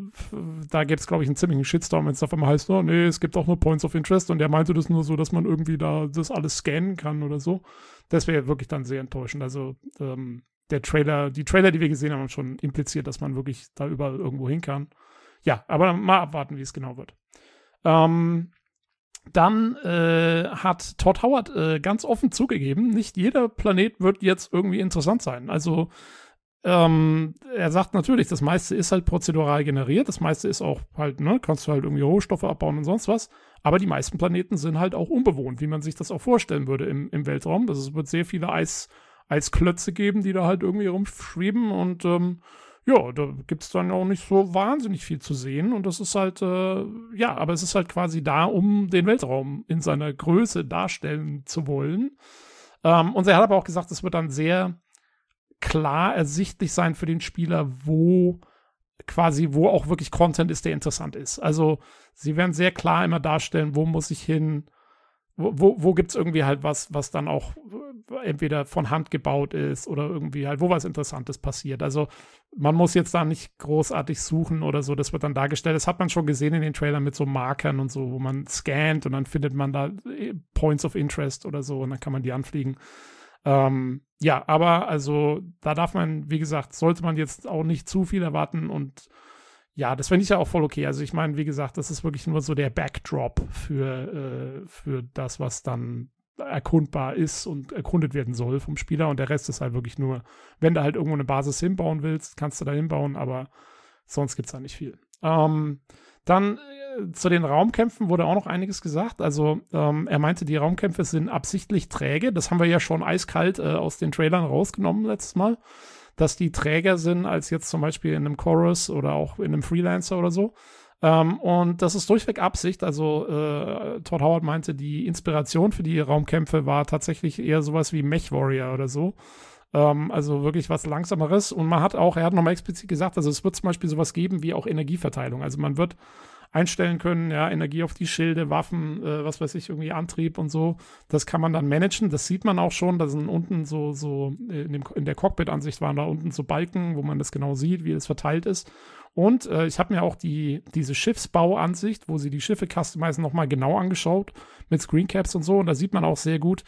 da gibt es, glaube ich, einen ziemlichen Shitstorm, wenn es auf einmal heißt, oh nee, es gibt auch nur Points of Interest und er meinte das nur so, dass man irgendwie da das alles scannen kann oder so. Das wäre wirklich dann sehr enttäuschend. Also ähm, der Trailer, die Trailer, die wir gesehen haben, haben schon impliziert, dass man wirklich da überall irgendwo hin kann. Ja, aber mal abwarten, wie es genau wird. Ähm, dann äh, hat Todd Howard äh, ganz offen zugegeben, nicht jeder Planet wird jetzt irgendwie interessant sein. Also ähm, er sagt natürlich, das meiste ist halt prozedural generiert, das meiste ist auch halt, ne, kannst du halt irgendwie Rohstoffe abbauen und sonst was. Aber die meisten Planeten sind halt auch unbewohnt, wie man sich das auch vorstellen würde im, im Weltraum. Also es wird sehr viele Eis, Eisklötze geben, die da halt irgendwie rumschweben und ähm, ja, da gibt es dann auch nicht so wahnsinnig viel zu sehen. Und das ist halt, äh, ja, aber es ist halt quasi da, um den Weltraum in seiner Größe darstellen zu wollen. Ähm, und er hat aber auch gesagt, es wird dann sehr klar ersichtlich sein für den Spieler, wo quasi, wo auch wirklich Content ist, der interessant ist. Also sie werden sehr klar immer darstellen, wo muss ich hin, wo, wo, wo gibt es irgendwie halt was, was dann auch entweder von Hand gebaut ist oder irgendwie halt, wo was Interessantes passiert. Also man muss jetzt da nicht großartig suchen oder so, das wird dann dargestellt. Das hat man schon gesehen in den Trailern mit so Markern und so, wo man scannt und dann findet man da äh, Points of Interest oder so und dann kann man die anfliegen. Ähm, ja, aber also da darf man, wie gesagt, sollte man jetzt auch nicht zu viel erwarten und ja, das finde ich ja auch voll okay. Also ich meine, wie gesagt, das ist wirklich nur so der Backdrop für, äh, für das, was dann erkundbar ist und erkundet werden soll vom Spieler. Und der Rest ist halt wirklich nur, wenn du halt irgendwo eine Basis hinbauen willst, kannst du da hinbauen, aber sonst gibt es da nicht viel. Ähm, dann äh, zu den Raumkämpfen wurde auch noch einiges gesagt. Also ähm, er meinte, die Raumkämpfe sind absichtlich träge. Das haben wir ja schon eiskalt äh, aus den Trailern rausgenommen letztes Mal dass die träger sind als jetzt zum Beispiel in einem Chorus oder auch in einem Freelancer oder so. Ähm, und das ist durchweg Absicht. Also äh, Todd Howard meinte, die Inspiration für die Raumkämpfe war tatsächlich eher sowas wie Mech Warrior oder so. Ähm, also wirklich was Langsameres. Und man hat auch, er hat nochmal explizit gesagt, also es wird zum Beispiel sowas geben wie auch Energieverteilung. Also man wird einstellen können, ja, Energie auf die Schilde, Waffen, äh, was weiß ich, irgendwie Antrieb und so. Das kann man dann managen. Das sieht man auch schon. Da sind unten so, so äh, in, dem, in der Cockpit-Ansicht waren da unten so Balken, wo man das genau sieht, wie es verteilt ist. Und äh, ich habe mir auch die, diese Schiffsbauansicht, wo sie die Schiffe customizen, nochmal genau angeschaut mit Screencaps und so. Und da sieht man auch sehr gut,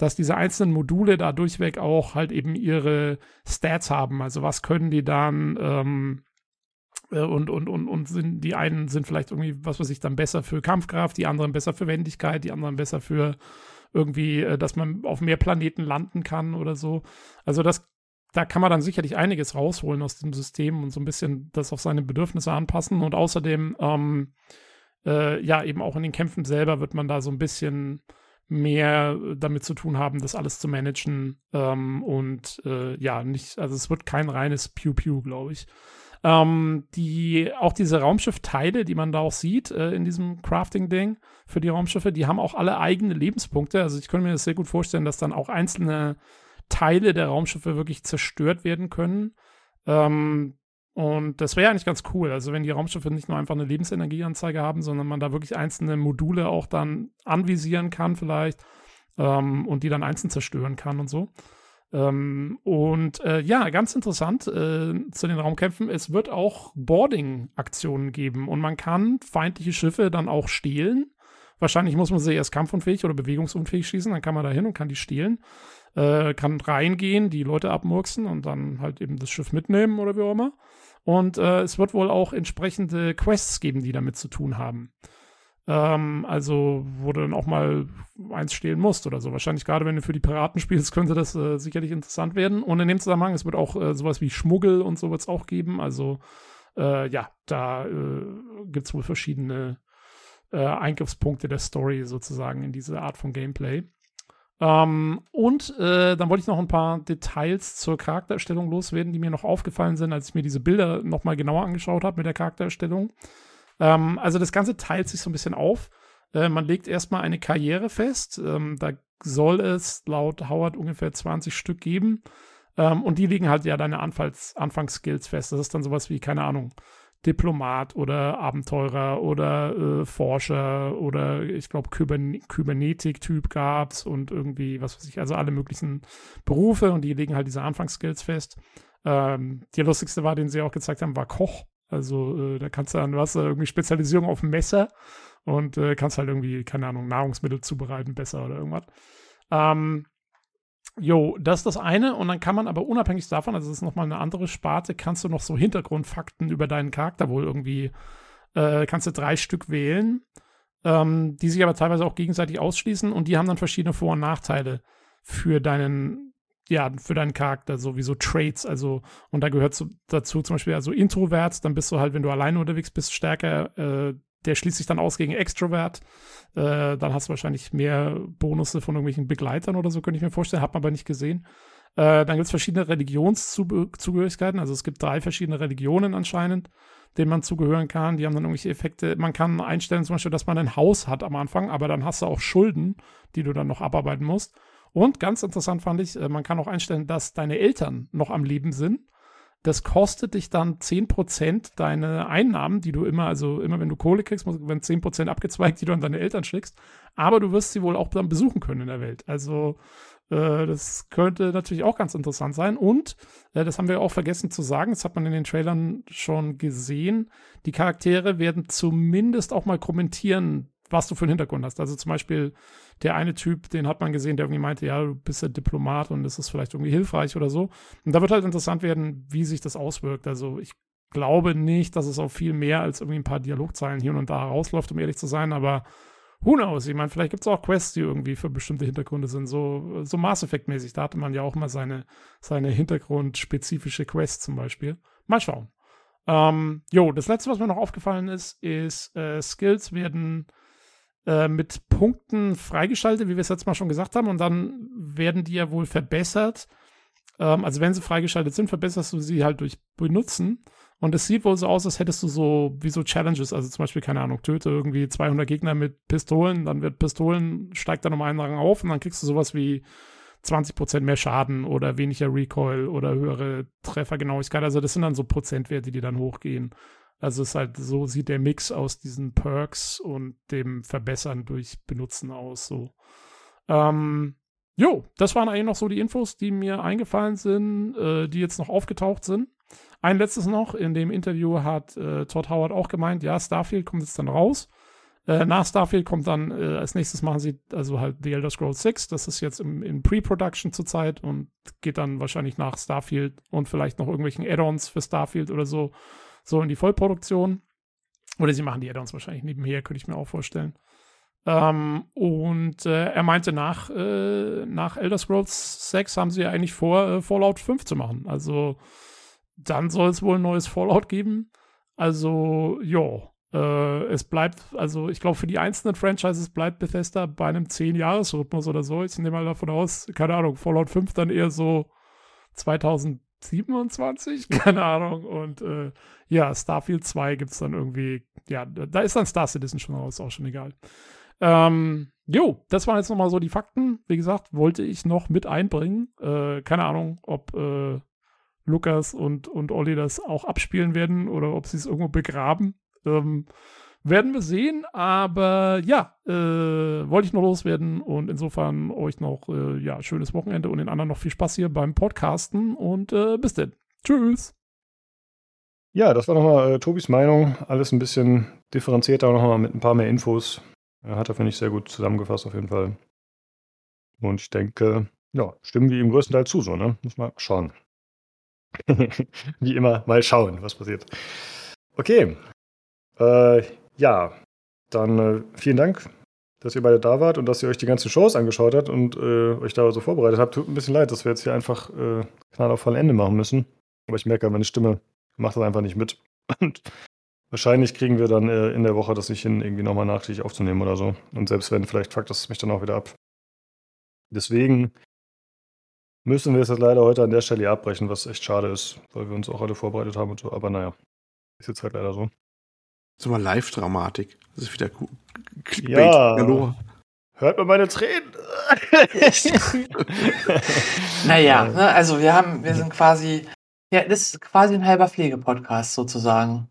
dass diese einzelnen Module da durchweg auch halt eben ihre Stats haben. Also was können die dann, ähm, äh, und, und, und, und sind, die einen sind vielleicht irgendwie, was weiß ich, dann besser für Kampfkraft, die anderen besser für Wendigkeit, die anderen besser für irgendwie, äh, dass man auf mehr Planeten landen kann oder so. Also das, da kann man dann sicherlich einiges rausholen aus dem System und so ein bisschen das auf seine Bedürfnisse anpassen. Und außerdem, ähm, äh, ja, eben auch in den Kämpfen selber wird man da so ein bisschen mehr damit zu tun haben, das alles zu managen. Ähm, und äh, ja, nicht, also es wird kein reines Pew-Pew, glaube ich. Ähm, die, auch diese Raumschiffteile, die man da auch sieht äh, in diesem Crafting-Ding für die Raumschiffe, die haben auch alle eigene Lebenspunkte. Also ich könnte mir das sehr gut vorstellen, dass dann auch einzelne Teile der Raumschiffe wirklich zerstört werden können. Ähm, und das wäre eigentlich ganz cool. Also wenn die Raumschiffe nicht nur einfach eine Lebensenergieanzeige haben, sondern man da wirklich einzelne Module auch dann anvisieren kann vielleicht ähm, und die dann einzeln zerstören kann und so. Ähm, und äh, ja, ganz interessant äh, zu den Raumkämpfen, es wird auch Boarding-Aktionen geben und man kann feindliche Schiffe dann auch stehlen. Wahrscheinlich muss man sie erst kampfunfähig oder bewegungsunfähig schießen, dann kann man da hin und kann die stehlen. Äh, kann reingehen, die Leute abmurksen und dann halt eben das Schiff mitnehmen oder wie auch immer. Und äh, es wird wohl auch entsprechende Quests geben, die damit zu tun haben. Ähm, also, wo du dann auch mal eins stehlen musst oder so. Wahrscheinlich gerade, wenn du für die Piraten spielst, könnte das äh, sicherlich interessant werden. Und in dem Zusammenhang, es wird auch äh, sowas wie Schmuggel und so wird es auch geben. Also, äh, ja, da äh, gibt es wohl verschiedene äh, Eingriffspunkte der Story sozusagen in diese Art von Gameplay. Ähm, und äh, dann wollte ich noch ein paar Details zur Charaktererstellung loswerden, die mir noch aufgefallen sind, als ich mir diese Bilder noch mal genauer angeschaut habe mit der Charaktererstellung. Ähm, also das Ganze teilt sich so ein bisschen auf. Äh, man legt erstmal eine Karriere fest. Ähm, da soll es laut Howard ungefähr 20 Stück geben. Ähm, und die legen halt ja deine Anfangs Anfangsskills fest. Das ist dann sowas wie, keine Ahnung, Diplomat oder Abenteurer oder äh, Forscher oder ich glaube Kybern Kybernetik-Typ gab's und irgendwie, was weiß ich, also alle möglichen Berufe und die legen halt diese Anfangsskills fest. Ähm, der lustigste war, den sie auch gezeigt haben, war Koch. Also äh, da kannst du dann, was irgendwie Spezialisierung auf Messer und äh, kannst halt irgendwie, keine Ahnung, Nahrungsmittel zubereiten besser oder irgendwas. Ähm, Jo, das ist das eine. Und dann kann man aber unabhängig davon, also das ist nochmal eine andere Sparte, kannst du noch so Hintergrundfakten über deinen Charakter wohl irgendwie, äh, kannst du drei Stück wählen, ähm, die sich aber teilweise auch gegenseitig ausschließen und die haben dann verschiedene Vor- und Nachteile für deinen ja, für deinen Charakter, sowieso Traits, also, und da gehört so, dazu zum Beispiel, also Introvert, dann bist du halt, wenn du alleine unterwegs bist, stärker, äh, der schließt sich dann aus gegen Extrovert, äh, dann hast du wahrscheinlich mehr Bonusse von irgendwelchen Begleitern oder so, könnte ich mir vorstellen, hat man aber nicht gesehen. Äh, dann gibt es verschiedene Religionszugehörigkeiten, also es gibt drei verschiedene Religionen anscheinend, denen man zugehören kann, die haben dann irgendwelche Effekte, man kann einstellen zum Beispiel, dass man ein Haus hat am Anfang, aber dann hast du auch Schulden, die du dann noch abarbeiten musst. Und ganz interessant fand ich, äh, man kann auch einstellen, dass deine Eltern noch am Leben sind. Das kostet dich dann 10% deine Einnahmen, die du immer, also immer wenn du Kohle kriegst, werden 10% abgezweigt, die du an deine Eltern schickst. Aber du wirst sie wohl auch dann besuchen können in der Welt. Also Äh, das könnte natürlich auch ganz interessant sein. Und, äh, das haben wir auch vergessen zu sagen, das hat man in den Trailern schon gesehen, die Charaktere werden zumindest auch mal kommentieren, was du für einen Hintergrund hast. Also zum Beispiel der eine Typ, den hat man gesehen, der irgendwie meinte, ja, du bist ja Diplomat und das ist vielleicht irgendwie hilfreich oder so. Und da wird halt interessant werden, wie sich das auswirkt. Also ich glaube nicht, dass es auf viel mehr als irgendwie ein paar Dialogzeilen hier und da rausläuft, um ehrlich zu sein, aber who knows? Ich meine, vielleicht gibt es auch Quests, die irgendwie für bestimmte Hintergründe sind, so, so Mass Effect-mäßig. Da hatte man ja auch mal seine, seine hintergrundspezifische Quests zum Beispiel. Mal schauen. Ähm, jo, das letzte, was mir noch aufgefallen ist, ist, äh, Skills werden äh, mit Punkten freigeschaltet, wie wir es jetzt mal schon gesagt haben, und dann werden die ja wohl verbessert. Ähm, also wenn sie freigeschaltet sind, verbesserst du sie halt durch Benutzen. Und es sieht wohl so aus, als hättest du so wie so Challenges, also zum Beispiel, keine Ahnung, töte irgendwie 200 Gegner mit Pistolen, dann wird Pistolen, steigt dann um einen Rang auf und dann kriegst du sowas wie 20% mehr Schaden oder weniger Recoil oder höhere Treffergenauigkeit. Also das sind dann so Prozentwerte, die dann hochgehen. Also es ist halt so sieht der Mix aus diesen Perks und dem Verbessern durch Benutzen aus. So. Ähm, jo, das waren eigentlich noch so die Infos, die mir eingefallen sind, äh, die jetzt noch aufgetaucht sind. Ein letztes noch, in dem Interview hat äh, Todd Howard auch gemeint, ja, Starfield kommt jetzt dann raus. Äh, nach Starfield kommt dann, äh, als nächstes machen sie also halt The Elder Scrolls 6. Das ist jetzt im, in Pre-Production zurzeit und geht dann wahrscheinlich nach Starfield und vielleicht noch irgendwelchen Add-ons für Starfield oder so so in die Vollproduktion. Oder sie machen die Add-ons wahrscheinlich nebenher, könnte ich mir auch vorstellen. Ähm, und äh, er meinte, nach, äh, nach Elder Scrolls 6 haben sie ja eigentlich vor, äh, Fallout 5 zu machen. Also dann soll es wohl ein neues Fallout geben. Also, ja, äh, es bleibt, also ich glaube, für die einzelnen Franchises bleibt Bethesda bei einem 10-Jahres-Rhythmus oder so. Ich nehme mal davon aus, keine Ahnung, Fallout 5 dann eher so 2000 27, keine Ahnung. Und äh, ja, Starfield 2 gibt es dann irgendwie, ja, da ist dann Star Citizen schon raus, auch schon egal. Ähm, jo, das waren jetzt nochmal so die Fakten. Wie gesagt, wollte ich noch mit einbringen. Äh, keine Ahnung, ob äh, Lukas und, und Olli das auch abspielen werden oder ob sie es irgendwo begraben. Ähm, werden wir sehen, aber ja, äh, wollte ich noch loswerden und insofern euch noch äh, ja, schönes Wochenende und den anderen noch viel Spaß hier beim Podcasten und äh, bis denn. Tschüss. Ja, das war nochmal äh, Tobis Meinung. Alles ein bisschen differenzierter, nochmal mit ein paar mehr Infos. Er hat er, finde ich, sehr gut zusammengefasst auf jeden Fall. Und ich denke, ja, stimmen wir ihm größtenteils zu, so, ne? Muss mal schauen. Wie immer, mal schauen, was passiert. Okay. Äh, ja, dann äh, vielen Dank, dass ihr beide da wart und dass ihr euch die ganzen Shows angeschaut habt und äh, euch da so vorbereitet habt. Tut ein bisschen leid, dass wir jetzt hier einfach äh, Knall auf voll Ende machen müssen. Aber ich merke, meine Stimme macht das einfach nicht mit. Und wahrscheinlich kriegen wir dann äh, in der Woche das nicht hin, irgendwie nochmal nachträglich aufzunehmen oder so. Und selbst wenn, vielleicht fuckt das mich dann auch wieder ab. Deswegen müssen wir es jetzt leider heute an der Stelle abbrechen, was echt schade ist, weil wir uns auch alle vorbereitet haben und so. Aber naja, ist jetzt halt leider so. So mal Live-Dramatik. Das ist wieder gut. Ja. Hallo. Hört man meine Tränen? naja, ne, also wir haben, wir sind quasi, ja, das ist quasi ein halber Pflegepodcast sozusagen.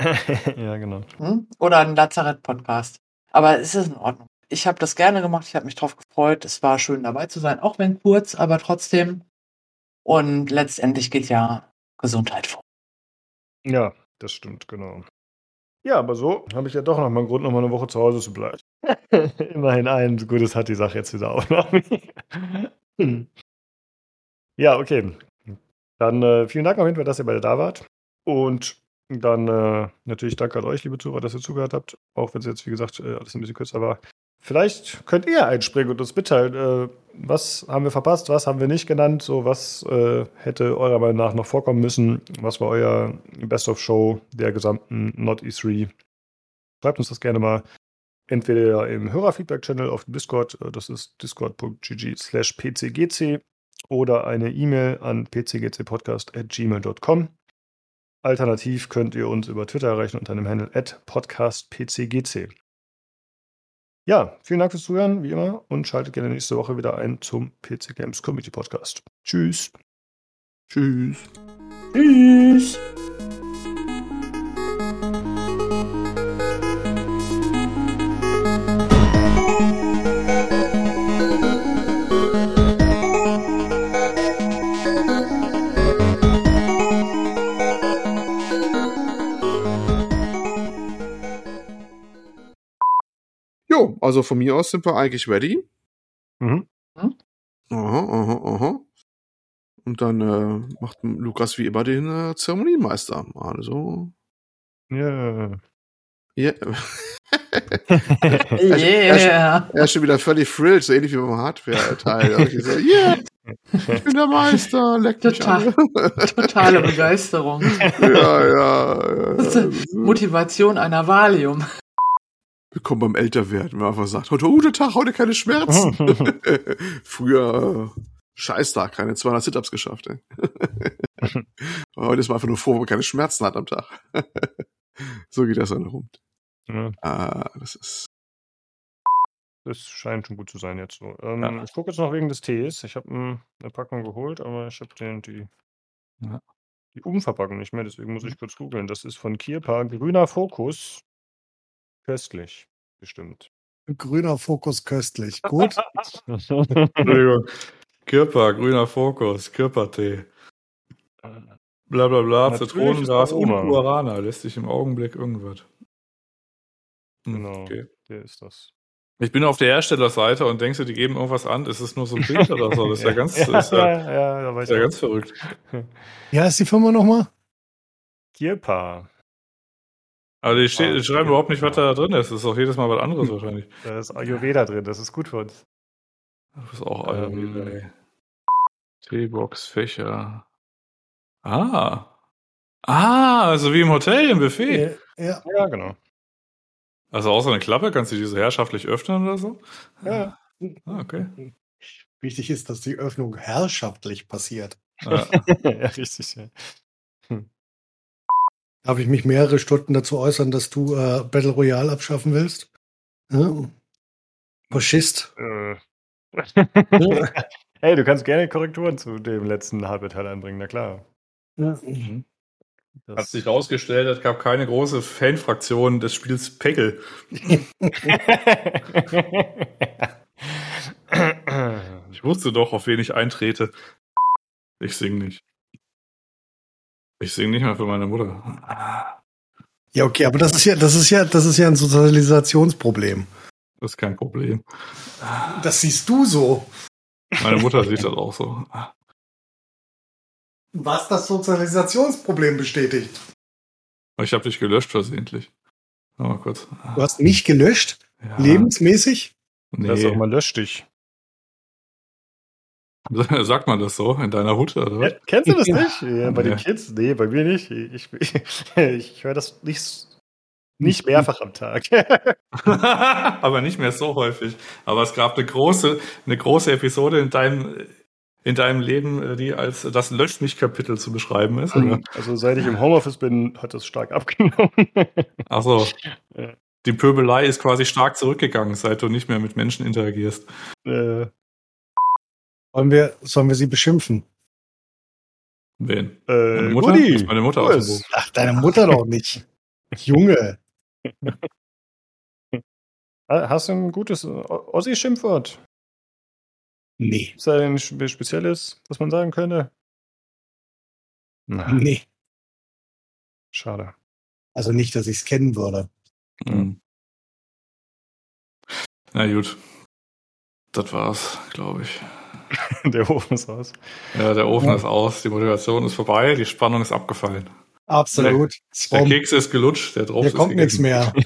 ja, genau. Hm? Oder ein Lazarett-Podcast. Aber es ist in Ordnung. Ich habe das gerne gemacht, ich habe mich drauf gefreut. Es war schön dabei zu sein, auch wenn kurz, aber trotzdem. Und letztendlich geht ja Gesundheit vor. Ja, das stimmt, genau. Ja, aber so habe ich ja doch noch mal einen Grund, noch mal eine Woche zu Hause zu bleiben. Immerhin ein gutes hat die Sache jetzt wieder auch noch. ja, okay. Dann äh, vielen Dank auf jeden Fall, dass ihr beide da wart. Und dann äh, natürlich danke an euch, liebe Zuhörer, dass ihr zugehört habt. Auch wenn es jetzt, wie gesagt, äh, alles ein bisschen kürzer war. Vielleicht könnt ihr einspringen und uns mitteilen, äh, was haben wir verpasst, was haben wir nicht genannt, so was äh, hätte eurer Meinung nach noch vorkommen müssen, was war euer Best of Show der gesamten Not E3. Schreibt uns das gerne mal entweder im Hörerfeedback-Channel auf Discord, äh, das ist discord.gg slash pcgc oder eine E-Mail an pcgcpodcast.gmail.com. Alternativ könnt ihr uns über Twitter erreichen unter dem Handle at podcastpcgc. Ja, vielen Dank fürs Zuhören, wie immer, und schaltet gerne nächste Woche wieder ein zum PC Games Community Podcast. Tschüss. Tschüss. Tschüss. Also von mir aus sind wir eigentlich ready. Mhm. Aha, aha, aha. Und dann äh, macht Lukas wie immer den äh, Zeremonienmeister. Also, Ja. ja. Yeah. Er ist schon wieder völlig thrilled, so ähnlich wie beim Hardware-Teil. Ich so, yeah, ich bin der Meister, leck mich Total. an. Totale Begeisterung. ja, ja. Das ja. Motivation einer Valium. Willkommen beim Älterwerden, wenn man einfach sagt, heute guten Tag, heute keine Schmerzen. Früher äh, Scheißtag, keine 200 Sit-Ups geschafft. Ey. heute ist man einfach nur froh, wenn man keine Schmerzen hat am Tag. so geht das dann rum. Ja, Ah, das ist. das scheint schon gut zu sein jetzt so. Ähm, Ja. Ich gucke jetzt noch wegen des Tees. Ich habe eine Packung geholt, aber ich habe den die, Ja. die Umverpackung nicht mehr, deswegen muss ich kurz googeln. Das ist von Kirpa, grüner Fokus. Köstlich, bestimmt. Grüner Fokus köstlich. Gut. Entschuldigung. Kirpa, grüner Fokus, Kirpa-Tee. Bla bla bla, Zitronengras und. Guarana. Lässt sich im Augenblick irgendwas. Hm, Genau. Okay. Der ist das. Ich bin auf der Herstellerseite und denkst du, die geben irgendwas an. Ist es nur so ein Bild oder so? Das ist ja ganz, ja, ist ja, ja, ja, ist ja ganz verrückt. Wie heißt die Firma nochmal? Kirpa. Aber die, steht, Ah, die schreiben okay. überhaupt nicht, was da drin ist. Das ist auch jedes Mal was anderes wahrscheinlich. Da ist Ayurveda drin, das ist gut für uns. Das ist auch Ähm. Ayurveda, ey. Teebox, Fächer. Ah. Ah, also wie im Hotel, im Buffet. Ja. Ja, genau. Also außer eine Klappe, kannst du die so herrschaftlich öffnen oder so? Ja. Ah, okay. Wichtig ist, dass die Öffnung herrschaftlich passiert. Ja. ja, richtig. Ja. Darf ich mich mehrere Stunden dazu äußern, dass du äh, Battle Royale abschaffen willst? Ja. Faschist. Äh. hey, du kannst gerne Korrekturen zu dem letzten Halbteil einbringen, na klar. Ja. Mhm. Das- Hat sich rausgestellt, es gab keine große Fanfraktion des Spiels Pegel. Ich wusste doch, auf wen ich eintrete. Ich sing nicht. Ich sing nicht mal für meine Mutter. Ja, okay, aber das ist ja, das ist ja, das ist ja ein Sozialisationsproblem. Das ist kein Problem. Das siehst du so. Meine Mutter sieht das auch so. Was das Sozialisationsproblem bestätigt. Ich habe dich gelöscht versehentlich. Mal kurz. Du hast mich gelöscht, Ja, lebensmäßig. Das ist auch Nee. mal lösch dich. Sagt man das so in deiner Hut oder? Ja, kennst du das nicht? Ja, bei Nee. den Kids? Nee, bei mir nicht. Ich, ich, ich höre das nicht, nicht mehrfach am Tag. aber nicht mehr so häufig. Aber es gab eine große, eine große Episode in deinem, in deinem Leben, die als das Löscht mich Kapitel zu beschreiben ist. Oder? Also seit ich im Homeoffice bin, hat das stark abgenommen. Achso. Ja. Die Pöbelei ist quasi stark zurückgegangen, seit du nicht mehr mit Menschen interagierst. äh, Sollen wir, sollen wir sie beschimpfen? Wen? äh, Meine Mutter? Rudi, Ist meine Mutter wo aus? Ach, deine Mutter doch nicht. Junge. Hast du ein gutes Ossi-Schimpfwort? Nee. Ist da ein spe- spezielles, was man sagen könnte? Na, Nee. schade. Also nicht, dass ich es kennen würde. Hm. Na gut. Das war's, glaube ich. Der Ofen ist aus. Ja, der Ofen Ja. ist aus, die Motivation ist vorbei, die Spannung ist abgefallen. Absolut. Der Warum- Keks ist gelutscht, der drauf Hier ist kommt nichts mehr.